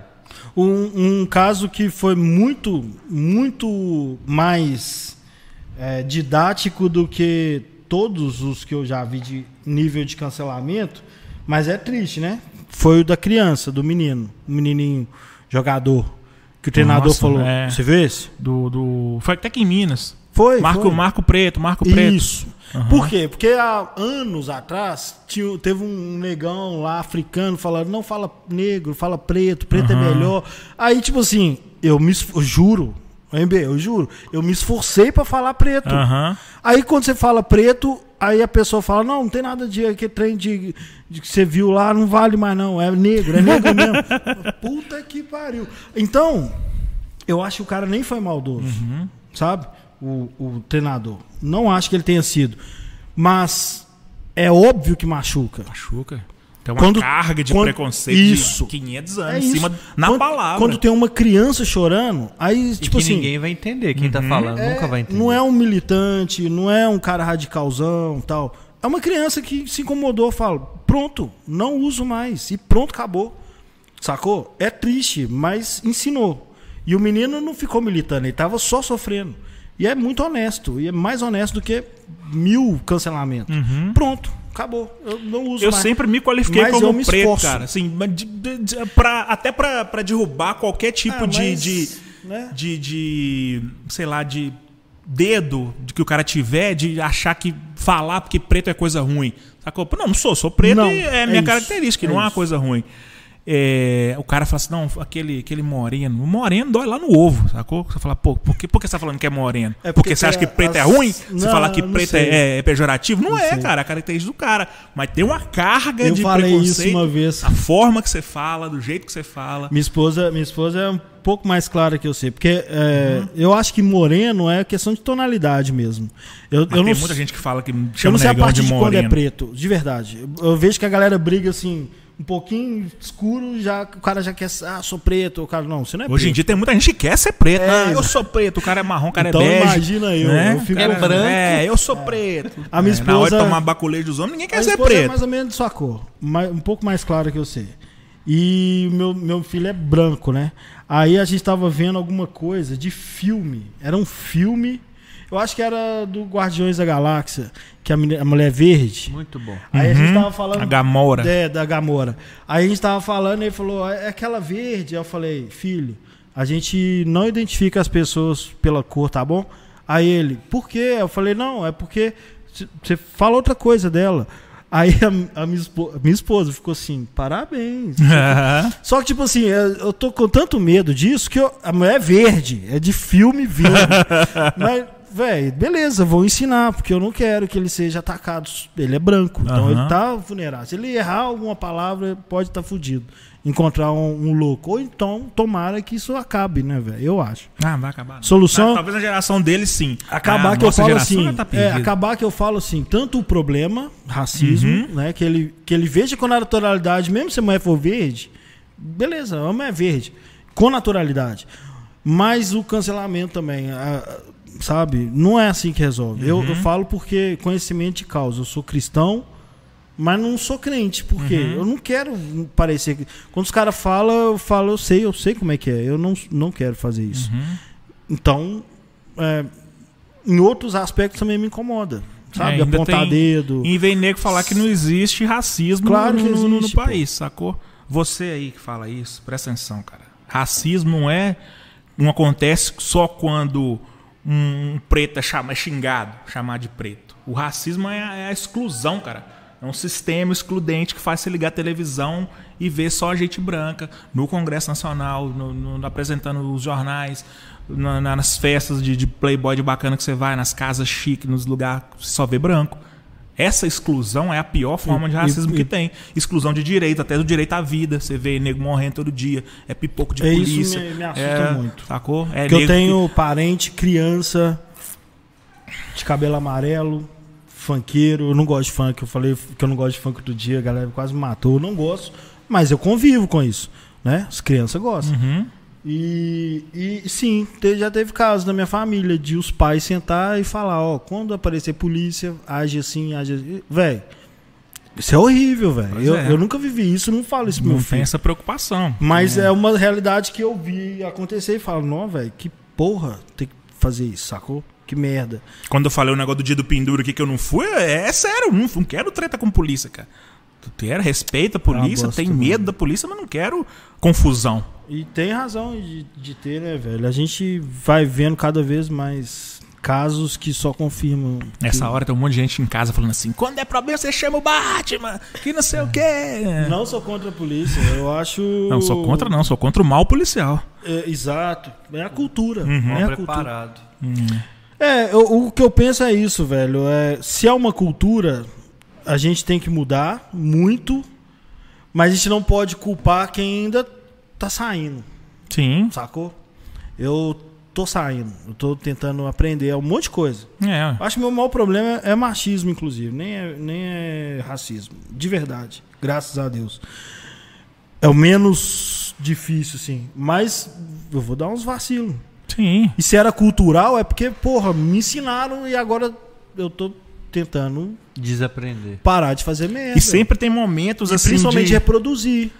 A: Um, um caso que foi muito, muito mais é, didático do que todos os que eu já vi de nível de cancelamento, mas é triste, né? Foi o da criança, do menino, o menininho jogador, que o treinador
C: Nossa,
A: falou.
C: é.
A: Você vê esse?
C: Do, do... Foi até que em Minas.
A: Foi.
C: Marco,
A: foi.
C: Marco Preto, Marco Preto.
A: Isso. Por quê? Porque há anos atrás tinha, teve um negão lá africano falando, não fala negro, fala preto, preto é melhor. Aí, tipo assim, eu me eu juro, MB, eu juro, eu me esforcei pra falar preto.
C: Aham.
A: Aí quando você fala preto, aí a pessoa fala, não, não tem nada de aquele trem de, de que você viu lá, não vale mais não, é negro, é negro mesmo. Puta que pariu. Então, eu acho que o cara nem foi maldoso, sabe? O, o treinador. Não acho que ele tenha sido. Mas é óbvio que machuca.
C: Machuca. Tem uma
A: Quando-
C: carga de
A: quando-
C: preconceito
A: isso.
C: de 500 anos
A: É
C: em
A: isso.
C: cima na
A: quando,
C: palavra.
A: Quando tem uma criança chorando, aí,
B: E
A: tipo
B: que
A: assim.
B: ninguém vai entender. Quem tá falando
A: É,
B: nunca vai entender.
A: Não é um militante, não é um cara radicalzão tal. É uma criança que se incomodou, fala, pronto, não uso mais. E pronto, acabou. Sacou? É triste, mas ensinou. E o menino não ficou militando, ele tava só sofrendo. E é muito honesto. E é mais honesto do que mil cancelamentos. Pronto, acabou. Eu não uso
C: Eu
A: mais.
C: sempre me qualifiquei
A: Mas
C: como
A: me
C: preto,
A: esforço.
C: cara. Assim, de- de- de- pra- até pra, pra derrubar qualquer tipo
A: Ah,
C: de,
A: mas,
C: de,
A: né?
C: de, de, sei lá, de dedo de que o cara tiver de achar que falar porque preto é coisa ruim. Sacou? Não, não sou, sou preto
A: Não,
C: e é,
A: é
C: minha
A: isso,
C: característica,
A: é
C: não é uma coisa ruim. É, o cara fala assim, não, aquele, aquele moreno. O moreno dói lá no ovo, sacou? Você fala, pô, por que, por que você tá falando que é moreno?
A: É
C: porque,
A: porque
C: você acha que preto é
A: as-
C: ruim? Você
A: Não,
C: falar que preto é, é pejorativo? Não,
A: Não
C: é,
A: sei.
C: cara, a característica do cara. Mas tem uma carga
A: Eu
C: de
A: falei isso
C: preconceito.
A: uma vez.
C: A forma que você fala, do jeito que você fala.
A: Minha esposa, minha esposa é um pouco mais clara que eu sei, porque é,
C: Uhum.
A: eu acho que moreno é questão de tonalidade mesmo. Eu,
C: Mas
A: eu
C: tem
A: não,
C: muita gente que fala que
A: eu
C: chama
A: não sei a parte
C: de
A: de, quando é
C: moreno.
A: preto, de verdade. Eu, eu vejo que a galera briga assim, um pouquinho escuro, já, o cara já quer. Ah, sou preto. O cara, não, você não é
C: Hoje em
A: preto.
C: dia tem muita gente que quer ser preto.
A: É,
C: Ah, eu sou preto, o cara é marrom, o cara
A: Então
C: é bege.
A: imagina eu,
C: né?
A: eu fico
C: Cara,
A: branco.
C: É, eu sou preto.
A: A minha
C: É, Na hora de
A: esposa-
C: tomar baculejo dos homens, ninguém quer ser
A: esposa é
C: preto.
A: mais ou menos de sua cor. um pouco mais clara que você. E meu, meu filho é branco, né? Aí a gente tava vendo alguma coisa de filme. Era um filme. Eu acho que era do Guardiões da Galáxia, que a, a mulher verde.
B: Muito bom.
A: Aí a gente
C: Uhum.
A: tava falando.
C: A Gamora.
A: É, da Gamora. Aí a gente tava falando e ele falou: é aquela verde. Aí eu falei: filho, a gente não identifica as pessoas pela cor, tá bom? Aí ele: por quê? Eu falei: não, é porque você fala outra coisa dela. Aí a, a minha, espo- a minha esposa ficou assim: parabéns. Só que, tipo assim, eu, eu tô com tanto medo disso que eu- a mulher é verde, é de filme verde. Mas, velho, beleza, vou ensinar, porque eu não quero que ele seja atacado. Ele é branco, então ele tá vulnerável. Se ele errar alguma palavra, pode estar fudido. Encontrar um, um louco. Ou então, tomara que isso acabe, né, velho? Eu acho.
C: Ah, vai acabar. não.
A: Solução-
C: Talvez na geração dele, sim.
A: Acabar
C: Ah,
A: que eu falo assim,
C: tá
A: é, acabar que eu falo assim, tanto o problema, racismo,
C: Uhum.
A: né, que ele que ele veja com naturalidade, mesmo se a mulher for verde, beleza, a mulher é verde, com naturalidade. Mas o cancelamento também, a- sabe, não é assim que resolve. Eu,
C: Uhum.
A: eu falo porque conhecimento de causa, eu sou cristão, mas não sou crente, porque
C: Uhum.
A: eu não quero parecer que quando os caras falam, eu falo, eu sei, eu sei como é que é, eu não, não quero fazer isso.
C: Uhum.
A: Então, é, em outros aspectos também me incomoda. Sabe?
C: É,
A: Apontar
C: tem-
A: dedo.
C: E vem nego falar que não existe racismo
A: Claro
C: no,
A: que
C: no- no-
A: existe,
C: no
A: pô.
C: país, sacou? Você aí que fala isso, presta atenção, cara. Racismo não é. Não acontece só quando um preto é, chama, é xingado, chamar de preto. O racismo é a, é a exclusão, cara. É um sistema excludente que faz você ligar a televisão e ver só gente branca no Congresso Nacional, no- no- apresentando os jornais, na- na- nas festas de, de playboy de bacana que você vai, nas casas chiques, nos lugares que só vê branco. Essa exclusão é a pior forma de
A: E-
C: racismo
A: e-
C: que tem. Exclusão de direito, até do direito à vida. Você vê nego morrendo todo dia. É pipoco de
A: É isso
C: polícia.
A: me- me assusta
C: é,
A: muito.
C: Sacou? É
A: Porque eu tenho parente, criança, de cabelo amarelo, funkeiro. Eu não gosto de funk. Eu falei que eu não gosto de funk outro dia, a galera quase me matou. Eu não gosto, mas eu convivo com isso. Né? As crianças gostam.
C: Uhum.
A: E, e sim, te- já teve casos na minha família de os pais sentar e falar, ó, quando aparecer polícia, age assim, age assim. Véi, isso é horrível, velho. Eu,
C: é.
A: eu nunca vivi isso, não falo isso pro
C: Não
A: meu
C: tem
A: filho.
C: essa preocupação.
A: Mas é uma realidade que eu vi acontecer e falo, não, velho, que porra tem que fazer isso, sacou? Que merda.
C: Quando eu falei o negócio do dia do pendura aqui que eu não fui, é, é sério, não, não quero treta com polícia, cara. Tu quer, respeita a polícia,
A: Ah,
C: tem medo da polícia, mas não quero confusão.
A: E tem razão de, de ter, né, velho? A gente vai vendo cada vez mais casos que só confirmam.
C: Nessa
A: que-
C: hora tem um monte de gente em casa falando assim: quando é problema, você chama o Batman, que não sei o quê.
A: Não sou contra a polícia, eu acho.
C: Não, sou contra, não, sou contra o mal policial.
A: É, exato. É a cultura.
C: Uhum.
A: É a cultura.
B: preparado.
A: É, eu- o que eu penso é isso, velho. É, se é uma cultura, a gente tem que mudar muito, mas a gente não pode culpar quem ainda tá saindo,
C: Sim.
A: sacou? Eu tô saindo, eu tô tentando aprender um monte de coisa.
C: É.
A: Acho que meu maior problema é machismo, inclusive, nem é, nem é racismo, de verdade, graças a Deus. É o menos difícil, sim, mas eu vou dar uns vacilos.
C: Sim.
A: E se era cultural, é porque, porra, me ensinaram e agora eu tô tentando
B: Desaprender.
A: parar de fazer merda.
C: E sempre tem momentos
A: E
C: assim.
A: principalmente
C: de...
A: reproduzir.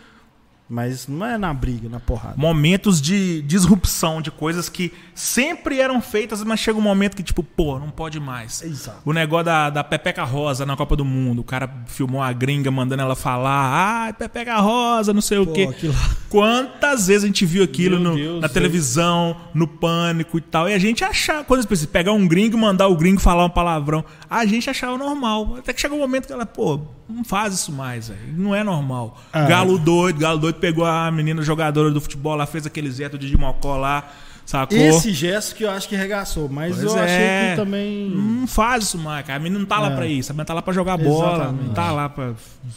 A: Mas não é na briga, na porrada.
C: momentos de disrupção de coisas que sempre eram feitas, mas chega um momento que, tipo, pô, não pode mais.
A: Exato.
C: O negócio da, da Pepeca Rosa na Copa do Mundo. O cara filmou a gringa mandando ela falar, ah, Pepeca Rosa, não sei o
A: Pô,
C: quê.
A: aquilo.
C: Quantas vezes a gente viu aquilo no-
A: Deus,
C: na
A: velho.
C: televisão, no pânico e tal. E a gente achava, quando você pegar um gringo e mandar o gringo falar um palavrão, a gente achava normal. Até que chegou um momento que ela, pô, não faz isso mais, velho. Não é normal.
A: Ah.
C: Galo doido, Galo doido pegou a menina jogadora do futebol lá, fez aquele zeto de Mocó lá, sacou?
A: Esse gesto que eu acho que regaçou, mas
C: Pois
A: eu achei
C: é.
A: que também.
C: Não faz isso mais, cara. A menina não tá lá
A: É.
C: pra isso. A menina tá lá pra jogar bola.
A: Exatamente.
C: Não tá lá pra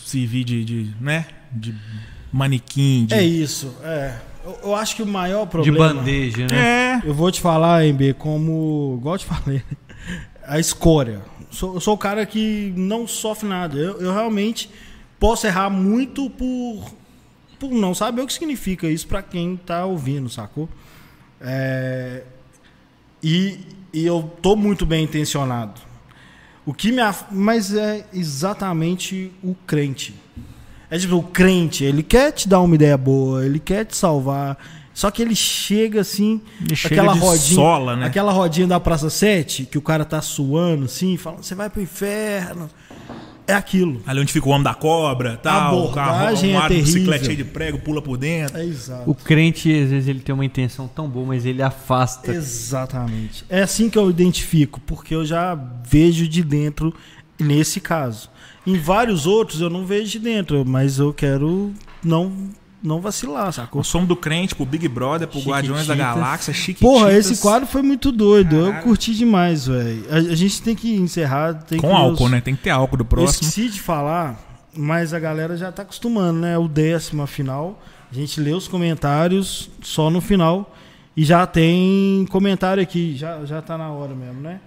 C: servir de, de né? De manequim. De...
A: É isso. É. Eu, eu acho que o maior
B: De
A: problema.
B: bandeja, né?
C: É.
A: Eu vou te falar, MB, como. Igual eu te falei, a escória. Sou, eu sou o cara que não sofre nada. Eu, eu realmente Posso errar muito por, por não saber o que significa isso para quem tá ouvindo, sacou? É, e, e eu tô muito bem intencionado. O que me af... Mas é exatamente o crente. É tipo, o crente, ele quer te dar uma ideia boa, ele quer te salvar. Só que ele chega assim,
C: Ele chega
A: aquela
C: de
A: rodinha,
C: sola, né?
A: aquela rodinha da Praça 7, que o cara tá suando assim, falando, você vai pro inferno. É aquilo.
C: Ali onde fica o homem da cobra, tal. o carro
A: abordagem é
C: bicicleta cheio de prego, pula por dentro.
A: É exato.
B: O crente, às vezes, ele tem uma intenção tão boa, mas ele afasta.
A: Exatamente. É assim que eu identifico, porque eu já vejo de dentro nesse caso. Em vários outros eu não vejo de dentro, mas eu quero não não vacilar, sacou?
C: O som do crente pro Big Brother, pro Guardiões da. Galáxia, chique.
A: Porra, esse quadro foi muito doido. Eu
C: Caralho.
A: curti demais, velho. A, a gente tem que encerrar. Tem
C: Com
A: que
C: álcool, né? Tem que ter álcool do
A: Eu
C: próximo.
A: esqueci de falar, mas a galera já tá acostumando, né? O décimo final. A gente lê os comentários só no final. E já tem comentário aqui. Já, já tá na hora mesmo, né?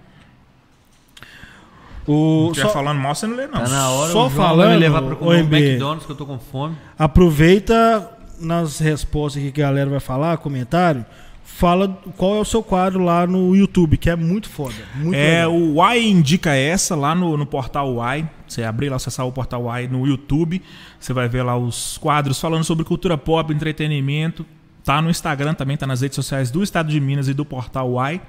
A: O, só-
C: falando mal, você não lê, não.
B: Tá na hora,
A: Só
B: o João vai
A: falando,
B: me levar pra comer um
A: OMB.
B: McDonald's que eu tô com fome.
A: Aproveita nas respostas que a galera vai falar, comentário. Fala qual é o seu quadro lá no YouTube, que é muito foda. Muito
C: É,
A: legal.
C: o Y indica essa lá no, no portal Y. Você abrir lá, acessar o portal Y no YouTube. Você vai ver lá os quadros falando sobre cultura pop, entretenimento. Tá no Instagram também, tá nas redes sociais do Estado de Minas e do portal Y.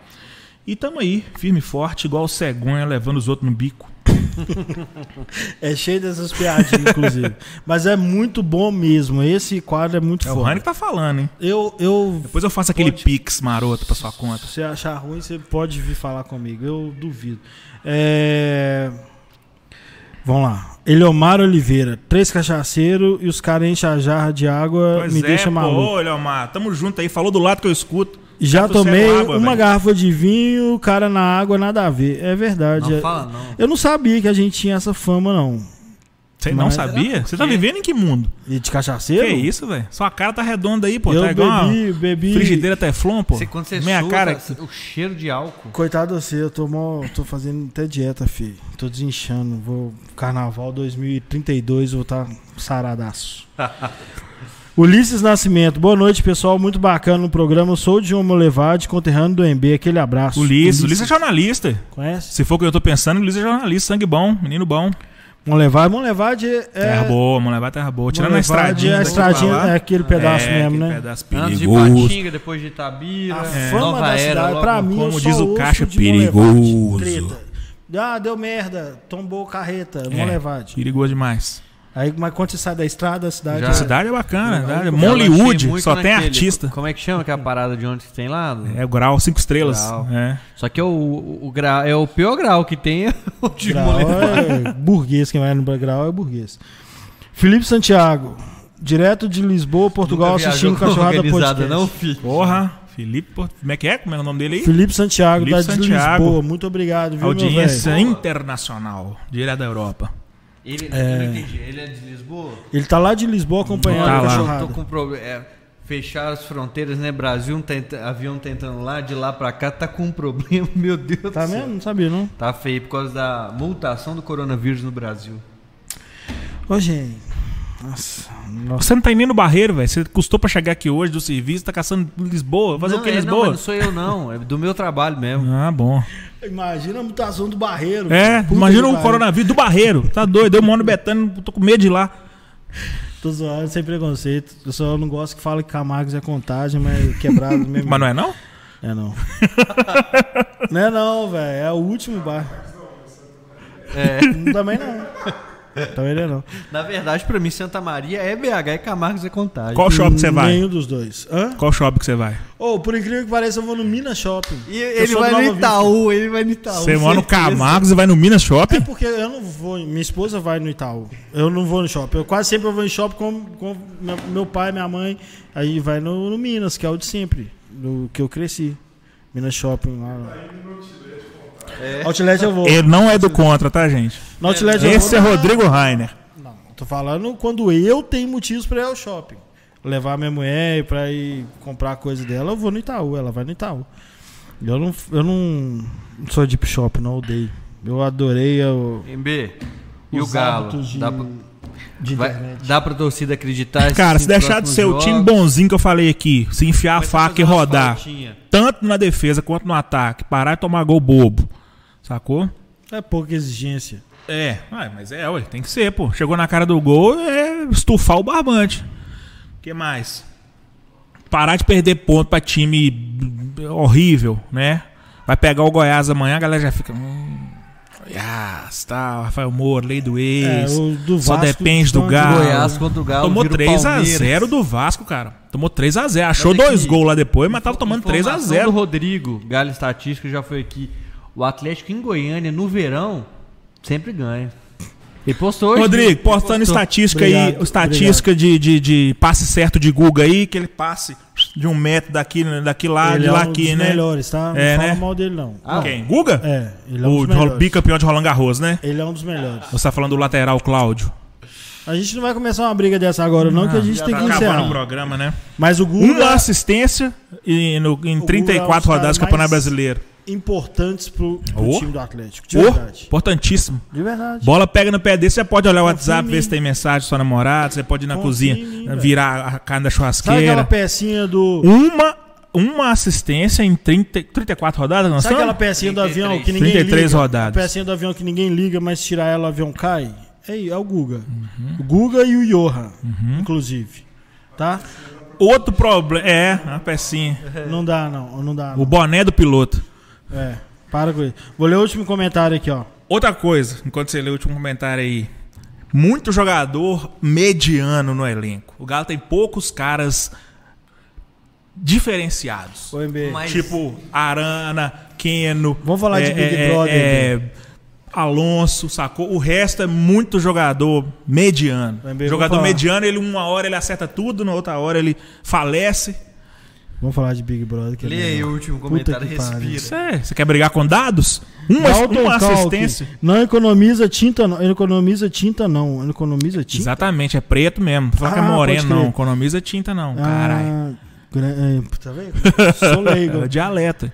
C: E tamo aí, firme e forte, igual o cegonha levando os outros no bico.
A: É cheio dessas piadinhas, inclusive. Mas é muito bom mesmo. Esse quadro é muito
C: É o
A: foda.
C: Rani que tá falando, hein?
A: Eu, eu,
C: Depois eu faço aquele
A: Pode.
C: pix maroto pra sua conta.
A: se você achar ruim, você pode vir falar comigo. Eu duvido. É... Vamos lá. Eliomar Oliveira. Três cachaceiros e os caras enchem a jarra de água.
C: Pois
A: me
C: é,
A: deixa maluco.
C: ô, Leomar, tamo junto aí. Falou do lado que eu escuto.
A: Já
C: Tá torcendo
A: tomei
C: água,
A: uma
C: velho.
A: garrafa de vinho, o cara na água, nada a ver. É verdade.
B: Não
A: É-
B: fala não.
A: Eu não sabia que a gente tinha essa fama, não.
C: Você não
A: Mas-
C: sabia? Você tá vivendo em que mundo?
A: E de cachaceiro?
C: Que isso, velho? Sua cara tá redonda aí, pô.
A: Eu
C: tá igual
A: bebi, bebi.
C: frigideira Teflon, pô.
B: Você, quando você
C: Minha cara...
B: tá- o cheiro de álcool.
A: Coitado de você, eu tô, mó- tô fazendo até dieta, filho. Tô desinchando. Vou. Carnaval 2032, vou estar saradaço. Ulisses Nascimento, boa noite, pessoal. Muito bacana no programa. Eu sou o Diomo Levade, conterrâneo do MB. Aquele abraço.
C: Ulisses. Ulisses é jornalista.
A: Conhece?
C: Se for o que eu tô pensando, Ulisses é jornalista. Sangue bom, menino bom.
A: Monlevade. Monlevade é.
C: Terra boa, mano. Levar terra boa. Tirando a
A: Monlevade
C: estradinha.
A: É, a
C: daqui
A: estradinha é aquele pedaço
C: É,
A: mesmo,
C: aquele
A: né?
C: pedaço
B: Antes de
C: perigoso.
B: Patinga, depois de Itabira.
A: A
C: É.
A: fama
B: Nova
A: da
B: era,
A: cidade, pra mim,
C: como diz o Caixa,
A: Monlevade.
C: perigoso.
A: Ah, deu merda. Tombou carreta.
C: É,
A: Monlevade.
C: Perigoso demais.
A: Aí, mas quando você sai da estrada, a cidade.
B: Já-
C: A cidade é bacana,
A: eu-
C: Mollywood, só tem
B: naquele-
C: artista.
B: Como é que chama aquela parada de onde que tem lá?
C: É o grau, cinco estrelas.
B: Grau.
C: É.
B: Só que é o, o, o grau, é o pior grau que tem é o de
A: Grau é burguês, quem vai no grau é burguês. Felipe Santiago, direto de Lisboa, Portugal, assistindo Cachorrada Podcast.
B: não, filho?
C: Porra, Felipe, como é que é? Como é o nome dele aí?
A: Felipe Santiago,
C: Felipe
A: da de
C: Santiago.
A: Lisboa. Muito obrigado, viu, meu
C: Audiência internacional, direto da Europa.
B: Ele,
A: É.
B: não entendi. Ele é de Lisboa?
A: Ele tá lá de Lisboa acompanhando
C: Tá
A: a
C: lá.
B: Tô com problema. É, fecharam as fronteiras, né? Brasil, um tenta- avião tentando lá, de lá pra cá, tá com um problema, meu Deus
A: Tá
B: do céu.
A: vendo? Não sabia, não.
B: Tá feio por causa da multação do coronavírus no Brasil.
A: Ô, gente. Nossa. nossa.
C: Você não tá indo nem no barreiro, velho. Você custou pra chegar aqui hoje do serviço, tá caçando Lisboa. Fazer
B: não,
C: o que em
B: é, Não,
C: Lisboa?
B: mas não sou eu, não. É do meu trabalho mesmo.
C: Ah, bom.
A: Imagina a mutação do barreiro.
C: É, imagina um
A: pariu.
C: coronavírus do barreiro. Tá doido, eu moro no Betânia, tô com medo de ir lá.
A: Tô zoando, sem preconceito. Eu só não gosto que fala que Camargos é contagem, mas quebrado mesmo.
C: Mas não é não?
A: É não. não é não, velho. É o último bar.
B: É.
A: Também não. Também não é não.
B: Na verdade, pra mim, Santa Maria é BH e Camargos é contagem.
C: Qual shopping você vai?
A: Nenhum dos dois. Hã?
C: Qual shopping que você vai?
A: Ô, por incrível que pareça, eu vou no Minas Shopping.
B: E ele vai
A: do
B: no
A: Nova Vista.
B: Itaú, ele vai no Itaú.
C: Você mora no. Camargos e vai no Minas
A: É
C: Shopping?
A: porque eu não vou. Minha esposa vai no Itaú. Eu não vou no shopping. Eu quase sempre eu vou em shopping com, com meu, pai, minha mãe. Aí vai no, no Minas, que é o de sempre. Do que eu cresci. Minas Shopping lá.
B: É.
A: Outlet eu vou.
C: Ele não é do contra, tá, gente?
A: No Outlet eu
C: Esse é. Rodrigo Rainer.
A: Não, tô falando quando eu tenho motivos pra ir ao shopping. Levar minha mulher pra ir comprar coisa dela, eu vou no Itaú, ela vai no Itaú. Eu não, eu não sou deep shop, não odeio. Eu adorei o,
B: MB, e o Galo?
A: de...
B: Dá pra-
A: De
B: Vai, dá pra torcida acreditar?
C: Cara, se deixar de ser o time bonzinho que eu falei aqui, se enfiar a faca e rodar, tanto na defesa quanto no ataque, parar e tomar gol bobo, sacou?
A: É pouca exigência.
C: É, ué, mas é, ué, tem que ser, pô. Chegou na cara do gol, é estufar o barbante. O que mais? Parar de perder ponto pra time horrível, né? Vai pegar o Goiás amanhã, a galera já fica. Hum, Goiás, tá, Rafael Moura, lei do
A: É,
C: ex.
A: o do
C: só depende do Galo.
B: Goiás contra o Galo.
C: Tomou
B: vira o
C: 3x0
B: Palmeiras.
C: do Vasco, cara. Tomou 3x0. Achou dois gols lá depois, mas tava tomando
B: Informação
C: 3x0.
B: do Rodrigo, Galo Estatístico, já foi aqui. O Atlético em Goiânia, no verão, sempre ganha. Ele postou hoje.
C: Rodrigo, postando
B: postou.
C: estatística aí,
A: Obrigado,
C: estatística de, de, de passe certo de Guga aí, que ele passe de um metro daqui, daqui lá,
A: Ele
C: de
A: é
C: lá
A: um
C: aqui,
A: dos
C: né?
A: melhores, tá? Não
C: É,
A: fala
C: né?
A: mal dele, não.
B: Ah,
C: Quem? Guga?
A: É, ele é um
C: o
A: dos
C: de-
A: melhores.
C: bicampeão de Roland Garros, né?
A: Ele é um dos melhores.
C: Você tá falando do lateral Cláudio.
A: A gente não vai começar uma briga dessa agora, não, que a gente
C: Já
A: tem
C: tá
A: que
C: acabando o
A: encerrar.
C: programa, né?
A: Mas o
C: Uma
A: Guga
C: assistência e no, em
A: Guga é um
C: 34
A: dos
C: rodadas do Campeonato
A: mais-
C: Brasileiro.
A: Importantes pro, pro
C: Ô.
A: time do Atlético. De
C: Oh,
A: verdade.
C: importantíssimo.
A: De verdade.
C: Bola pega no pé dele, você pode olhar o
A: Confia
C: WhatsApp, ver se tem mensagem do seu namorado, você pode ir na
A: Confia
C: cozinha, virar a carne da
A: Sabe aquela
C: churrasqueira.
A: pecinha do.
C: Uma, uma assistência em 30, 34 rodadas, nós
A: Sabe aquela pecinha do
B: 33.
A: avião que ninguém
C: 33
A: liga?
C: rodadas.
A: Pecinha do avião que ninguém liga, mas tirar ela o avião cai? É, é o Guga.
C: Uhum.
A: O Guga e o Johan, inclusive. Tá?
C: Outro problema. É, a pecinha.
A: Não dá, não. Não dá.
C: O
A: Não.
C: boné do piloto.
A: É. Para com isso. Vou ler o último comentário aqui, ó.
C: Outra coisa, enquanto você lê o último comentário aí. Muito jogador mediano no elenco. O Galo tem poucos caras diferenciados.
B: Mas-
C: Tipo Arana, Keno.
A: Vamos falar de Big
C: é,
A: Brother,
C: é, Alonso, sacou? O resto é muito jogador mediano. Jogador mediano, ele uma hora ele acerta tudo, na outra hora ele falece.
A: Vamos falar de Big Brother. Que é
B: Lê aí
A: melhor.
B: o último comentário,
A: que
B: respira.
C: Você, você quer brigar com dados? Uma,
A: Dalton
C: uma assistência.
A: Não economiza tinta, não. Ele economiza tinta, não. Ele economiza tinta.
C: Exatamente, é preto mesmo. Não fala que é
A: Ah,
C: moreno, não. Economiza tinta, não. Caralho.
A: Ah, gra- é, tá vendo? Sou leigo.
C: É dialeto.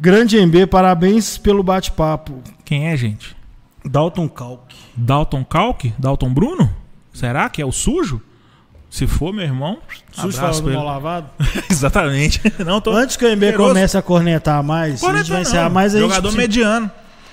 A: Grande MB, parabéns pelo bate-papo.
C: Quem é, gente?
A: Dalton Kalk.
C: Dalton Calque? Dalton Bruno? Será que é o sujo? Se for, meu irmão, abraço
A: falando mal lavado.
C: Exatamente. Não tô.
A: Antes que o MB comece a cornetar mais, a gente
C: Corneta
A: vai encerrar
C: não.
A: mais a gente
C: Jogador
A: precisa-
C: mediano.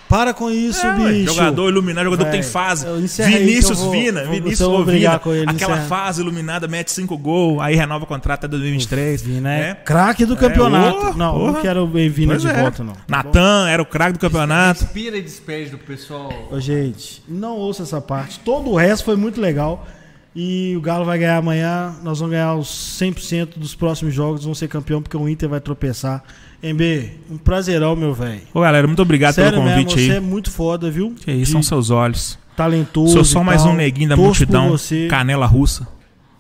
A: Para com isso,
C: É,
A: bicho.
C: jogador iluminado, jogador que tem fase. Vinícius
A: vou-
C: Vina,
A: vou-
C: Vinícius Vina.
A: ele,
C: Aquela
A: encerra.
C: fase iluminada, mete 5 gols, aí renova o contrato até 2023.
A: Vina é
C: né?
A: craque do campeonato.
C: ô,
A: não, não
C: porra.
A: quero ver Vina
C: Pois
A: de
C: é.
A: volta, não. Tá?
C: Natan era o craque do campeonato.
B: Respira e despede do pessoal.
A: Ô, gente, não ouça essa parte. Todo o resto foi muito legal. E o Galo vai ganhar amanhã. Nós vamos ganhar os 100% dos próximos jogos. Vamos ser campeão porque o Inter vai tropeçar. MB, um prazerão, meu velho.
C: Ô, galera, muito obrigado
A: Sério
C: pelo convite
A: mesmo, você
C: aí.
A: é muito foda, viu?
C: Que isso,
A: De
C: são seus olhos.
A: talentoso.
C: Sou só mais um neguinho da
A: Torço
C: multidão.
A: Você
C: Canela russa.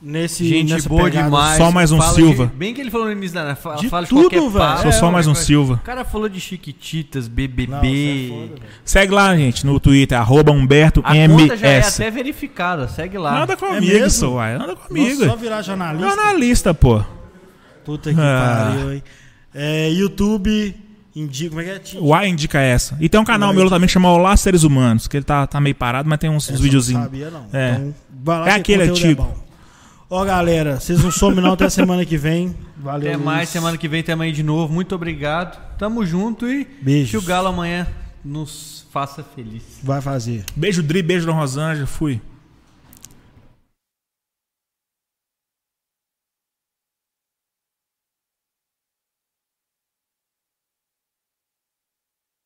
A: Nesse,
B: Gente
A: nessa
B: boa
A: pegada.
B: demais.
C: Só mais um
B: Fala
C: Silva.
B: de- bem que ele falou no início da fala,
A: De
B: fala de
A: tudo, velho.
C: Sou só mais um Silva.
B: O cara falou de Chiquititas, BBB.
A: Não, é foda.
C: Segue lá, gente, no Twitter, arroba Humberto
B: a conta já é
C: MS.
B: até verificada. Segue lá.
C: Nada
A: É
C: comigo,
A: mesmo?
C: sou, uai. Nada comigo.
A: Nossa, só virar jornalista.
C: Jornalista, pô.
A: Puta que
C: Ah.
A: pariu, hein? É, YouTube, indica, como é que é? Tinha-
C: O A indica essa. E tem um canal meu também que chama Olá Seres Humanos, que ele tá, tá meio parado, mas tem uns, uns videozinhos.
A: Não sabia, não.
C: É.
A: Então, vai lá
C: É
A: que
C: aquele
A: conteúdo
C: antigo.
A: bom. Ó, galera, vocês não somem não até semana que vem. Valeu,
B: Até
A: Luiz.
B: mais, semana que vem tamo aí de novo. Muito obrigado. Tamo junto e
A: Beijos.
B: que o Galo amanhã nos faça feliz.
A: Vai fazer.
C: Beijo, Dri, beijo, Dona Rosângela. Fui.